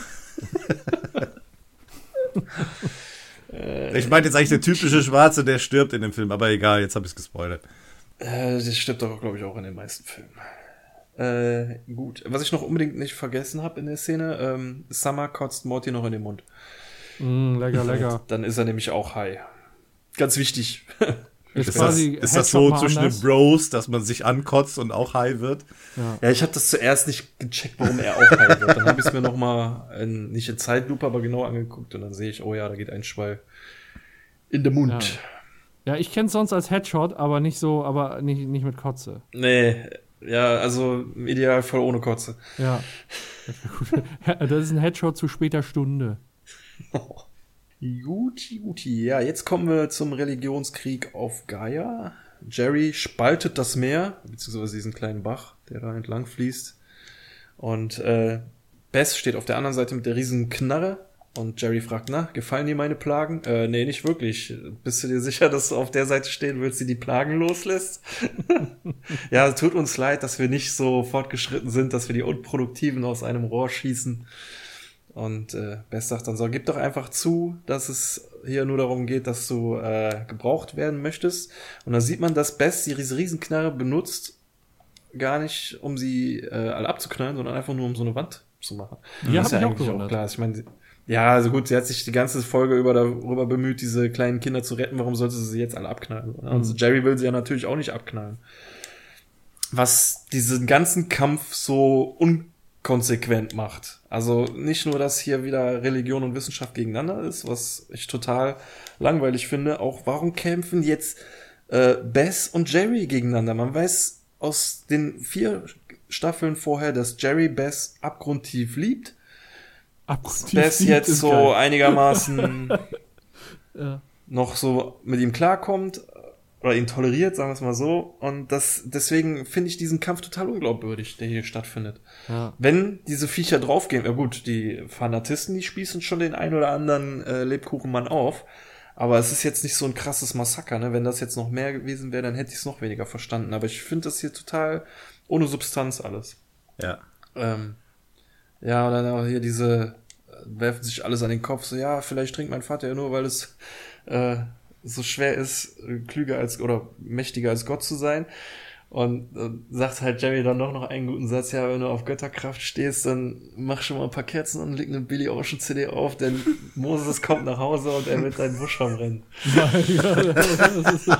ich meine jetzt eigentlich der typische Schwarze, der stirbt in dem Film, aber egal, jetzt habe ich es gespoilert. Äh, das stirbt doch, glaube ich, auch in den meisten Filmen. Äh, gut. Was ich noch unbedingt nicht vergessen habe in der Szene, ähm, Summer kotzt Morty noch in den Mund. Mm, lecker, lecker. (laughs) Dann ist er nämlich auch high. Ganz wichtig. Ist, ist, das, ist das so zwischen den Bros, dass man sich ankotzt und auch high wird? Ja, ja ich habe das zuerst nicht gecheckt, warum er auch high wird. Dann habe ich es mir noch mal in, nicht in Zeitlupe, aber genau angeguckt und dann sehe ich, oh ja, da geht ein Schwall in den Mund. Ja, ja ich kenne es sonst als Headshot, aber nicht so, aber nicht, nicht mit Kotze. Nee, ja, also ideal voll ohne Kotze. (laughs) Ja. Das ist ein Headshot zu später Stunde. Oh. (laughs) Guti, guti. Ja, jetzt kommen wir zum Religionskrieg auf Gaia. Jerry spaltet das Meer, beziehungsweise diesen kleinen Bach, der da entlang fließt. Und äh, Bess steht auf der anderen Seite mit der riesen Knarre. Und Jerry fragt, na, gefallen dir meine Plagen? Äh, nee, nicht wirklich. Bist du dir sicher, dass du auf der Seite stehen willst, die die Plagen loslässt? (laughs) ja, tut uns leid, dass wir nicht so fortgeschritten sind, dass wir die Unproduktiven aus einem Rohr schießen. Und äh, Bess sagt dann so, gib doch einfach zu, dass es hier nur darum geht, dass du äh, gebraucht werden möchtest. Und dann sieht man, dass Bess diese Riesenknarre benutzt, gar nicht, um sie äh, alle abzuknallen, sondern einfach nur, um so eine Wand zu machen. Ja, das ist ja eigentlich auch, auch klar. Ich meine, ja, also gut, sie hat sich die ganze Folge über darüber bemüht, diese kleinen Kinder zu retten. Warum sollte sie sie jetzt alle abknallen? Mhm. Also Jerry will sie ja natürlich auch nicht abknallen. Was diesen ganzen Kampf so un konsequent macht. Also nicht nur, dass hier wieder Religion und Wissenschaft gegeneinander ist, was ich total langweilig finde, auch warum kämpfen jetzt äh, Bess und Jerry gegeneinander? Man weiß aus den vier Staffeln vorher, dass Jerry Bess abgrundtief liebt. Abgrundtief Bess jetzt so geil. einigermaßen (laughs) ja. noch so mit ihm klarkommt, oder ihn toleriert, sagen wir es mal so. Und das, deswegen finde ich diesen Kampf total unglaubwürdig, der hier stattfindet. Ja. Wenn diese Viecher draufgehen, ja gut, die Fanatisten, die spießen schon den ein oder anderen äh, Lebkuchenmann auf. Aber es ist jetzt nicht so ein krasses Massaker, ne? Wenn das jetzt noch mehr gewesen wäre, dann hätte ich es noch weniger verstanden. Aber ich finde das hier total ohne Substanz alles. Ja. Ähm, ja, und dann auch hier diese, äh, werfen sich alles an den Kopf, so, ja, vielleicht trinkt mein Vater ja nur, weil es äh, so schwer ist, klüger als oder mächtiger als Gott zu sein. Und, und sagt halt Jerry dann doch noch einen guten Satz, ja, wenn du auf Götterkraft stehst, dann mach schon mal ein paar Kerzen und leg eine Billy Ocean CD auf, denn (laughs) Moses kommt nach Hause und er wird deinen Busch rennen. Ja. (laughs)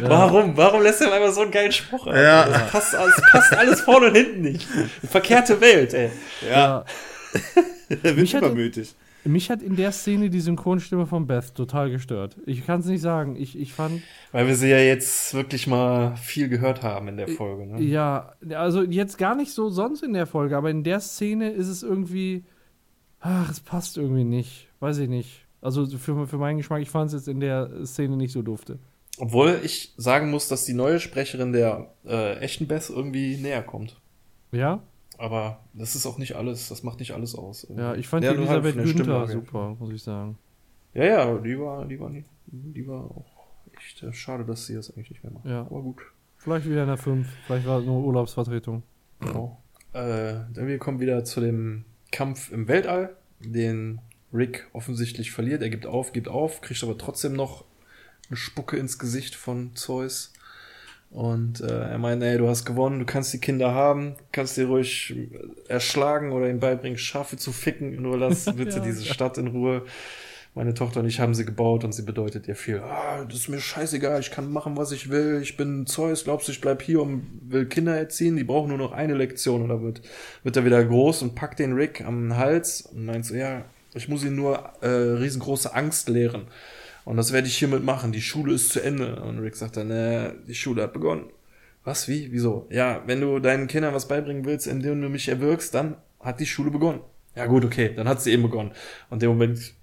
Warum? Warum lässt er einfach so einen geilen Spruch ein? Ja. Das passt, alles, passt alles vorne und hinten nicht. Verkehrte Welt, ey. Ja. ja. (laughs) er wird übermütig. Mich hat in der Szene die Synchronstimme von Beth total gestört. Ich kann es nicht sagen. Ich, ich fand. Weil wir sie ja jetzt wirklich mal viel gehört haben in der Folge, ne? Ja, also jetzt gar nicht so sonst in der Folge, aber in der Szene ist es irgendwie. Ach, es passt irgendwie nicht. Weiß ich nicht. Also für, für meinen Geschmack, ich fand es jetzt in der Szene nicht so dufte. Obwohl ich sagen muss, dass die neue Sprecherin der äh, echten Beth irgendwie näher kommt. Ja? Aber das ist auch nicht alles, das macht nicht alles aus. Ja, ich fand ja, die Elisabeth halt Günther super, muss ich sagen. Ja, ja, die war, die war, nicht, die war auch echt äh, schade, dass sie das eigentlich nicht mehr macht. Ja. Aber gut. Vielleicht wieder in der 5, vielleicht war es nur Urlaubsvertretung. Genau. Äh, dann wir kommen wieder zu dem Kampf im Weltall, den Rick offensichtlich verliert. Er gibt auf, gibt auf, kriegt aber trotzdem noch eine Spucke ins Gesicht von Zeus. Und äh, er meint, ey, du hast gewonnen, du kannst die Kinder haben, kannst dir ruhig erschlagen oder ihm beibringen, Schafe zu ficken, nur lass (laughs) bitte ja, diese. Stadt in Ruhe. Meine Tochter und ich haben sie gebaut und sie bedeutet ihr viel. Ah, das ist mir scheißegal, ich kann machen, was ich will. Ich bin Zeus, glaubst du, ich bleib hier und will Kinder erziehen? Die brauchen nur noch eine Lektion oder wird, wird er wieder groß und packt den Rick am Hals und meint so, ja, ich muss ihn nur äh, riesengroße Angst lehren. Und das werde ich hiermit machen. Die Schule ist zu Ende. Und Rick sagt dann, äh, die Schule hat begonnen. Was? Wie? Wieso? Ja, wenn du deinen Kindern was beibringen willst, indem du mich erwürgst, dann hat die Schule begonnen. Ja gut, okay, dann hat sie eben begonnen. Und in dem Moment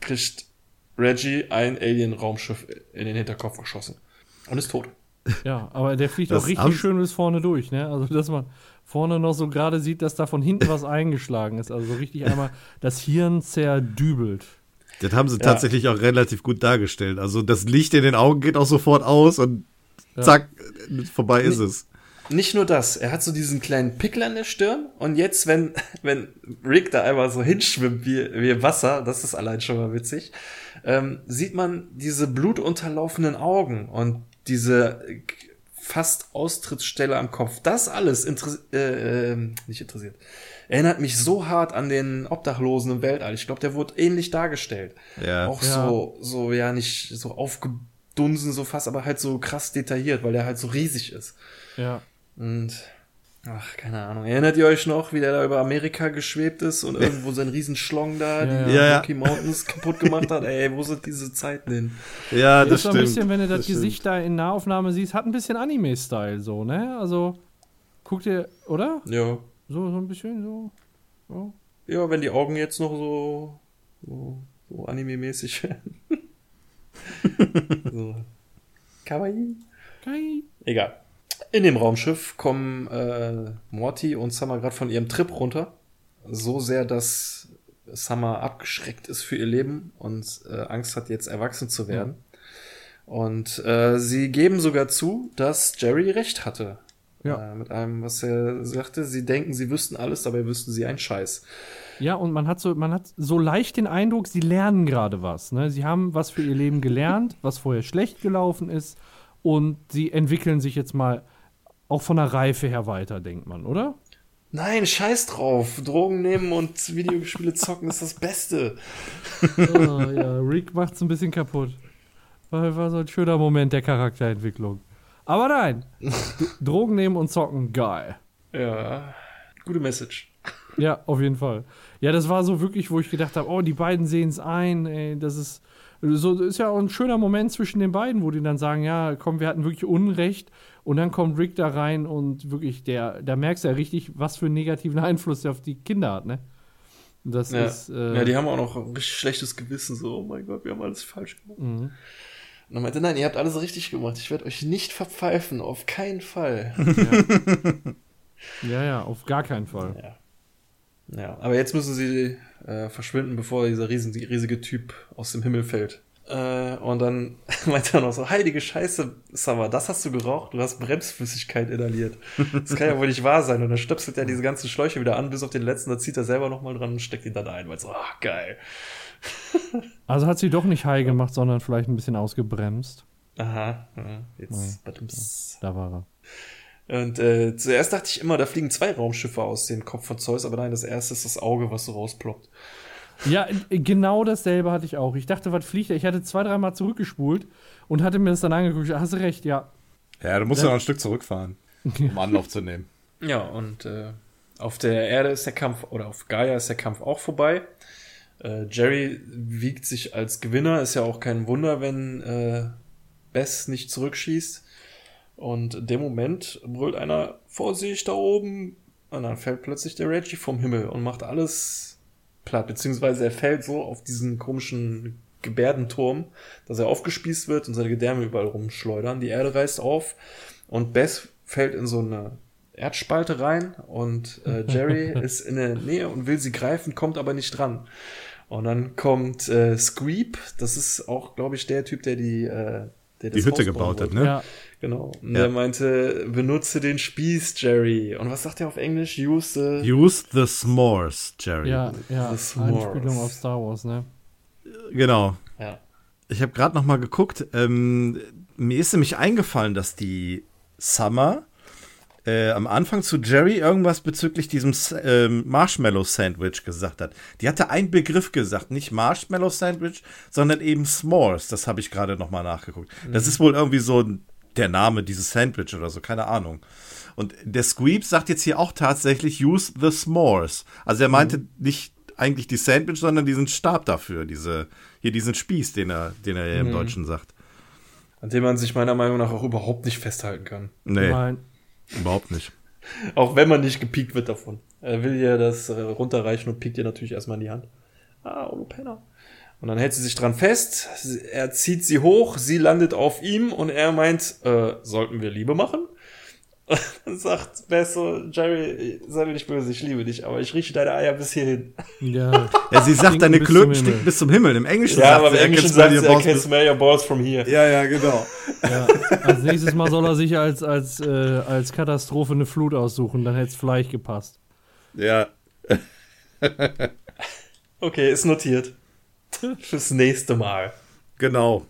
kriegt Reggie ein Alien-Raumschiff in den Hinterkopf geschossen. Und ist tot. Ja, aber der fliegt das auch richtig schön bis vorne durch, ne? Also, dass man vorne noch so gerade sieht, dass da von hinten was (laughs) eingeschlagen ist. Also so richtig einmal das Hirn zerdübelt. Das haben sie ja. tatsächlich auch relativ gut dargestellt. Also das Licht in den Augen geht auch sofort aus und ja. zack, vorbei ist es. Nicht nur das, er hat so diesen kleinen Pickel an der Stirn und jetzt, wenn, (laughs) wenn Rick da einmal so hinschwimmt wie, wie Wasser, das ist allein schon mal witzig, ähm, sieht man diese blutunterlaufenden Augen und diese fast Austrittsstelle am Kopf. Das alles interessiert, äh, äh, nicht interessiert, erinnert mich so hart an den Obdachlosen im Weltall. Ich glaube, der wurde ähnlich dargestellt. Ja. Auch ja. so, so, ja, nicht so aufgedunsen, so fast, aber halt so krass detailliert, weil der halt so riesig ist. Ja. Und, ach, keine Ahnung. Erinnert ihr euch noch, wie der da über Amerika geschwebt ist und irgendwo sein Riesenschlong da, ja, die ja. Rocky Mountains kaputt gemacht hat? Ey, wo sind diese Zeiten hin? Ja, das, das stimmt. ein bisschen, wenn du das, das Gesicht stimmt. da in Nahaufnahme siehst, hat ein bisschen Anime-Style so, ne? Also, guck dir, oder? Ja. So, so ein bisschen so. so. Ja, wenn die Augen jetzt noch so, so, so anime-mäßig werden. (laughs) so. Kawaii. Kawaii. Egal. In dem Raumschiff kommen äh, Morty und Summer gerade von ihrem Trip runter. So sehr, dass Summer abgeschreckt ist für ihr Leben und äh, Angst hat, jetzt erwachsen zu werden. Ja. Und äh, sie geben sogar zu, dass Jerry recht hatte. Ja. Äh, mit einem, was er sagte, sie denken, sie wüssten alles, dabei wüssten sie einen Scheiß. Ja, und man hat so, man hat so leicht den Eindruck, sie lernen gerade was. Ne? Sie haben was für ihr Leben gelernt, was vorher schlecht gelaufen ist, und sie entwickeln sich jetzt mal auch von der Reife her weiter, denkt man, oder? Nein, scheiß drauf. Drogen nehmen und Videospiele zocken ist das Beste. oh, (laughs) ja, Rick macht's ein bisschen kaputt. War, war so ein schöner Moment der Charakterentwicklung. Aber nein, (laughs) Drogen nehmen und zocken, geil. Ja, gute Message. Ja, auf jeden Fall. Ja, das war so wirklich, wo ich gedacht habe, oh, die beiden sehen es ein, ey, das ist so ist ja auch ein schöner Moment zwischen den beiden, wo die dann sagen, ja, komm, wir hatten wirklich Unrecht und dann kommt Rick da rein und wirklich der da merkst du ja richtig, was für einen negativen Einfluss der auf die Kinder hat, ne? Das ja. ist äh, Ja, die haben auch noch ein richtig schlechtes Gewissen so, oh mein Gott, wir haben alles falsch gemacht. Mhm. Und er meinte, nein, ihr habt alles richtig gemacht. Ich werde euch nicht verpfeifen, auf keinen Fall. Ja. (laughs) ja, ja, auf gar keinen Fall. Ja, ja aber jetzt müssen sie äh, verschwinden, bevor dieser riesen, riesige Typ aus dem Himmel fällt. Äh, und dann (laughs) meinte er noch so, heilige Scheiße, Summer, das hast du geraucht? Du hast Bremsflüssigkeit inhaliert. Das kann ja wohl nicht wahr sein. Und dann stöpselt er diese ganzen Schläuche wieder an, bis auf den letzten, da zieht er selber nochmal dran und steckt ihn dann ein, weil so, ach, geil. (laughs) Also hat sie doch nicht high gemacht, sondern vielleicht ein bisschen ausgebremst. Aha, ja, jetzt, ja, da war er. Und äh, zuerst dachte ich immer, da fliegen zwei Raumschiffe aus dem Kopf von Zeus, aber nein, das erste ist das Auge, was so rausploppt. Ja, genau dasselbe hatte ich auch. Ich dachte, was fliegt da? Ich hatte zwei, dreimal zurückgespult und hatte mir das dann angeguckt. Hast du recht, ja. Ja, du musst ja noch ein Stück zurückfahren, um Anlauf zu nehmen. Ja, und äh, auf der Erde ist der Kampf, oder auf Gaia ist der Kampf auch vorbei. Äh, Jerry wiegt sich als Gewinner, ist ja auch kein Wunder, wenn äh, Bess nicht zurückschießt. Und in dem Moment brüllt einer, Vorsicht da oben! Und dann fällt plötzlich der Reggie vom Himmel und macht alles platt, beziehungsweise er fällt so auf diesen komischen Gebärdenturm, dass er aufgespießt wird und seine Gedärme überall rumschleudern. Die Erde reißt auf und Bess fällt in so eine Erdspalte rein und äh, (laughs) Jerry ist in der Nähe und will sie greifen, kommt aber nicht dran. Und dann kommt äh, Squeep, das ist auch, glaube ich, der Typ, der die, äh, der die Hütte gebaut hat, ne? Ja. Genau. Und ja. der meinte, benutze den Spieß, Jerry. Und was sagt er auf Englisch? Use the... Use the s'mores, Jerry. Ja, ja. The s'mores. Anspielung auf Star Wars, ne? Genau. Ja. Ich habe gerade noch mal geguckt. Ähm, mir ist nämlich eingefallen, dass die Summer äh, am Anfang zu Jerry irgendwas bezüglich diesem äh, Marshmallow-Sandwich gesagt hat. Die hatte einen Begriff gesagt, nicht Marshmallow-Sandwich, sondern eben S'mores. Das habe ich gerade noch mal nachgeguckt. Mhm. Das ist wohl irgendwie so der Name dieses Sandwich oder so, keine Ahnung. Und der Squeep sagt jetzt hier auch tatsächlich use the s'mores. Also er meinte mhm. nicht eigentlich die Sandwich, sondern diesen Stab dafür, diese, hier diesen Spieß, den er, den er ja im mhm. Deutschen sagt. An dem man sich meiner Meinung nach auch überhaupt nicht festhalten kann. Nee. Nein. Überhaupt nicht. auch wenn man nicht gepiekt wird davon. Er will ja das äh, runterreichen und piekt ihr natürlich erstmal in die Hand. Ah, oh, Penner. Und dann hält sie sich dran fest, er zieht sie hoch, sie landet auf ihm und er meint, äh, sollten wir Liebe machen? (laughs) Und dann sagt Bess so, Jerry, sei mir nicht böse, ich liebe dich, aber ich rieche deine Eier bis hierhin. Ja, (laughs) ja sie sagt, deine Klöten stinken bis zum Himmel. Im Englischen ja, sagt aber im Englischen sagt sie, I can smell your balls from here. Ja, ja, genau. Ja. Als nächstes Mal soll er sich als, als, äh, als Katastrophe eine Flut aussuchen, dann hätte es vielleicht gepasst. Ja. (laughs) okay, ist notiert. Fürs nächste Mal. Genau.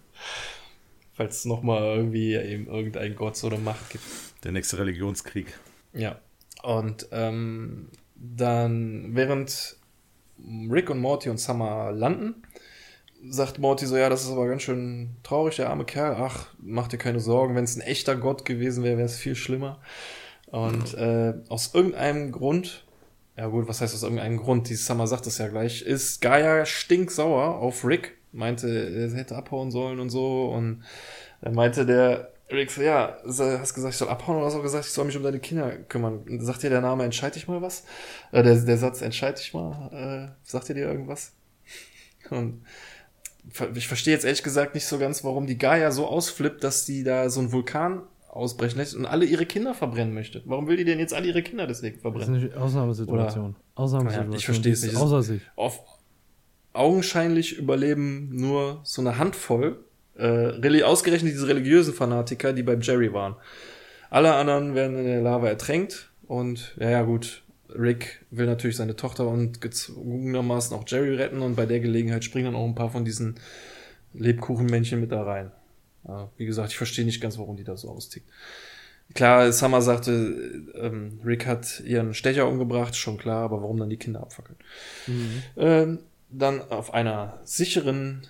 Falls es nochmal irgendwie eben irgendein Gott so eine Macht gibt. Der nächste Religionskrieg. Ja. Und ähm, dann, während Rick und Morty und Summer landen, sagt Morty so, ja, das ist aber ganz schön traurig, der arme Kerl. Ach, mach dir keine Sorgen, wenn es ein echter Gott gewesen wäre, wäre es viel schlimmer. Und äh, aus irgendeinem Grund ja gut, was heißt aus irgendeinem Grund? Die Summer sagt das ja gleich. Ist Gaia stinksauer auf Rick. Meinte, er hätte abhauen sollen und so. Und dann meinte der Rick so, ja, hast gesagt, ich soll abhauen oder hast auch gesagt, ich soll mich um deine Kinder kümmern. Sagt dir der Name, entscheid dich mal was? Äh, der, der Satz, entscheid dich mal, äh, sagt dir dir irgendwas? Und ich verstehe jetzt ehrlich gesagt nicht so ganz, warum die Gaia so ausflippt, dass die da so einen Vulkan ausbrechen lässt und alle ihre Kinder verbrennen möchte. Warum will die denn jetzt alle ihre Kinder deswegen verbrennen? Das ist eine Ausnahmesituation. Oder, Ausnahmesituation. Ja, ich verstehe es nicht. Außer sich. Auf, augenscheinlich überleben nur so eine Handvoll, äh, ausgerechnet diese religiösen Fanatiker, die beim Jerry waren. Alle anderen werden in der Lava ertränkt und ja, ja, gut. Rick will natürlich seine Tochter und gezwungenermaßen auch Jerry retten und bei der Gelegenheit springen dann auch ein paar von diesen Lebkuchenmännchen mit da rein. Ja, wie gesagt, ich verstehe nicht ganz, warum die da so austickt. Klar, Summer sagte, ähm, Rick hat ihren Stecher umgebracht, schon klar, aber warum dann die Kinder abfackeln? Mhm. Ähm, dann auf einer sicheren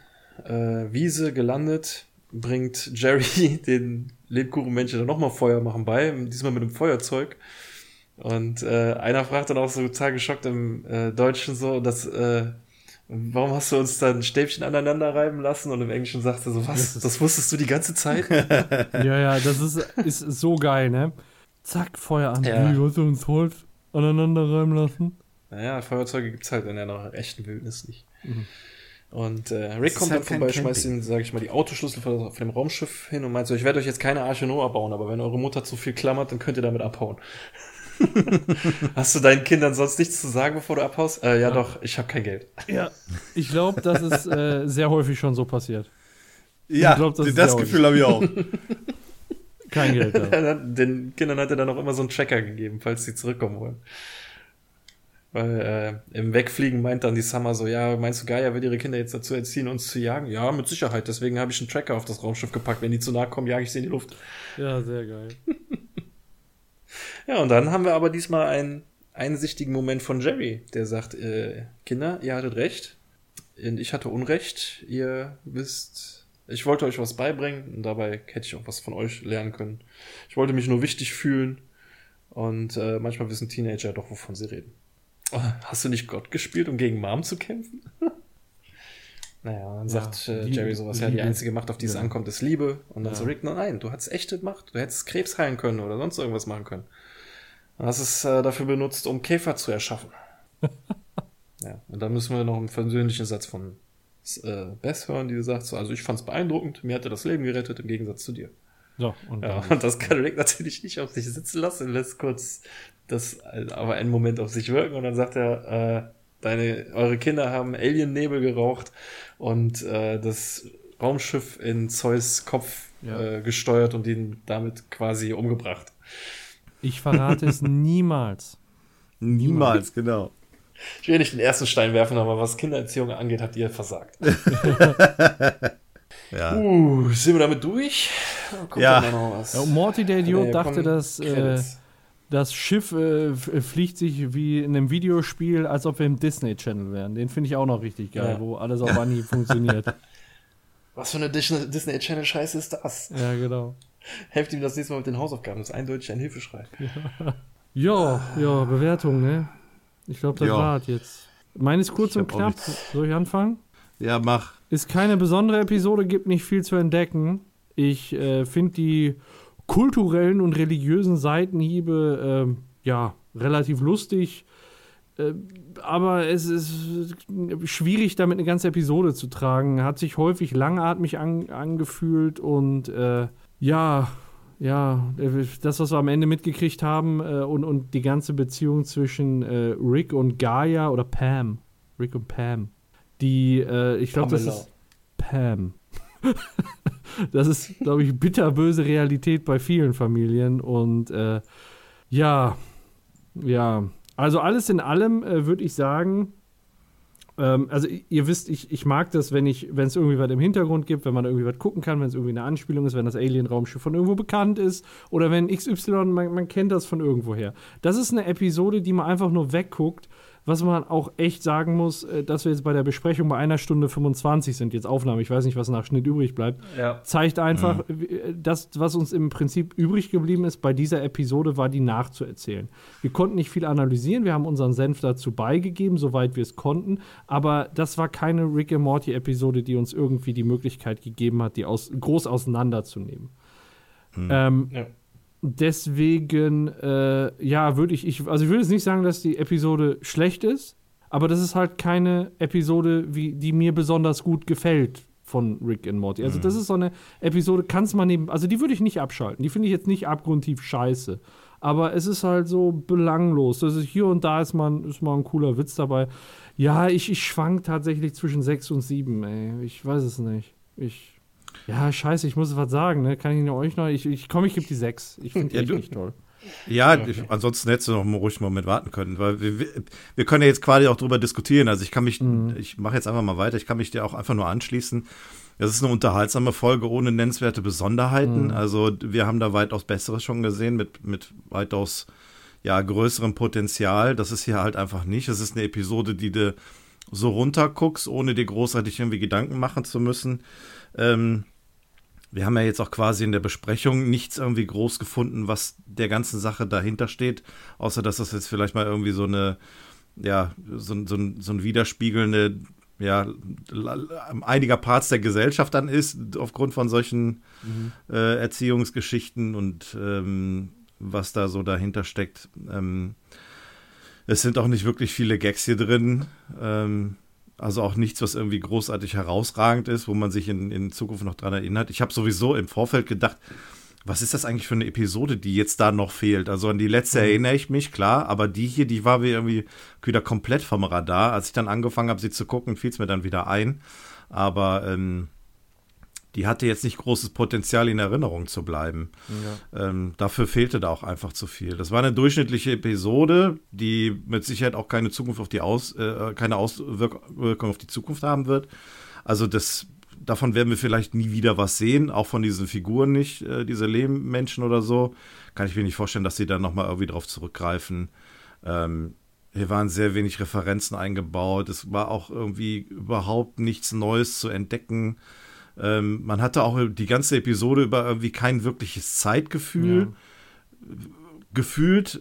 äh, Wiese gelandet, bringt Jerry (laughs) den Lebkuchenmännchen dann nochmal Feuer machen bei, diesmal mit einem Feuerzeug. Und äh, einer fragt dann auch so total geschockt im äh, Deutschen so, dass äh, warum hast du uns dann Stäbchen aneinander reiben lassen? Und im Englischen sagt er so, was, (laughs) das wusstest du die ganze Zeit? (laughs) ja, ja, das ist, ist so geil, ne? Zack, Feuer an. Ja. Wie, hast du uns Holz aneinander reiben lassen? Naja, Feuerzeuge gibt's halt in der echten Wildnis nicht. Mhm. Und äh, Rick kommt halt dann vorbei, schmeißt ihn, sag ich mal, die Autoschlüssel von, von dem Raumschiff hin und meint so, ich werde euch jetzt keine Arche Noah bauen, aber wenn eure Mutter zu viel klammert, dann könnt ihr damit abhauen. (laughs) Hast du deinen Kindern sonst nichts zu sagen, bevor du abhaust? Äh, ja, ja, doch, ich habe kein Geld. Ja, ich glaube, das ist äh, sehr häufig schon so passiert. Ja, glaub, das, das Gefühl habe ich auch. Kein Geld (laughs) da. Den Kindern hat er dann auch immer so einen Tracker gegeben, falls sie zurückkommen wollen. Weil äh, im Wegfliegen meint dann die Summer so, ja, meinst du, Gaia wird ihre Kinder jetzt dazu erziehen, uns zu jagen? Ja, mit Sicherheit. Deswegen habe ich einen Tracker auf das Raumschiff gepackt. Wenn die zu nahe kommen, jage ich sie in die Luft. Ja, sehr geil. (laughs) ja, und dann haben wir aber diesmal einen einsichtigen Moment von Jerry, der sagt, äh, Kinder, ihr hattet recht. Und ich hatte Unrecht. Ihr wisst, ich wollte euch was beibringen und dabei hätte ich auch was von euch lernen können. Ich wollte mich nur wichtig fühlen. Und äh, manchmal wissen Teenager doch, wovon sie reden. Hast du nicht Gott gespielt, um gegen Mom zu kämpfen? (laughs) naja, dann sagt ja, äh, Jerry sowas, Liebe. ja, die einzige Macht, auf die es ja. ankommt, ist Liebe. Und dann ja. so Rick, nein, du hattest echte Macht. Du hättest Krebs heilen können oder sonst irgendwas machen können. Und hast es äh, dafür benutzt, um Käfer zu erschaffen. (laughs) ja, und dann müssen wir noch einen versöhnlichen Satz von äh, Bess hören, die sagt so, also ich fand es beeindruckend, mir hatte das Leben gerettet, im Gegensatz zu dir. So, und, ja, und das kann Rick natürlich nicht auf sich sitzen lassen, lässt kurz das aber einen Moment auf sich wirken und dann sagt er, äh, deine, eure Kinder haben Alien-Nebel geraucht und äh, das Raumschiff in Zeus Kopf ja. äh, gesteuert und ihn damit quasi umgebracht. Ich verrate es (laughs) niemals. Niemals, genau. Ich will nicht den ersten Stein werfen, aber was Kindererziehung angeht, habt ihr versagt. (laughs) ja. Uh, sind wir damit durch? Kommt ja. ja Morty, der Idiot, dachte, dass äh, das Schiff äh, fliegt sich wie in einem Videospiel, als ob wir im Disney Channel wären. Den finde ich auch noch richtig geil, ja. wo alles auf Anhieb funktioniert. (laughs) Was für eine Disney Channel Scheiße ist das? Ja, genau. Helft ihm das nächste Mal mit den Hausaufgaben. Das ist eindeutig ein Hilfeschrei. Ja, ja, ja Bewertung, ne? Ich glaube, das ja. war jetzt. Meines kurz und knapp. Soll ich anfangen? Ja, mach. Ist keine besondere Episode, gibt nicht viel zu entdecken. Ich äh, finde die kulturellen und religiösen Seitenhiebe äh, ja relativ lustig. Äh, aber es ist schwierig, damit eine ganze Episode zu tragen. Hat sich häufig langatmig an, angefühlt und äh, ja, ja, das, was wir am Ende mitgekriegt haben äh, und, und die ganze Beziehung zwischen äh, Rick und Gaia oder Pam. Rick und Pam. Die, äh, ich glaube, das ist Pam. (laughs) das ist, glaube ich, bitterböse Realität bei vielen Familien. Und äh, ja, ja. Also alles in allem äh, würde ich sagen, ähm, also ihr wisst, ich, ich mag das, wenn ich, wenn es irgendwie was im Hintergrund gibt, wenn man irgendwie was gucken kann, wenn es irgendwie eine Anspielung ist, wenn das Alien-Raumschiff von irgendwo bekannt ist oder wenn XY, man, man kennt das von irgendwoher. Das ist eine Episode, die man einfach nur wegguckt was man auch echt sagen muss, äh, dass wir jetzt bei der Besprechung bei einer Stunde 25 sind, jetzt Aufnahme, ich weiß nicht, was nach Schnitt übrig bleibt, ja. zeigt einfach, mhm. Äh, das, was uns im Prinzip übrig geblieben ist bei dieser Episode, war die nachzuerzählen. Wir konnten nicht viel analysieren, wir haben unseren Senf dazu beigegeben, soweit wir es konnten, aber das war keine Rick and Morty Episode, die uns irgendwie die Möglichkeit gegeben hat, die aus, groß auseinanderzunehmen. Mhm. Ähm, ja deswegen, äh, ja, würde ich, ich, also ich würde jetzt nicht sagen, dass die Episode schlecht ist, aber das ist halt keine Episode, wie, die mir besonders gut gefällt von Rick and Morty. Also, mhm. das ist so eine Episode, kannst man neben, also die würde ich nicht abschalten. Die finde ich jetzt nicht abgrundtief scheiße. Aber es ist halt so belanglos. Also hier und da ist man, ist mal ein cooler Witz dabei. Ja, ich, ich schwank tatsächlich zwischen sechs und sieben, ey. Ich weiß es nicht. Ich ja, scheiße, ich muss was sagen, ne? Kann ich nur euch noch. Ich, ich komme, ich gebe die sechs. Ich finde (laughs) die ja, echt nicht toll. Ja, ja ich, ansonsten hättest du noch einen Moment warten können, weil wir, wir, können ja jetzt quasi auch drüber diskutieren. Also ich kann mich, mhm. ich mache jetzt einfach mal weiter, ich kann mich dir auch einfach nur anschließen. Das ist eine unterhaltsame Folge ohne nennenswerte Besonderheiten. Mhm. Also wir haben da weitaus Besseres schon gesehen mit, mit weitaus ja, größerem Potenzial. Das ist hier halt einfach nicht. Es ist eine Episode, die du so runterguckst, ohne dir großartig irgendwie Gedanken machen zu müssen. Ähm, wir haben ja jetzt auch quasi in der Besprechung nichts irgendwie groß gefunden, was der ganzen Sache dahinter steht, außer dass das jetzt vielleicht mal irgendwie so eine, ja, so, so, so ein widerspiegelnde, ja, einiger Parts der Gesellschaft dann ist, aufgrund von solchen mhm. äh, Erziehungsgeschichten und ähm, was da so dahinter steckt. Ähm, es sind auch nicht wirklich viele Gags hier drin. Ähm, also auch nichts, was irgendwie großartig herausragend ist, wo man sich in, in Zukunft noch dran erinnert. Ich habe sowieso im Vorfeld gedacht, was ist das eigentlich für eine Episode, die jetzt da noch fehlt? Also an die letzte mhm. erinnere ich mich, klar, aber die hier, die war mir irgendwie wieder komplett vom Radar. Als ich dann angefangen habe, sie zu gucken, fiel es mir dann wieder ein. Aber ähm, die hatte jetzt nicht großes Potenzial in Erinnerung zu bleiben. Ja. Ähm, dafür fehlte da auch einfach zu viel. Das war eine durchschnittliche Episode, die mit Sicherheit auch keine Zukunft auf die Aus, äh, keine Auswirkung auf die Zukunft haben wird. Also das, davon werden wir vielleicht nie wieder was sehen, auch von diesen Figuren nicht, äh, diese Lehmmenschen oder so. Kann ich mir nicht vorstellen, dass sie da nochmal irgendwie drauf zurückgreifen. Ähm, hier waren sehr wenig Referenzen eingebaut. Es war auch irgendwie überhaupt nichts Neues zu entdecken. Ähm, man hatte auch die ganze Episode über irgendwie kein wirkliches Zeitgefühl. Ja. Gefühlt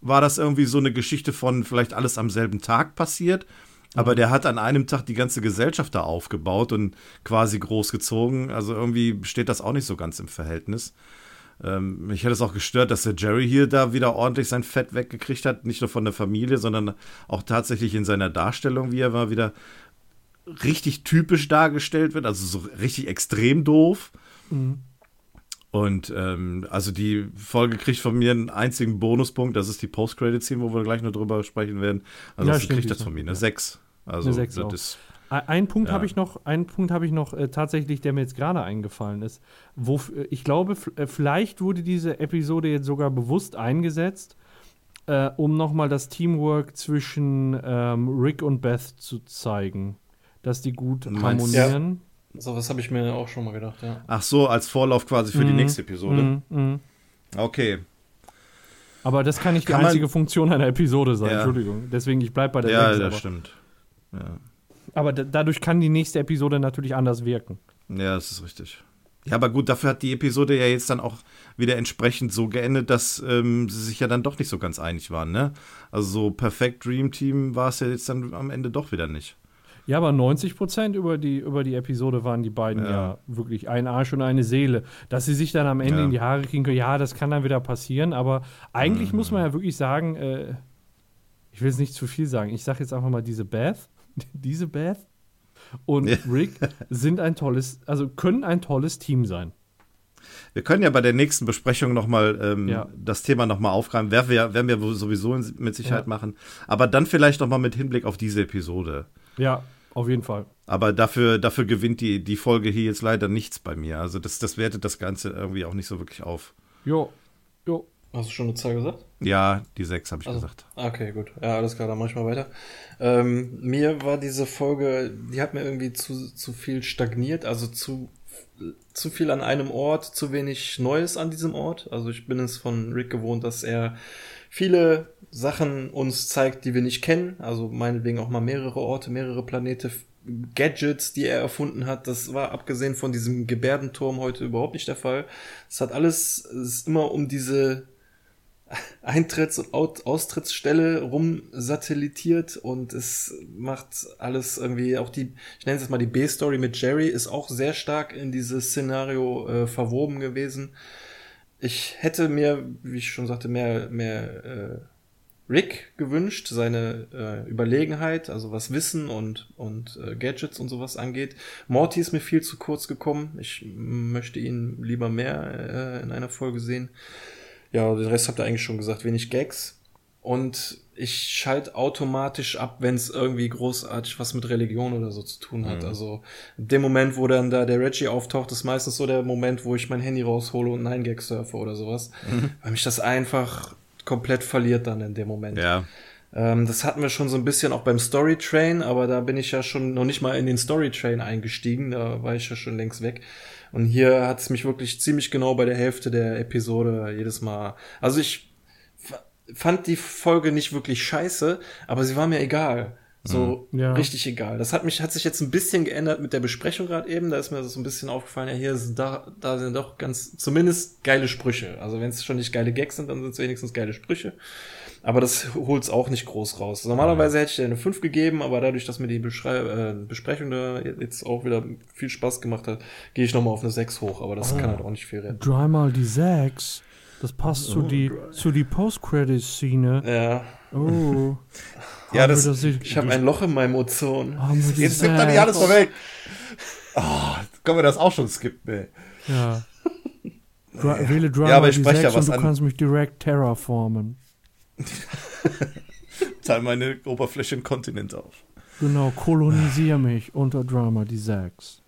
war das irgendwie so eine Geschichte von vielleicht alles am selben Tag passiert. Aber der hat an einem Tag die ganze Gesellschaft da aufgebaut und quasi großgezogen. Also irgendwie steht das auch nicht so ganz im Verhältnis. Ähm, mich hätte es auch gestört, dass der Jerry hier da wieder ordentlich sein Fett weggekriegt hat. Nicht nur von der Familie, sondern auch tatsächlich in seiner Darstellung, wie er mal wieder richtig typisch dargestellt wird, also so richtig extrem doof. Mhm. Und ähm, also die Folge kriegt von mir einen einzigen Bonuspunkt, das ist die Post-Credit-Scene, wo wir gleich noch drüber sprechen werden. Also ja, kriegt das von mir eine ja. 6. Also eine 6 das ist ein Punkt ja. habe ich noch, einen Punkt habe ich noch äh, tatsächlich, der mir jetzt gerade eingefallen ist. Wo ich glaube, äh, vielleicht wurde diese Episode jetzt sogar bewusst eingesetzt, äh, um nochmal das Teamwork zwischen ähm, Rick und Beth zu zeigen dass die gut harmonieren. Ja. So was habe ich mir auch schon mal gedacht, ja. Ach so, als Vorlauf quasi für mm, die mhm. nächste Episode. Mm, mm. Okay. Aber das kann nicht kann die einzige Funktion einer Episode sein, ja. Entschuldigung. Deswegen, ich bleibe bei der Ja, 6, das aber. stimmt. Ja. Aber dadurch kann die nächste Episode natürlich anders wirken. Ja, das ist richtig. Ja, aber gut, dafür hat die Episode ja jetzt dann auch wieder entsprechend so geendet, dass ähm, sie sich ja dann doch nicht so ganz einig waren, ne? Also so perfekt Dream Team war es ja jetzt dann am Ende doch wieder nicht. Ja, aber 90 Prozent über die, über die Episode waren die beiden ja. ja. wirklich ein Arsch und eine Seele. Dass sie sich dann am Ende ja. in die Haare kriegen können, ja, das kann dann wieder passieren, aber eigentlich mhm. muss man ja wirklich sagen, äh, ich will es nicht zu viel sagen, ich sage jetzt einfach mal diese Beth, (laughs) diese Beth und ja. Rick sind ein tolles, also können ein tolles Team sein. Wir können ja bei der nächsten Besprechung nochmal ähm, ja. das Thema nochmal aufgreifen. Werden wir, werden wir sowieso mit Sicherheit ja. machen. Aber dann vielleicht nochmal mit Hinblick auf diese Episode. Ja, auf jeden Fall. Aber dafür, dafür gewinnt die, die Folge hier jetzt leider nichts bei mir. Also das, das wertet das Ganze irgendwie auch nicht so wirklich auf. Jo, jo. Hast du schon eine Zahl gesagt? Ja, die sechs habe ich also, gesagt. Okay, gut. Ja, alles klar, dann mach ich mal weiter. Ähm, mir war diese Folge, die hat mir irgendwie zu, zu viel stagniert, also zu, zu viel an einem Ort, zu wenig Neues an diesem Ort. Also ich bin es von Rick gewohnt, dass er viele Sachen uns zeigt, die wir nicht kennen. Also meinetwegen auch mal mehrere Orte, mehrere Planete, Gadgets, die er erfunden hat. Das war abgesehen von diesem Gebärdenturm heute überhaupt nicht der Fall. Es hat alles, es ist immer um diese Eintritts- und Austrittsstelle rum satellitiert und es macht alles irgendwie, auch die, ich nenne es jetzt mal die B-Story mit Jerry, ist auch sehr stark in dieses Szenario äh, verwoben gewesen. Ich hätte mir, wie ich schon sagte, mehr, mehr äh, Rick gewünscht, seine äh, Überlegenheit, also was Wissen und, und äh, Gadgets und sowas angeht. Morty ist mir viel zu kurz gekommen. Ich möchte ihn lieber mehr äh, in einer Folge sehen. Ja, den Rest habt ihr eigentlich schon gesagt, wenig Gags. Und ich schalte automatisch ab, wenn es irgendwie großartig was mit Religion oder so zu tun hat. Mhm. Also dem Moment, wo dann da der Reggie auftaucht, ist meistens so der Moment, wo ich mein Handy raushole und einen Gag surfe oder sowas. Mhm. Weil mich das einfach komplett verliert dann in dem Moment. Ja. Ähm, das hatten wir schon so ein bisschen auch beim Story Train, aber da bin ich ja schon noch nicht mal in den Story Train eingestiegen, da war ich ja schon längst weg. Und hier hat es mich wirklich ziemlich genau bei der Hälfte der Episode jedes Mal. Also ich fand die Folge nicht wirklich scheiße, aber sie war mir egal. So mhm. ja. richtig egal. Das hat mich, hat sich jetzt ein bisschen geändert mit der Besprechung gerade eben. Da ist mir so ein bisschen aufgefallen, ja, hier sind da, da sind doch ganz, zumindest geile Sprüche. Also wenn es schon nicht geile Gags sind, dann sind es wenigstens geile Sprüche. Aber das holt's auch nicht groß raus. Normalerweise hätte ich dir eine 5 gegeben, aber dadurch, dass mir die Beschrei äh, Besprechung da jetzt auch wieder viel Spaß gemacht hat, gehe ich nochmal auf eine 6 hoch. Aber das oh. kann halt auch nicht viel retten. Dreimal die 6. Das passt oh, zu die, zu die Post-Credit-Szene. Ja. Oh. Ja, das, das ich habe ein Loch in meinem Ozon. Jetzt nimmt er nicht alles vorweg. Oh, können wir das auch schon skippen, ey. Ja. Dra wähle Drama ja, aber ich spreche ja was und du an. kannst mich direkt terraformen. (laughs) Teil meine Oberfläche im Kontinent auf. Genau, kolonisiere mich unter Drama die 6.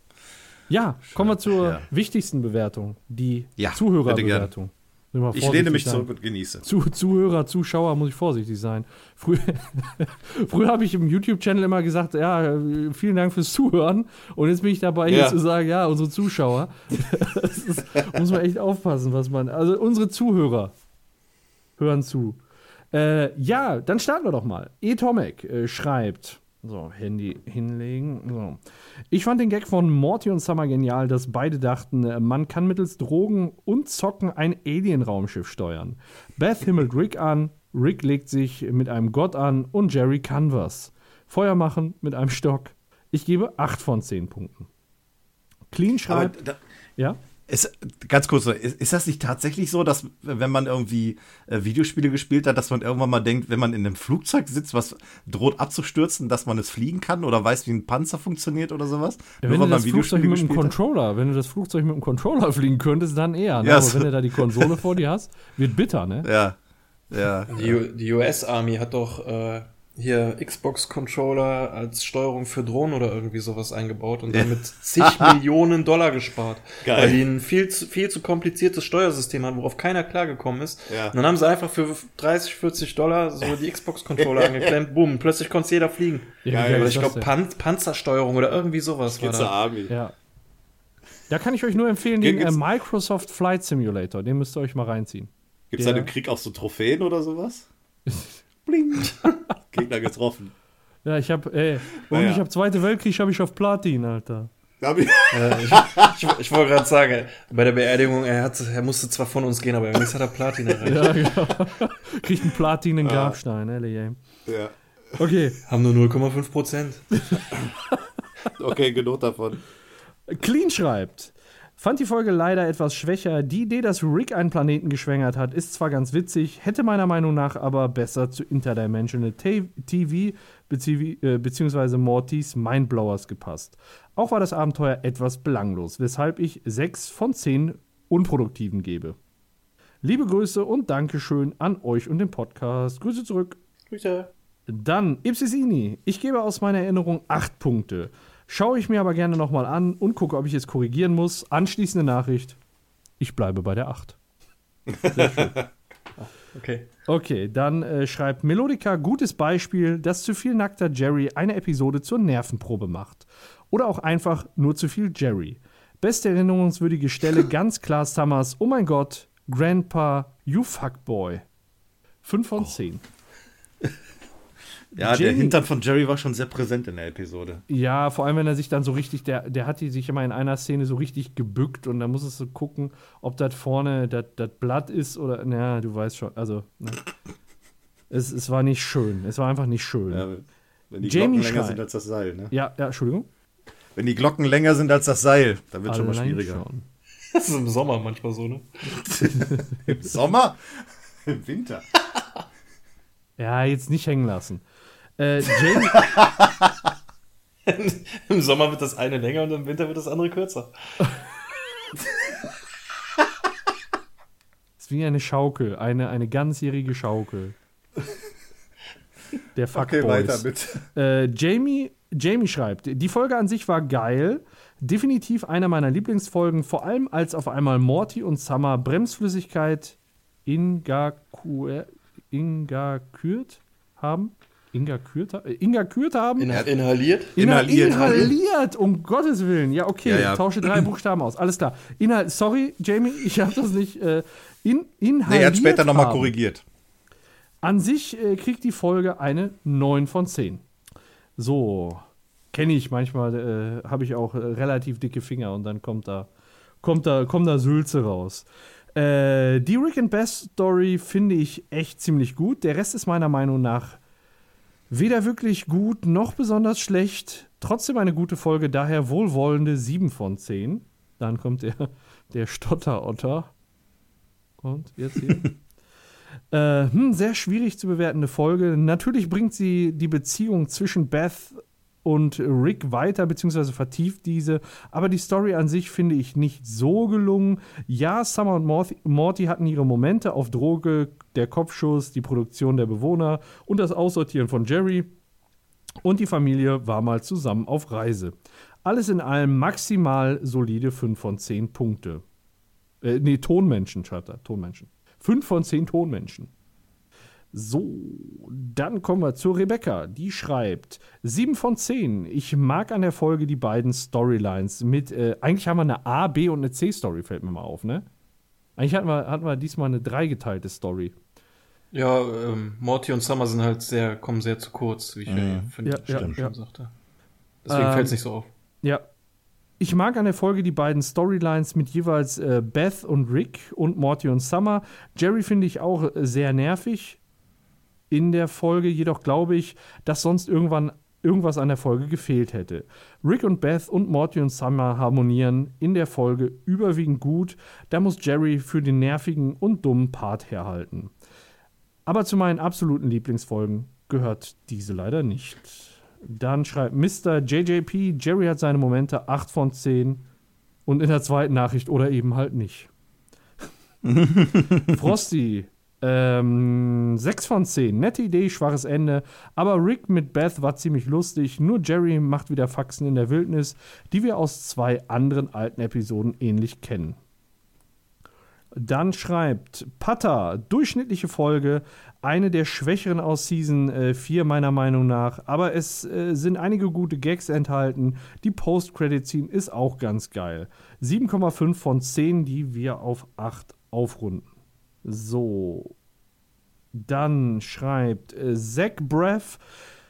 Ja, kommen wir zur ja. wichtigsten Bewertung, die ja, Zuhörerbewertung. Ich lehne mich sein. zurück und genieße. Zu, Zuhörer, Zuschauer muss ich vorsichtig sein. Früher, (laughs) früher habe ich im YouTube-Channel immer gesagt, ja, vielen Dank fürs Zuhören. Und jetzt bin ich dabei, ja. hier zu sagen, ja, unsere Zuschauer. (laughs) das ist, muss man echt aufpassen, was man. Also unsere Zuhörer hören zu. Äh, ja, dann starten wir doch mal. E. Tomek äh, schreibt. So, Handy hinlegen. So. Ich fand den Gag von Morty und Summer genial, dass beide dachten, äh, man kann mittels Drogen und Zocken ein Alien-Raumschiff steuern. Beth himmelt Rick an, Rick legt sich mit einem Gott an und Jerry kann was. Feuer machen mit einem Stock. Ich gebe 8 von 10 Punkten. Clean schreibt. Da, ja? Ist, ganz kurz, ist, ist, das nicht tatsächlich so, dass wenn man irgendwie äh, Videospiele gespielt hat, dass man irgendwann mal denkt, wenn man in einem Flugzeug sitzt, was droht abzustürzen, dass man es fliegen kann oder weiß, wie ein Panzer funktioniert oder sowas? Ja, wenn Nur, du das Flugzeug mit dem Controller, hat? wenn du das Flugzeug mit dem Controller (laughs) fliegen könntest, dann eher. Ne? Ja, Aber wenn du da die Konsole vor dir hast, wird bitter, ne? (laughs) Ja. Ja. Die, die US-Army hat doch äh, hier Xbox-Controller als Steuerung für Drohnen oder irgendwie sowas eingebaut und damit zig (laughs) Millionen Dollar gespart. Geil. Weil die ein viel zu, viel zu kompliziertes Steuersystem haben, worauf keiner klargekommen ist. Ja. Und dann haben sie einfach für 30, 40 Dollar so (laughs) die Xbox-Controller angeklemmt, boom, plötzlich konnte jeder fliegen. Ja, Geil, ich glaube Pan Panzersteuerung oder irgendwie sowas war da. Army. Ja. Da kann ich euch nur empfehlen, den äh, Microsoft Flight Simulator, den müsst ihr euch mal reinziehen. Gibt es da im Krieg auch so Trophäen oder sowas? (laughs) Bling. (laughs) Gegner getroffen. Ja, ich habe, ey, und naja. ich habe Zweite Weltkrieg habe ich auf Platin, Alter. Hab ich, äh, (laughs) ich, ich, ich wollte gerade sagen, bei der Beerdigung, er, hat, er musste zwar von uns gehen, aber jetzt hat er Platin erreicht. Ja, genau. (laughs) Kriegt einen Platin in Grabstein, ah. Ja. Okay. Haben nur 0,5 Prozent. okay, genug davon. Clean schreibt. Fand die Folge leider etwas schwächer. Die Idee, dass Rick einen Planeten geschwängert hat, ist zwar ganz witzig, hätte meiner Meinung nach aber besser zu Interdimensional TV äh, beziehungsweise Mortys Mindblowers gepasst. Auch war das Abenteuer etwas belanglos, weshalb ich 6 von 10 unproduktiven gebe. Liebe Grüße und Dankeschön an euch und den Podcast. Grüße zurück. Grüße. Dann Ipsisini. Ich gebe aus meiner Erinnerung 8 Punkte. Schaue ich mir aber gerne nochmal an und gucke, ob ich es korrigieren muss. Anschließende Nachricht. Ich bleibe bei der 8. Sehr schön. (laughs) Okay. Okay, dann äh, schreibt Melodica, gutes Beispiel, dass zu viel nackter Jerry eine Episode zur Nervenprobe macht. Oder auch einfach nur zu viel Jerry. Beste erinnerungswürdige Stelle, (laughs) ganz klar Summers, oh mein Gott, Grandpa, you fuckboy. 5 von 10. Oh. Ja, Jamie, der Hintern von Jerry war schon sehr präsent in der Episode. Ja, vor allem, wenn er sich dann so richtig, der, der hat die sich immer in einer Szene so richtig gebückt und da muss es so gucken, ob das vorne das Blatt ist oder, naja, du weißt schon, also, ne. es, es war nicht schön. Es war einfach nicht schön. Ja, wenn die Jamie Glocken länger sind als das Seil, ne? Ja, ja, Entschuldigung. Wenn die Glocken länger sind als das Seil, dann wird es schon mal schwieriger. Schon. (laughs) Das ist im Sommer manchmal so, ne? (laughs) Im Sommer? Im Winter. (laughs) Ja, jetzt nicht hängen lassen. Äh, Jamie. (laughs) Im Sommer wird das eine länger und im Winter wird das andere kürzer. (laughs) ist wie eine Schaukel, eine, eine ganzjährige Schaukel. Der Fuckboys. Okay, weiter bitte. Äh, Jamie, Jamie schreibt, die Folge an sich war geil. Definitiv einer meiner Lieblingsfolgen, vor allem als auf einmal Morty und Summer Bremsflüssigkeit ingakürt haben. Inga Kürt, äh, Inga Kürt haben. In, inhaliert? Inhaliert. Inhaliert, um Gottes Willen. Ja, okay, ja, ja. tausche drei (clears throat) Buchstaben aus. Alles klar. Inhal sorry, Jamie, (laughs) ich habe das nicht. Äh, in, inhaliert. Nee, er hat später nochmal korrigiert. An sich äh, kriegt die Folge eine 9 von 10. So, kenne ich manchmal, äh, habe ich auch äh, relativ dicke Finger und dann kommt da, kommt da, kommen da Sülze raus. Äh, die Rick and Bess Story finde ich echt ziemlich gut. Der Rest ist meiner Meinung nach Weder wirklich gut noch besonders schlecht. Trotzdem eine gute Folge, daher wohlwollende 7 von 10. Dann kommt der, der Stotterotter. Und jetzt hier. (laughs) äh, hm, sehr schwierig zu bewertende Folge. Natürlich bringt sie die Beziehung zwischen Beth und Rick weiter, beziehungsweise vertieft diese. Aber die Story an sich finde ich nicht so gelungen. Ja, Summer und Morty hatten ihre Momente auf Droge, der Kopfschuss, die Produktion der Bewohner und das Aussortieren von Jerry. Und die Familie war mal zusammen auf Reise. Alles in allem maximal solide 5 von 10 Punkte. Äh, nee, Tonmenschen, Shutter, Tonmenschen. 5 von 10 Tonmenschen. So, dann kommen wir zu Rebecca. Die schreibt 7 von 10. Ich mag an der Folge die beiden Storylines mit, äh, eigentlich haben wir eine A, B und eine C-Story, fällt mir mal auf, ne? Eigentlich hatten wir, hatten wir diesmal eine dreigeteilte Story. Ja, ähm, Morty und Summer sind halt sehr, kommen sehr zu kurz, wie ich mhm. ja, ja, ja, schon sagte. Deswegen ähm, fällt es nicht so auf. Ja. Ich mag an der Folge die beiden Storylines mit jeweils äh, Beth und Rick und Morty und Summer. Jerry finde ich auch äh, sehr nervig in der Folge, jedoch glaube ich, dass sonst irgendwann irgendwas an der Folge gefehlt hätte. Rick und Beth und Morty und Summer harmonieren in der Folge überwiegend gut. Da muss Jerry für den nervigen und dummen Part herhalten. Aber zu meinen absoluten Lieblingsfolgen gehört diese leider nicht. Dann schreibt Mr. JJP, Jerry hat seine Momente 8 von 10 und in der zweiten Nachricht oder eben halt nicht. (laughs) Frosty, ähm, 6 von 10. Nette Idee, schwaches Ende. Aber Rick mit Beth war ziemlich lustig. Nur Jerry macht wieder Faxen in der Wildnis, die wir aus zwei anderen alten Episoden ähnlich kennen. Dann schreibt Pata, durchschnittliche Folge, eine der schwächeren aus Season äh, 4 meiner Meinung nach, aber es äh, sind einige gute Gags enthalten. Die Post-Credit-Scene ist auch ganz geil. 7,5 von 10, die wir auf 8 aufrunden. So. Dann schreibt äh, Zach Breath,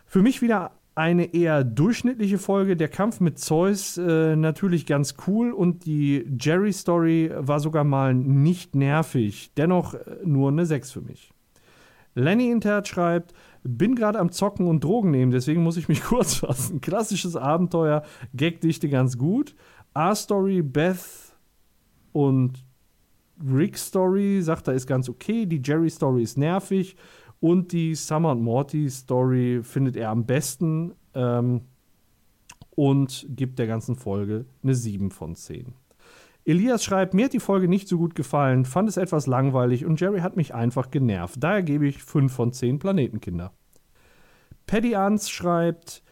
für mich wieder eine eher durchschnittliche Folge. Der Kampf mit Zeus äh, natürlich ganz cool und die Jerry-Story war sogar mal nicht nervig. Dennoch äh, nur eine 6 für mich. Lenny Intert schreibt, bin gerade am Zocken und Drogen nehmen, deswegen muss ich mich (laughs) kurz fassen. Klassisches Abenteuer, Gagdichte ganz gut. A-Story, Beth und Rick Story sagt er ist ganz okay. Die Jerry Story ist nervig. Und die Summer und Morty Story findet er am besten ähm, und gibt der ganzen Folge eine 7 von 10. Elias schreibt, mir hat die Folge nicht so gut gefallen, fand es etwas langweilig und Jerry hat mich einfach genervt. Daher gebe ich 5 von 10 Planetenkinder. Paddy Arns schreibt,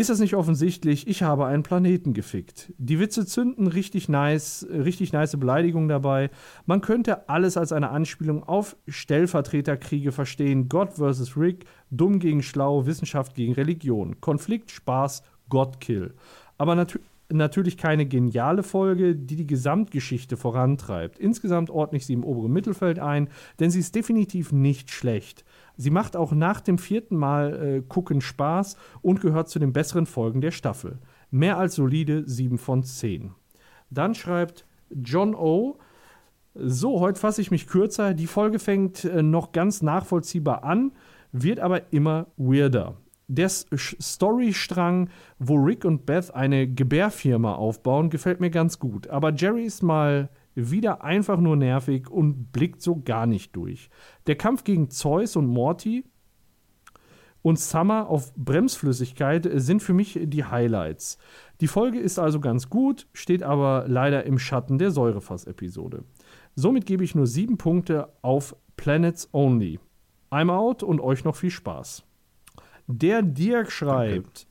ist das nicht offensichtlich? Ich habe einen Planeten gefickt. Die Witze zünden richtig nice, richtig nice Beleidigung dabei. Man könnte alles als eine Anspielung auf Stellvertreterkriege verstehen. Gott versus Rick, dumm gegen schlau, Wissenschaft gegen Religion. Konflikt, Spaß, Godkill. Aber natürlich natürlich keine geniale Folge, die die Gesamtgeschichte vorantreibt. Insgesamt ordne ich sie im oberen Mittelfeld ein, denn sie ist definitiv nicht schlecht. Sie macht auch nach dem vierten Mal äh, gucken Spaß und gehört zu den besseren Folgen der Staffel. Mehr als solide 7 von 10. Dann schreibt John O. So, heute fasse ich mich kürzer. Die Folge fängt äh, noch ganz nachvollziehbar an, wird aber immer weirder. Der Storystrang, wo Rick und Beth eine Gebärfirma aufbauen, gefällt mir ganz gut. Aber Jerry ist mal wieder einfach nur nervig und blickt so gar nicht durch. Der Kampf gegen Zeus und Morty und Summer auf Bremsflüssigkeit sind für mich die Highlights. Die Folge ist also ganz gut, steht aber leider im Schatten der Säurefass-Episode. Somit gebe ich nur sieben Punkte auf Planets Only. I'm out und euch noch viel Spaß. Der Dirk schreibt,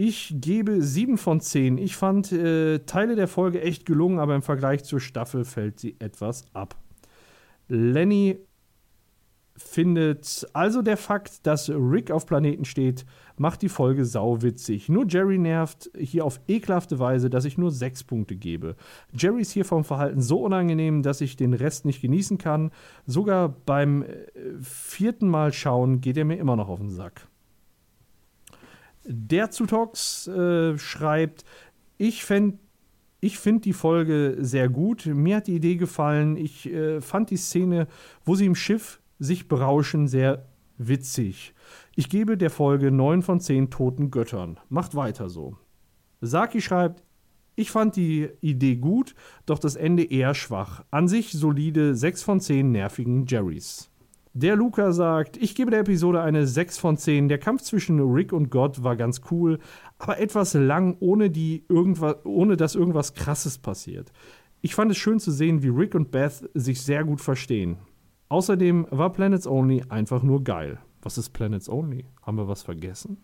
ich gebe 7 von 10. Ich fand äh, Teile der Folge echt gelungen, aber im Vergleich zur Staffel fällt sie etwas ab. Lenny findet also der Fakt, dass Rick auf Planeten steht, macht die Folge sauwitzig. Nur Jerry nervt hier auf ekelhafte Weise, dass ich nur 6 Punkte gebe. Jerry ist hier vom Verhalten so unangenehm, dass ich den Rest nicht genießen kann. Sogar beim äh, vierten Mal schauen geht er mir immer noch auf den Sack. Der Zutox äh, schreibt, ich ich finde die Folge sehr gut. Mir hat die Idee gefallen. Ich äh, fand die Szene, wo sie im Schiff sich berauschen, sehr witzig. Ich gebe der Folge 9 von 10 toten Göttern. Macht weiter so. Saki schreibt, ich fand die Idee gut, doch das Ende eher schwach. An sich solide 6 von 10 nervigen Jerrys. Der Luca sagt, ich gebe der Episode eine 6 von 10. Der Kampf zwischen Rick und Gott war ganz cool, aber etwas lang, ohne, die irgendwas, ohne dass irgendwas Krasses passiert. Ich fand es schön zu sehen, wie Rick und Beth sich sehr gut verstehen. Außerdem war Planets Only einfach nur geil. Was ist Planets Only? Haben wir was vergessen?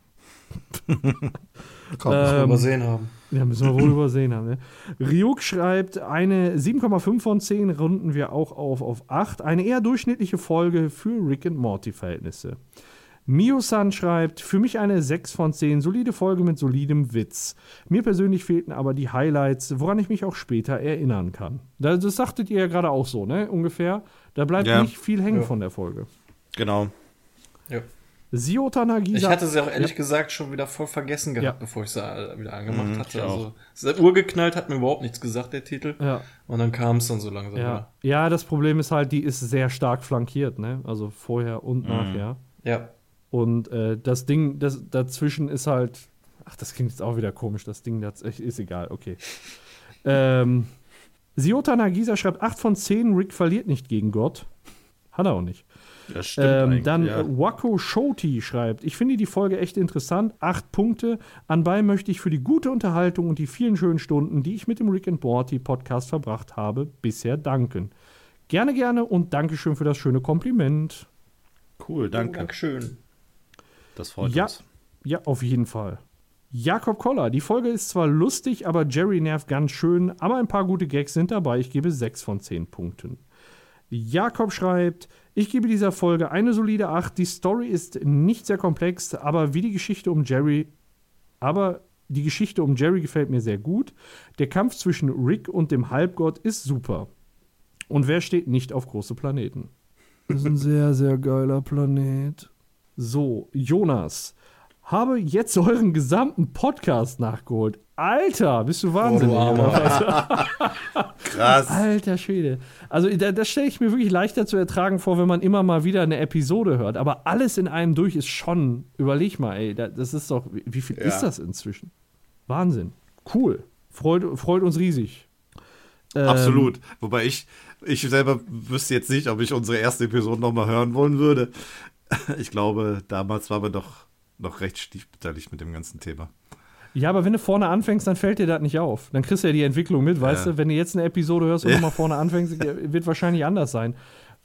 (laughs) Komm, ähm, wir übersehen haben. Ja, müssen wir wohl (clears throat) übersehen haben. Ne? Ryuk schreibt, eine 7,5 von 10 runden wir auch auf auf 8. Eine eher durchschnittliche Folge für Rick and Morty-Verhältnisse. Mio-san schreibt, für mich eine 6 von 10, solide Folge mit solidem Witz. Mir persönlich fehlten aber die Highlights, woran ich mich auch später erinnern kann. Das, das sagtet ihr ja gerade auch so, ne? Ungefähr. Da bleibt ja. nicht viel hängen ja. von der Folge. Genau. Ja. Siota Nagisa. Ich hatte sie auch ehrlich ja. gesagt schon wieder voll vergessen gehabt, bevor ich sie wieder angemacht mhm, hatte. Also, es ist urgeknallt, hat mir überhaupt nichts gesagt, der Titel. Ja. Und dann kam es dann so langsam. Ja. ja, das Problem ist halt, die ist sehr stark flankiert, ne? Also vorher und mhm. nachher. Ja. Und äh, das Ding das, dazwischen ist halt. Ach, das klingt jetzt auch wieder komisch. Das Ding das ist egal, okay. (laughs) ähm, Siota Nagisa schreibt 8 von 10, Rick verliert nicht gegen Gott. Hat er auch nicht. Das stimmt ähm, dann ja. Wako Shoti schreibt, ich finde die Folge echt interessant. Acht Punkte. Anbei möchte ich für die gute Unterhaltung und die vielen schönen Stunden, die ich mit dem Rick and Morty Podcast verbracht habe, bisher danken. Gerne, gerne und Dankeschön für das schöne Kompliment. Cool, danke. Dankeschön. Das freut ja, uns. Ja, auf jeden Fall. Jakob Koller, die Folge ist zwar lustig, aber Jerry nervt ganz schön, aber ein paar gute Gags sind dabei. Ich gebe 6 von 10 Punkten. Jakob schreibt, ich gebe dieser Folge eine solide 8. Die Story ist nicht sehr komplex, aber wie die Geschichte um Jerry, aber die Geschichte um Jerry gefällt mir sehr gut. Der Kampf zwischen Rick und dem Halbgott ist super. Und wer steht nicht auf große Planeten? Das ist ein sehr, sehr geiler Planet. So, Jonas, habe jetzt euren gesamten Podcast nachgeholt. Alter, bist du wahnsinnig. Oh, du (laughs) Krass. Alter Schwede. Also, da, das stelle ich mir wirklich leichter zu ertragen vor, wenn man immer mal wieder eine Episode hört. Aber alles in einem durch ist schon, überleg mal, ey, das ist doch, wie viel ja. ist das inzwischen? Wahnsinn. Cool. Freut, freut uns riesig. Ähm, Absolut. Wobei ich, ich selber wüsste jetzt nicht, ob ich unsere erste Episode nochmal hören wollen würde. (laughs) ich glaube, damals waren wir doch noch recht stiefbeteiligt mit dem ganzen Thema. Ja, aber wenn du vorne anfängst, dann fällt dir das nicht auf. Dann kriegst du ja die Entwicklung mit, weißt ja. du? Wenn du jetzt eine Episode hörst und ja. (laughs) nochmal vorne anfängst, wird wahrscheinlich anders sein.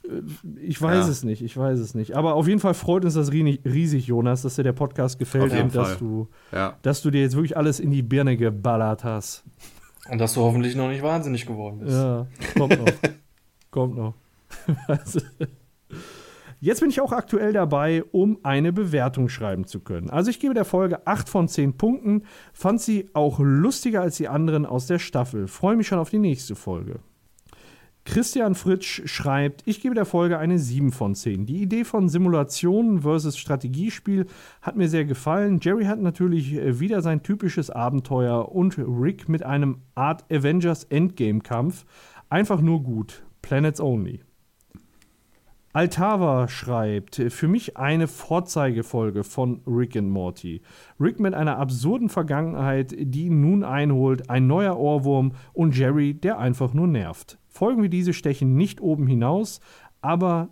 Äh, ich weiß ja. es nicht, ich weiß es nicht. Aber auf jeden Fall freut uns das riesig, Jonas, dass dir der Podcast gefällt und dass du, ja. dass du dir jetzt wirklich alles in die Birne geballert hast. Und dass du hoffentlich noch nicht wahnsinnig geworden bist. Ja, kommt noch. (laughs) kommt noch. (laughs) Jetzt bin ich auch aktuell dabei, um eine Bewertung schreiben zu können. Also ich gebe der Folge 8 von 10 Punkten, fand sie auch lustiger als die anderen aus der Staffel. Freue mich schon auf die nächste Folge. Christian Fritsch schreibt, ich gebe der Folge eine 7 von 10. Die Idee von Simulationen versus Strategiespiel hat mir sehr gefallen. Jerry hat natürlich äh, wieder sein typisches Abenteuer und Rick mit einem Art Avengers Endgame-Kampf. Einfach nur gut. Planets Only. Altava schreibt, für mich eine Vorzeigefolge von Rick and Morty. Rick mit einer absurden Vergangenheit, die ihn nun einholt, ein neuer Ohrwurm und Jerry, der einfach nur nervt. Folgen wie diese stechen nicht oben hinaus, aber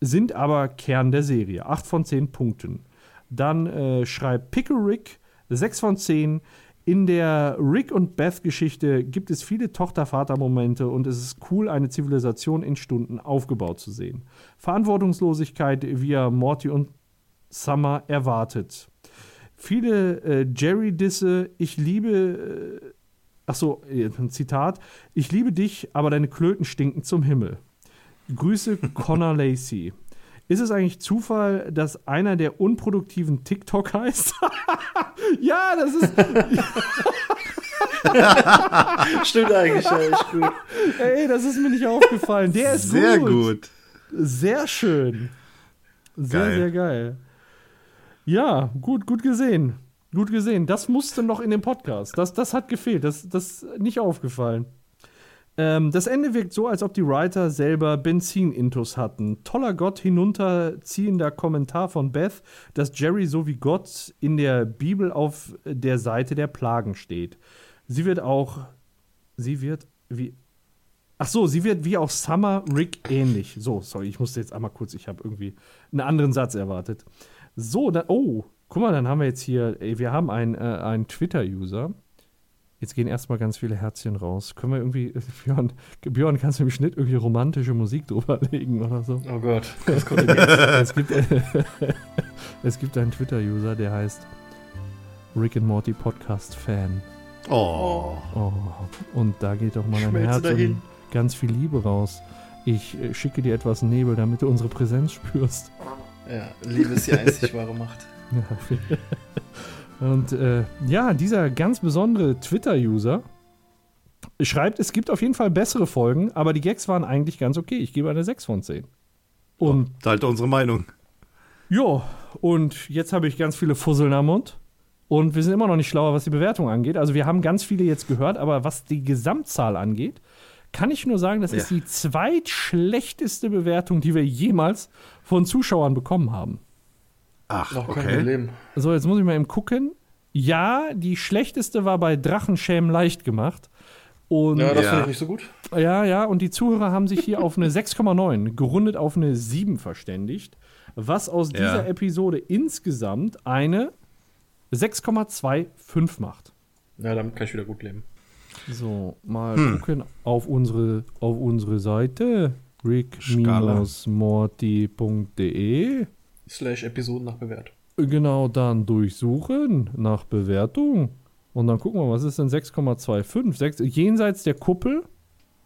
sind aber Kern der Serie. 8 von 10 Punkten. Dann äh, schreibt Pickle Rick 6 von 10. In der Rick und Beth-Geschichte gibt es viele Tochter-Vater-Momente und es ist cool, eine Zivilisation in Stunden aufgebaut zu sehen. Verantwortungslosigkeit, er Morty und Summer erwartet. Viele äh, Jerry-Disse, ich liebe. Äh, ach so, ein Zitat. Ich liebe dich, aber deine Klöten stinken zum Himmel. Grüße Connor Lacey. Ist es eigentlich Zufall, dass einer der unproduktiven TikTok heißt? (laughs) ja, das ist. (laughs) Stimmt eigentlich, ja, echt gut. Ey, das ist mir nicht aufgefallen. Der ist sehr gut. gut. Sehr schön. Sehr, geil. sehr geil. Ja, gut, gut gesehen. Gut gesehen. Das musste noch in dem Podcast. Das, das hat gefehlt. Das, das ist nicht aufgefallen. Ähm, das Ende wirkt so, als ob die Writer selber Benzin-Intus hatten. Toller Gott hinunterziehender Kommentar von Beth, dass Jerry so wie Gott in der Bibel auf der Seite der Plagen steht. Sie wird auch. Sie wird wie. Ach so, sie wird wie auch Summer Rick ähnlich. So, sorry, ich musste jetzt einmal kurz, ich habe irgendwie einen anderen Satz erwartet. So, dann, oh, guck mal, dann haben wir jetzt hier, ey, wir haben einen, äh, einen Twitter-User. Jetzt gehen erstmal ganz viele Herzchen raus. Können wir irgendwie, (laughs) Björn, Björn, kannst du im Schnitt irgendwie romantische Musik drüberlegen oder so? Oh Gott, (laughs) was kommt jetzt? es gibt, (laughs) Es gibt einen Twitter-User, der heißt Rick and Morty Podcast Fan. Oh. oh. Und da geht doch mal ein Herz dahin. und ganz viel Liebe raus. Ich äh, schicke dir etwas Nebel, damit du unsere Präsenz spürst. Ja, Liebe ist die einzig wahre Macht. Ja, und äh, ja, dieser ganz besondere Twitter-User schreibt, es gibt auf jeden Fall bessere Folgen, aber die Gags waren eigentlich ganz okay. Ich gebe eine 6 von 10. Und oh, teilt unsere Meinung. Ja, und jetzt habe ich ganz viele Fusseln am Mund. Und wir sind immer noch nicht schlauer, was die Bewertung angeht. Also wir haben ganz viele jetzt gehört, aber was die Gesamtzahl angeht, kann ich nur sagen, das ja. ist die zweitschlechteste Bewertung, die wir jemals von Zuschauern bekommen haben. Ach, Noch okay. kein Problem. So, jetzt muss ich mal eben gucken. Ja, die schlechteste war bei Drachenschämen leicht gemacht. Und ja, das ja. finde ich nicht so gut. Ja, ja, und die Zuhörer haben sich hier auf eine (laughs) 6,9, gerundet auf eine 7 verständigt, was aus ja. dieser Episode insgesamt eine 6,25 macht. Ja, damit kann ich wieder gut leben. So, mal hm. gucken auf unsere, auf unsere Seite rick-morty.de slash Episoden nach Bewertung. Genau, dann durchsuchen nach Bewertung. Und dann gucken wir, was ist denn 6,25? Jenseits der Kuppel,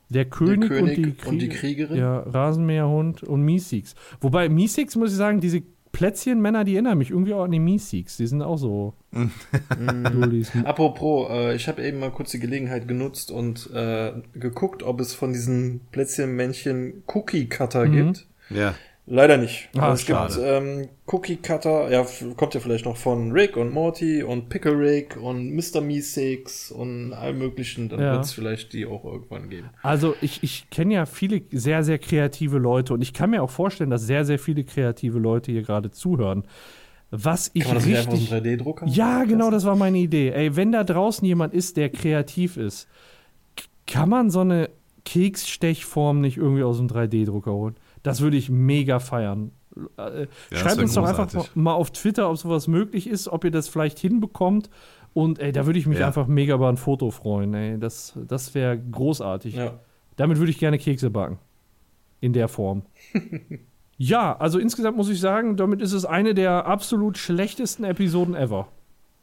der König, der König und, die und, die Kriegerin. Ja, Rasenmäherhund und Miesix. Wobei Miesix, muss ich sagen, diese Plätzchenmänner, die erinnern mich irgendwie auch an die Miesix. Die sind auch so. (laughs) Apropos, äh, ich habe eben mal kurz die Gelegenheit genutzt und äh, geguckt, ob es von diesen Plätzchenmännchen Cookie Cutter mhm. gibt. Ja. Leider nicht. Ah, es schade. gibt ähm, Cookie Cutter, ja, kommt ja vielleicht noch von Rick und Morty und Pickle Rick und Mr. Meeseeks und allem möglichen. Dann ja. wird es vielleicht die auch irgendwann geben. Also ich, ich kenne ja viele sehr, sehr kreative Leute und ich kann mir auch vorstellen, dass sehr, sehr viele kreative Leute hier gerade zuhören. Was ich kann man das richtig. 3D-Drucker? Ja, genau, das war meine Idee. Ey, wenn da draußen jemand ist, der kreativ ist, kann man so eine Keksstechform nicht irgendwie aus dem 3D-Drucker holen? Das würde ich mega feiern. Äh, ja, Schreibt uns doch einfach mal auf Twitter, ob sowas möglich ist, ob ihr das vielleicht hinbekommt. Und ey, da würde ich mich ja. einfach mega über ein Foto freuen. Ey. Das, das wäre großartig. Ja. Damit würde ich gerne Kekse backen. In der Form. (laughs) ja, also insgesamt muss ich sagen, damit ist es eine der absolut schlechtesten Episoden ever.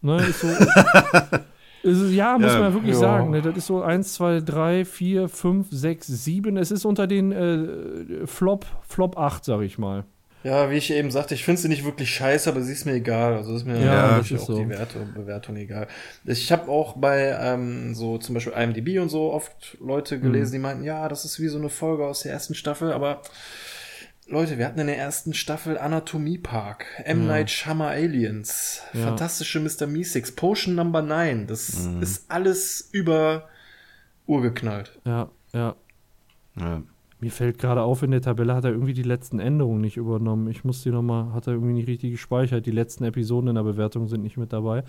Ne, ist so, (laughs) ja, muss ja, man wirklich ja. sagen. Ne? Das ist so 1, 2, 3, 4, 5, 6, 7. Es ist unter den äh, Flop, Flop 8, sag ich mal. Ja, wie ich eben sagte, ich finde sie nicht wirklich scheiße, aber sie ist mir egal. Also ist mir ja, ist auch so. die Werte Bewertung egal. Ich habe auch bei ähm, so zum Beispiel IMDb und so oft Leute gelesen, mhm. die meinten, ja, das ist wie so eine Folge aus der ersten Staffel, aber Leute, wir hatten in der ersten Staffel Anatomie Park, M. Ja. Night Shyamalan Aliens, ja. fantastische Mr. Meeseeks, Potion Number 9. Das mhm. ist alles über urgeknallt. Ja, ja. ja. Mir fällt gerade auf, in der Tabelle hat er irgendwie die letzten Änderungen nicht übernommen. Ich muss die nochmal, hat er irgendwie nicht richtig gespeichert. Die letzten Episoden in der Bewertung sind nicht mit dabei.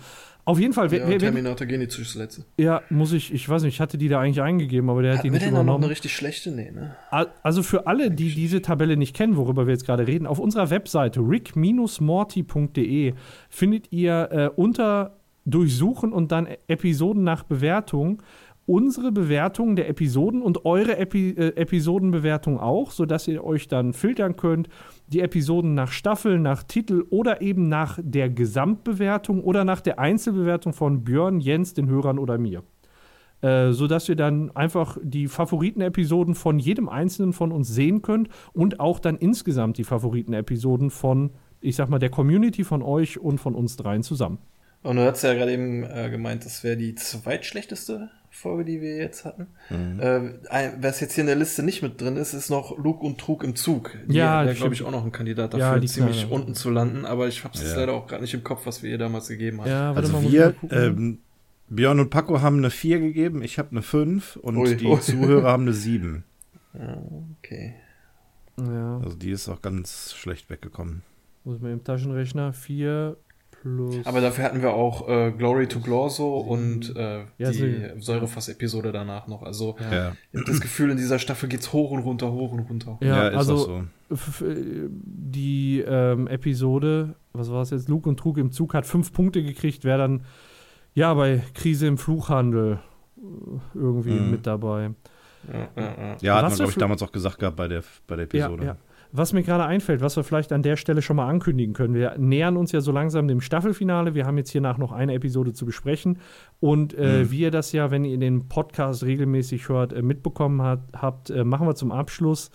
Auf jeden Fall. Ja, wer, Terminator Genesis letzte. Ja, muss ich, ich weiß nicht, ich hatte die da eigentlich eingegeben, aber der hat die nicht übernommen. Noch eine richtig schlechte? Nee, ne? Also für alle, die diese Tabelle nicht kennen, worüber wir jetzt gerade reden, auf unserer Webseite rick-morty.de findet ihr äh, unter Durchsuchen und dann Episoden nach Bewertung unsere Bewertungen der Episoden und eure Epi äh, Episodenbewertung auch, sodass ihr euch dann filtern könnt, die Episoden nach Staffel, nach Titel oder eben nach der Gesamtbewertung oder nach der Einzelbewertung von Björn, Jens, den Hörern oder mir. Äh, sodass ihr dann einfach die Favoriten-Episoden von jedem einzelnen von uns sehen könnt und auch dann insgesamt die Favoriten-Episoden von, ich sag mal, der Community von euch und von uns dreien zusammen. Und du hast ja gerade eben äh, gemeint, das wäre die zweitschlechteste Folge, die wir jetzt hatten. Mhm. Äh, was jetzt hier in der Liste nicht mit drin ist, ist noch Lug und Trug im Zug. Die ja, wäre, glaube ich, auch noch ein Kandidat dafür, ja, ziemlich Knall, unten zu landen. Aber ich habe es ja. leider auch gerade nicht im Kopf, was wir ihr damals gegeben haben. Ja, also wir, ähm, Björn und Paco haben eine 4 gegeben, ich habe eine 5 und ui, die ui. Zuhörer haben eine 7. Ah, okay. Ja. Also die ist auch ganz schlecht weggekommen. Muss man im Taschenrechner 4 Plus Aber dafür hatten wir auch äh, Glory to Glorso und äh, ja, die Säurefass-Episode danach noch. Also ja. ich habe das Gefühl, in dieser Staffel geht's hoch und runter, hoch und runter. Ja, ja also so. die ähm, Episode, was war es jetzt, Luke und Trug im Zug hat fünf Punkte gekriegt, wäre dann ja bei Krise im Fluchhandel äh, irgendwie mhm. mit dabei. Ja, ja, ja. ja hat man, glaube ich, damals auch gesagt gehabt bei der, bei der Episode. Ja, ja. Was mir gerade einfällt, was wir vielleicht an der Stelle schon mal ankündigen können, wir nähern uns ja so langsam dem Staffelfinale. Wir haben jetzt hiernach noch eine Episode zu besprechen. Und äh, mhm. wie ihr das ja, wenn ihr den Podcast regelmäßig hört, äh, mitbekommen hat, habt, äh, machen wir zum Abschluss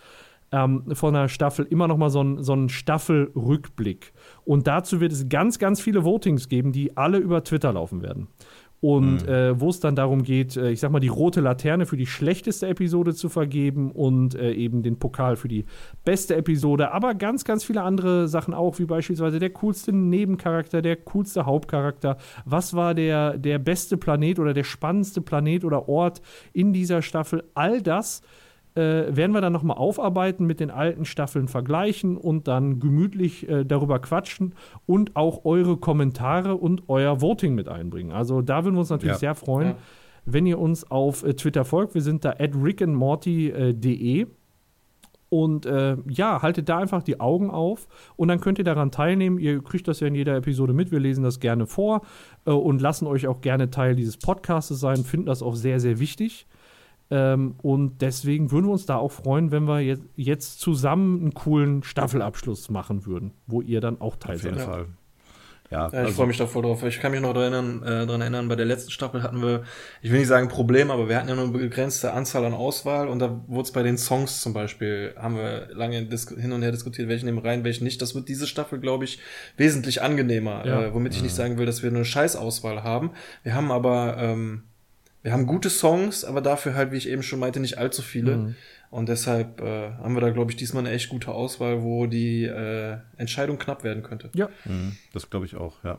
ähm, von der Staffel immer noch mal so einen so Staffelrückblick. Und dazu wird es ganz, ganz viele Votings geben, die alle über Twitter laufen werden und mhm. äh, wo es dann darum geht, äh, ich sag mal, die rote Laterne für die schlechteste Episode zu vergeben und äh, eben den Pokal für die beste Episode, aber ganz, ganz viele andere Sachen auch, wie beispielsweise der coolste Nebencharakter, der coolste Hauptcharakter. Was war der, der beste Planet oder der spannendste Planet oder Ort in dieser Staffel? All das äh, werden wir dann nochmal aufarbeiten, mit den alten Staffeln vergleichen und dann gemütlich äh, darüber quatschen und auch eure Kommentare und euer Voting mit einbringen. Also da würden wir uns natürlich ja. sehr freuen, ja. wenn ihr uns auf äh, Twitter folgt. Wir sind da at rickandmorty.de. Äh, und äh, ja, haltet da einfach die Augen auf und dann könnt ihr daran teilnehmen. Ihr kriegt das ja in jeder Episode mit. Wir lesen das gerne vor äh, und lassen euch auch gerne Teil dieses Podcasts sein. Finden das auch sehr, sehr wichtig. Ähm, und deswegen würden wir uns da auch freuen, wenn wir jetzt, jetzt zusammen einen coolen Staffelabschluss machen würden, wo ihr dann auch teil seid. Auf jeden Fall. Ja, ja ich also, freue mich da voll drauf. Ich kann mich noch daran erinnern, äh, daran erinnern, bei der letzten Staffel hatten wir, ich will nicht sagen Problem, aber wir hatten ja nur eine begrenzte Anzahl an Auswahl und da wurde es bei den Songs zum Beispiel, haben wir lange hin und her diskutiert, welchen nehmen rein, welchen nicht. Das wird diese Staffel, glaube ich, wesentlich angenehmer, ja. äh, womit ich nicht sagen will, dass wir eine Scheißauswahl haben. Wir haben aber ähm, wir haben gute Songs, aber dafür halt, wie ich eben schon meinte, nicht allzu viele. Mhm. Und deshalb äh, haben wir da, glaube ich, diesmal eine echt gute Auswahl, wo die äh, Entscheidung knapp werden könnte. Ja. Mhm, das glaube ich auch, ja.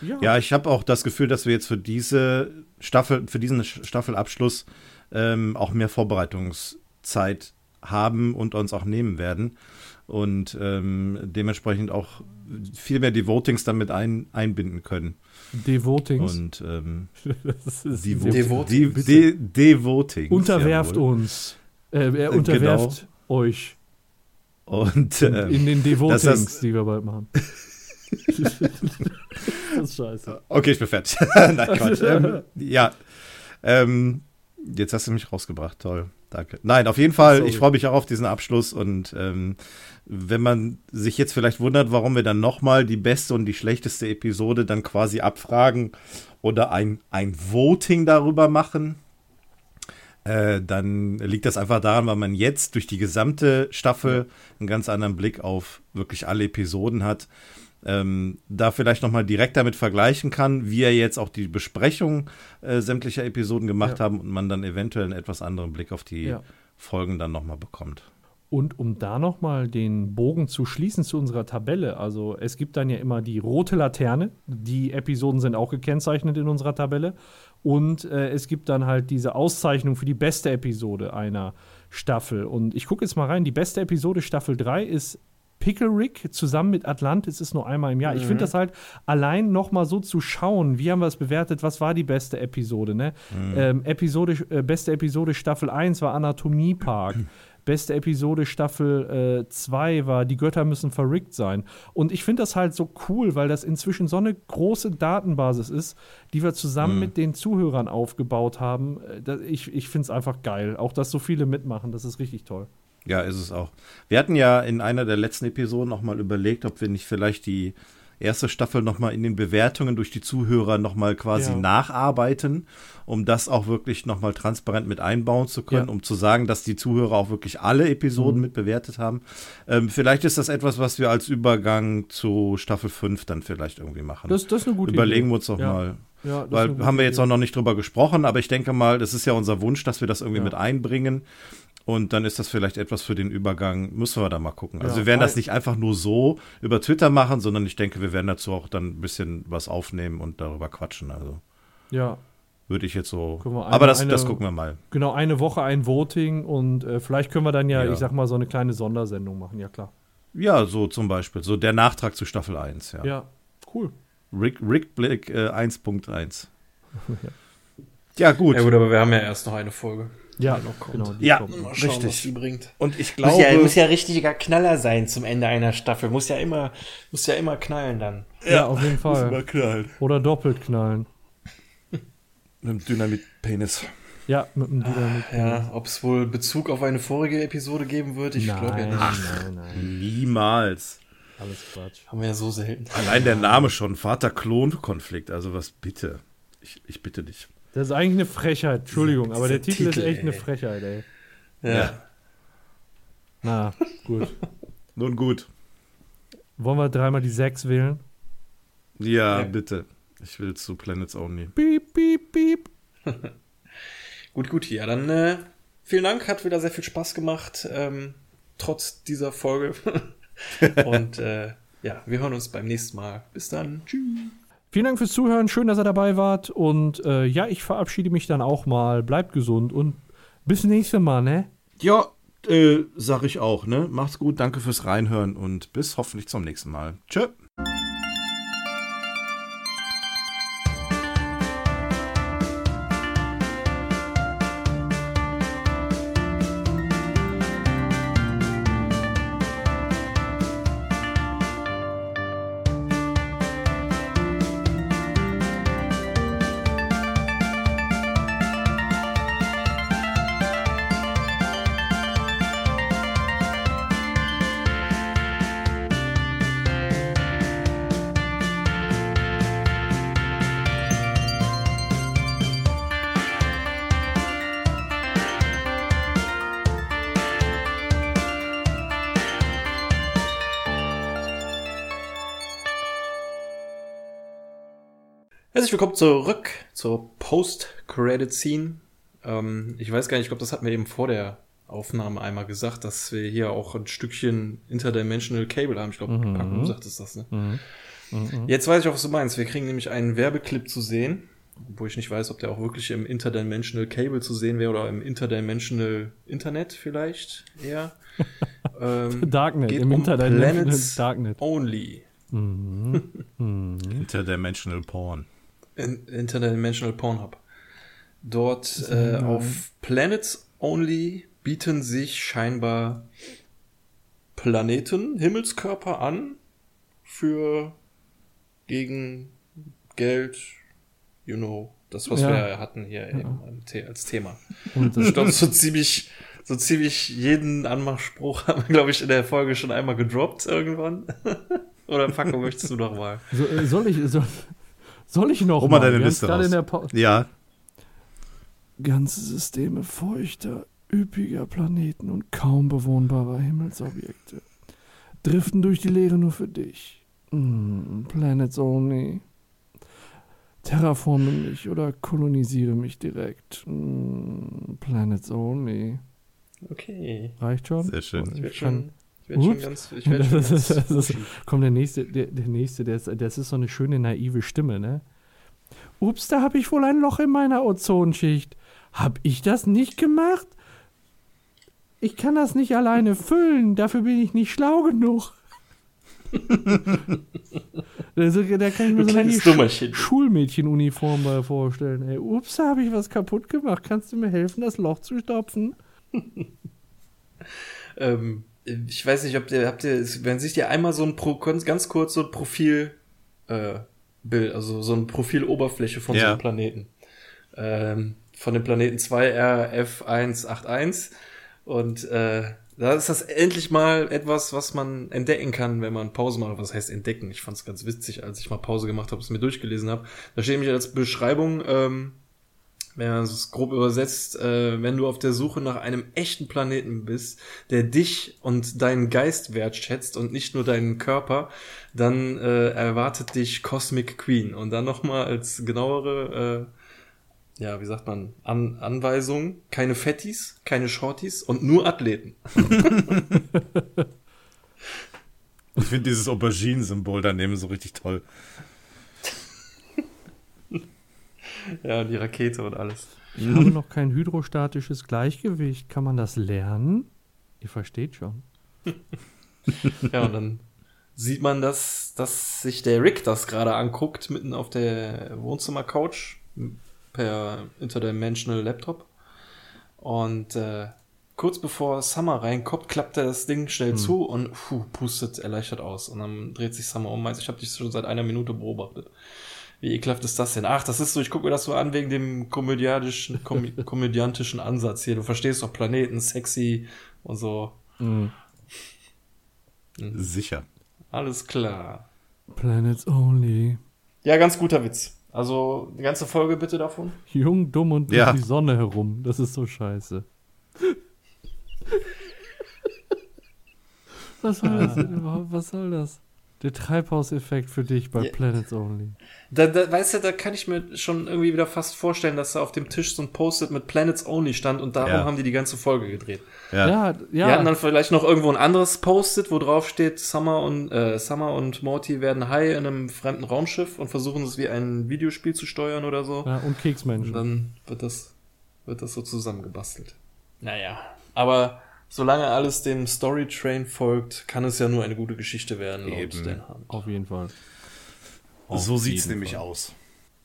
Ja, ja ich habe auch das Gefühl, dass wir jetzt für diese Staffel, für diesen Staffelabschluss ähm, auch mehr Vorbereitungszeit haben und uns auch nehmen werden. Und ähm, dementsprechend auch viel mehr die Votings damit ein, einbinden können. Devotings. Und ähm, (laughs) die Devotings. De, Devotings. Unterwerft jawohl. uns. Äh, er äh, unterwerft genau. euch. Und ähm, in den Devotings, das, die wir bald machen. (laughs) das ist scheiße. Okay, ich bin fertig. (laughs) Nein, Quatsch. ähm, ja. Ähm, jetzt hast du mich rausgebracht. Toll. Danke. Nein, auf jeden Fall, Sorry. ich freue mich auch auf diesen Abschluss und ähm, wenn man sich jetzt vielleicht wundert, warum wir dann nochmal die beste und die schlechteste Episode dann quasi abfragen oder ein, ein Voting darüber machen, äh, dann liegt das einfach daran, weil man jetzt durch die gesamte Staffel einen ganz anderen Blick auf wirklich alle Episoden hat ähm, da vielleicht nochmal direkt damit vergleichen kann, wie er jetzt auch die Besprechung äh, sämtlicher Episoden gemacht ja. haben und man dann eventuell einen etwas anderen Blick auf die ja. Folgen dann nochmal bekommt. Und um da nochmal den Bogen zu schließen zu unserer Tabelle, also es gibt dann ja immer die rote Laterne, die Episoden sind auch gekennzeichnet in unserer Tabelle. Und äh, es gibt dann halt diese Auszeichnung für die beste Episode einer Staffel. Und ich gucke jetzt mal rein, die beste Episode Staffel 3 ist Pickle Rick zusammen mit Atlantis ist nur einmal im Jahr. Mhm. Ich finde das halt allein noch mal so zu schauen, wie haben wir es bewertet, was war die beste Episode, ne? Mhm. Ähm, Episode, äh, beste Episode Staffel 1 war Anatomie Park. Beste Episode Staffel 2 äh, war Die Götter müssen verrickt sein. Und ich finde das halt so cool, weil das inzwischen so eine große Datenbasis ist, die wir zusammen mhm. mit den Zuhörern aufgebaut haben. Äh, ich ich finde es einfach geil. Auch, dass so viele mitmachen, das ist richtig toll. Ja, ist es auch. Wir hatten ja in einer der letzten Episoden noch mal überlegt, ob wir nicht vielleicht die erste Staffel noch mal in den Bewertungen durch die Zuhörer noch mal quasi ja. nacharbeiten, um das auch wirklich noch mal transparent mit einbauen zu können, ja. um zu sagen, dass die Zuhörer auch wirklich alle Episoden mhm. mit bewertet haben. Ähm, vielleicht ist das etwas, was wir als Übergang zu Staffel 5 dann vielleicht irgendwie machen. Das, das ist eine gute Überlegen Idee. wir uns doch ja. mal. Ja, Weil haben wir jetzt auch noch nicht drüber gesprochen, aber ich denke mal, das ist ja unser Wunsch, dass wir das irgendwie mit einbringen. Und dann ist das vielleicht etwas für den Übergang, müssen wir da mal gucken. Also ja, wir werden das nicht einfach nur so über Twitter machen, sondern ich denke, wir werden dazu auch dann ein bisschen was aufnehmen und darüber quatschen. Also ja. Würde ich jetzt so. Eine, aber das, eine, das gucken wir mal. Genau, eine Woche ein Voting und äh, vielleicht können wir dann ja, ja, ich sag mal, so eine kleine Sondersendung machen, ja klar. Ja, so zum Beispiel. So der Nachtrag zu Staffel 1, ja. Ja, cool. Rick, Rick Blick äh, 1.1. (laughs) ja. ja, gut. Ja, gut, aber wir haben ja erst noch eine Folge. Ja, noch kommt. genau. Ja, kommt. Mal schauen, richtig. was die bringt. Und ich glaube, muss ja, muss ja richtiger Knaller sein zum Ende einer Staffel. Muss ja immer, muss ja immer knallen dann. Ja, ja auf jeden Fall. Muss immer knallen. Oder doppelt knallen. Mit einem Dynamit-Penis. Ja, mit dem ah, Ja, ob es wohl Bezug auf eine vorige Episode geben wird, ich glaube ja nicht. Ach, nein, nein. Niemals. Alles Quatsch. Haben wir ja so selten. Allein der Name schon, Vater-Klon-Konflikt, also was bitte. Ich, ich bitte dich. Das ist eigentlich eine Frechheit, Entschuldigung, aber der Titel, Titel, ist echt ey. eine Frechheit, ey. Ja. ja. Na, gut. (laughs) Nun gut. Wollen wir dreimal die sechs wählen? Ja, ja, bitte. Ich will zu Planets Only. Piep, piep, piep. (laughs) gut, gut. Ja, dann äh, vielen Dank. Hat wieder sehr viel Spaß gemacht. Ähm, trotz dieser Folge. (laughs) Und äh, ja, wir hören uns beim nächsten Mal. Bis dann. Tschüss. Vielen Dank fürs Zuhören. Schön, dass ihr dabei wart. Und äh, ja, ich verabschiede mich dann auch mal. Bleibt gesund und bis nächstes Mal, ne? Ja, äh, sag ich auch, ne? Macht's gut, danke fürs Reinhören und bis hoffentlich zum nächsten Mal. Tschö. Herzlich willkommen zurück zur Post-Credit-Scene. Ähm, ich weiß gar nicht, ich glaube, das hatten wir eben vor der Aufnahme einmal gesagt, dass wir hier auch ein Stückchen Interdimensional Cable haben. Ich glaube, mhm. Paco, du sagtest das, ne? Mhm. Mhm. Jetzt weiß ich auch, was du meinst. Wir kriegen nämlich einen Werbeclip zu sehen, wo ich nicht weiß, ob der auch wirklich im Interdimensional Cable zu sehen wäre oder im Interdimensional Internet vielleicht eher. (laughs) ähm, Darknet, im um Interdimensional Darknet. Only. Mhm. Mhm. (laughs) Interdimensional Porn. Interdimensional Pornhub. Dort äh, auf Planets Only bieten sich scheinbar Planeten, Himmelskörper an für gegen Geld, you know, das, was ja. wir hatten hier ja. als Thema. Und ich glaube, so ziemlich, so ziemlich jeden Anmachspruch haben wir, glaube ich, in der Folge schon einmal gedroppt irgendwann. (laughs) Oder Paco, möchtest du noch mal? So, äh, soll ich, soll, soll ich noch Hol mal deine Liste raus. Ja. Ganze Systeme feuchter, üppiger Planeten und kaum bewohnbarer Himmelsobjekte driften durch die Leere nur für dich. Mm, Planets only. Terraforme mich oder kolonisiere mich direkt. Mm, planets only. Okay. Reicht schon? Sehr schön. Ich schon, ich werd schon ganz. Ich werd schon (laughs) ganz das ist, komm, der nächste, der, der nächste, der ist, das ist so eine schöne naive Stimme, ne? Ups, da habe ich wohl ein Loch in meiner Ozonschicht. Hab ich das nicht gemacht? Ich kann das nicht alleine füllen, dafür bin ich nicht schlau genug. (laughs) also, da kann ich mir so eine Sch Schulmädchenuniform mal vorstellen. Ey, ups, da habe ich was kaputt gemacht. Kannst du mir helfen, das Loch zu stopfen? (laughs) ähm, ich weiß nicht, ob ihr, habt ihr, wenn sich dir einmal so ein Pro, ganz kurz so ein Profil äh, Bild, also so eine Profiloberfläche von ja. so einem Planeten. Ähm, von dem Planeten 2RF181 und äh, da ist das endlich mal etwas, was man entdecken kann, wenn man Pause macht. Was heißt entdecken? Ich fand es ganz witzig, als ich mal Pause gemacht habe, es mir durchgelesen habe. Da steht nämlich als Beschreibung, ähm, wenn man es grob übersetzt, äh, wenn du auf der Suche nach einem echten Planeten bist, der dich und deinen Geist wertschätzt und nicht nur deinen Körper, dann äh, erwartet dich Cosmic Queen. Und dann nochmal als genauere, äh, ja, wie sagt man, An Anweisung, keine Fettis, keine Shorties und nur Athleten. (laughs) ich finde dieses Aubergine-Symbol daneben so richtig toll. Ja, und die Rakete und alles. Ich habe noch kein hydrostatisches Gleichgewicht. Kann man das lernen? Ihr versteht schon. (laughs) ja, und dann sieht man, dass, dass sich der Rick das gerade anguckt, mitten auf der Wohnzimmercouch per Interdimensional Laptop. Und äh, kurz bevor Summer reinkommt, klappt er das Ding schnell hm. zu und puh, pustet erleichtert aus. Und dann dreht sich Summer um. Also ich habe dich schon seit einer Minute beobachtet. Wie ekelhaft ist das denn? Ach, das ist so, ich gucke mir das so an wegen dem komödiantischen, kom (laughs) komödiantischen Ansatz hier. Du verstehst doch Planeten, sexy und so. Mhm. Sicher. Alles klar. Planets only. Ja, ganz guter Witz. Also, die ganze Folge bitte davon. Jung, dumm und ja. um die Sonne herum. Das ist so scheiße. (laughs) Was soll das denn überhaupt? Was soll das? Der Treibhauseffekt für dich bei ja. Planets Only. Da, da, weißt du, da kann ich mir schon irgendwie wieder fast vorstellen, dass da auf dem Tisch so ein Post-it mit Planets Only stand und darum ja. haben die die ganze Folge gedreht. Ja, ja. ja. Die hatten dann vielleicht noch irgendwo ein anderes Post-it, wo drauf steht, Summer und, äh, Summer und Morty werden high in einem fremden Raumschiff und versuchen es wie ein Videospiel zu steuern oder so. Ja, und Keksmenschen. Und dann wird das, wird das so zusammengebastelt. Naja, aber solange alles dem Storytrain folgt, kann es ja nur eine gute Geschichte werden. Eben. Auf jeden Fall. Auf so sieht's nämlich Fall. aus.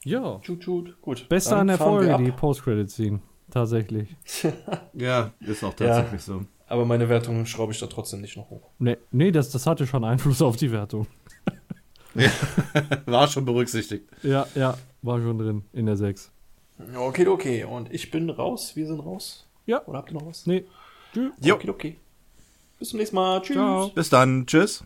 Ja. Tschut, tschut. Gut. Beste an der Folge, die Post-Credit-Scene. Tatsächlich. (laughs) ja, ist auch tatsächlich ja, so. Aber meine Wertung schraube ich da trotzdem nicht noch hoch. Nee, nee das, das hatte schon Einfluss auf die Wertung. ja, (laughs) war schon berücksichtigt. Ja, ja, war schon drin in der 6. Okay, okay. Und ich bin raus. Wir sind raus. Ja. Oder habt ihr noch was? Nee. Tschüss. Okay, okay. Bis zum nächsten Mal. Tschüss. Ciao. Bis dann. Tschüss.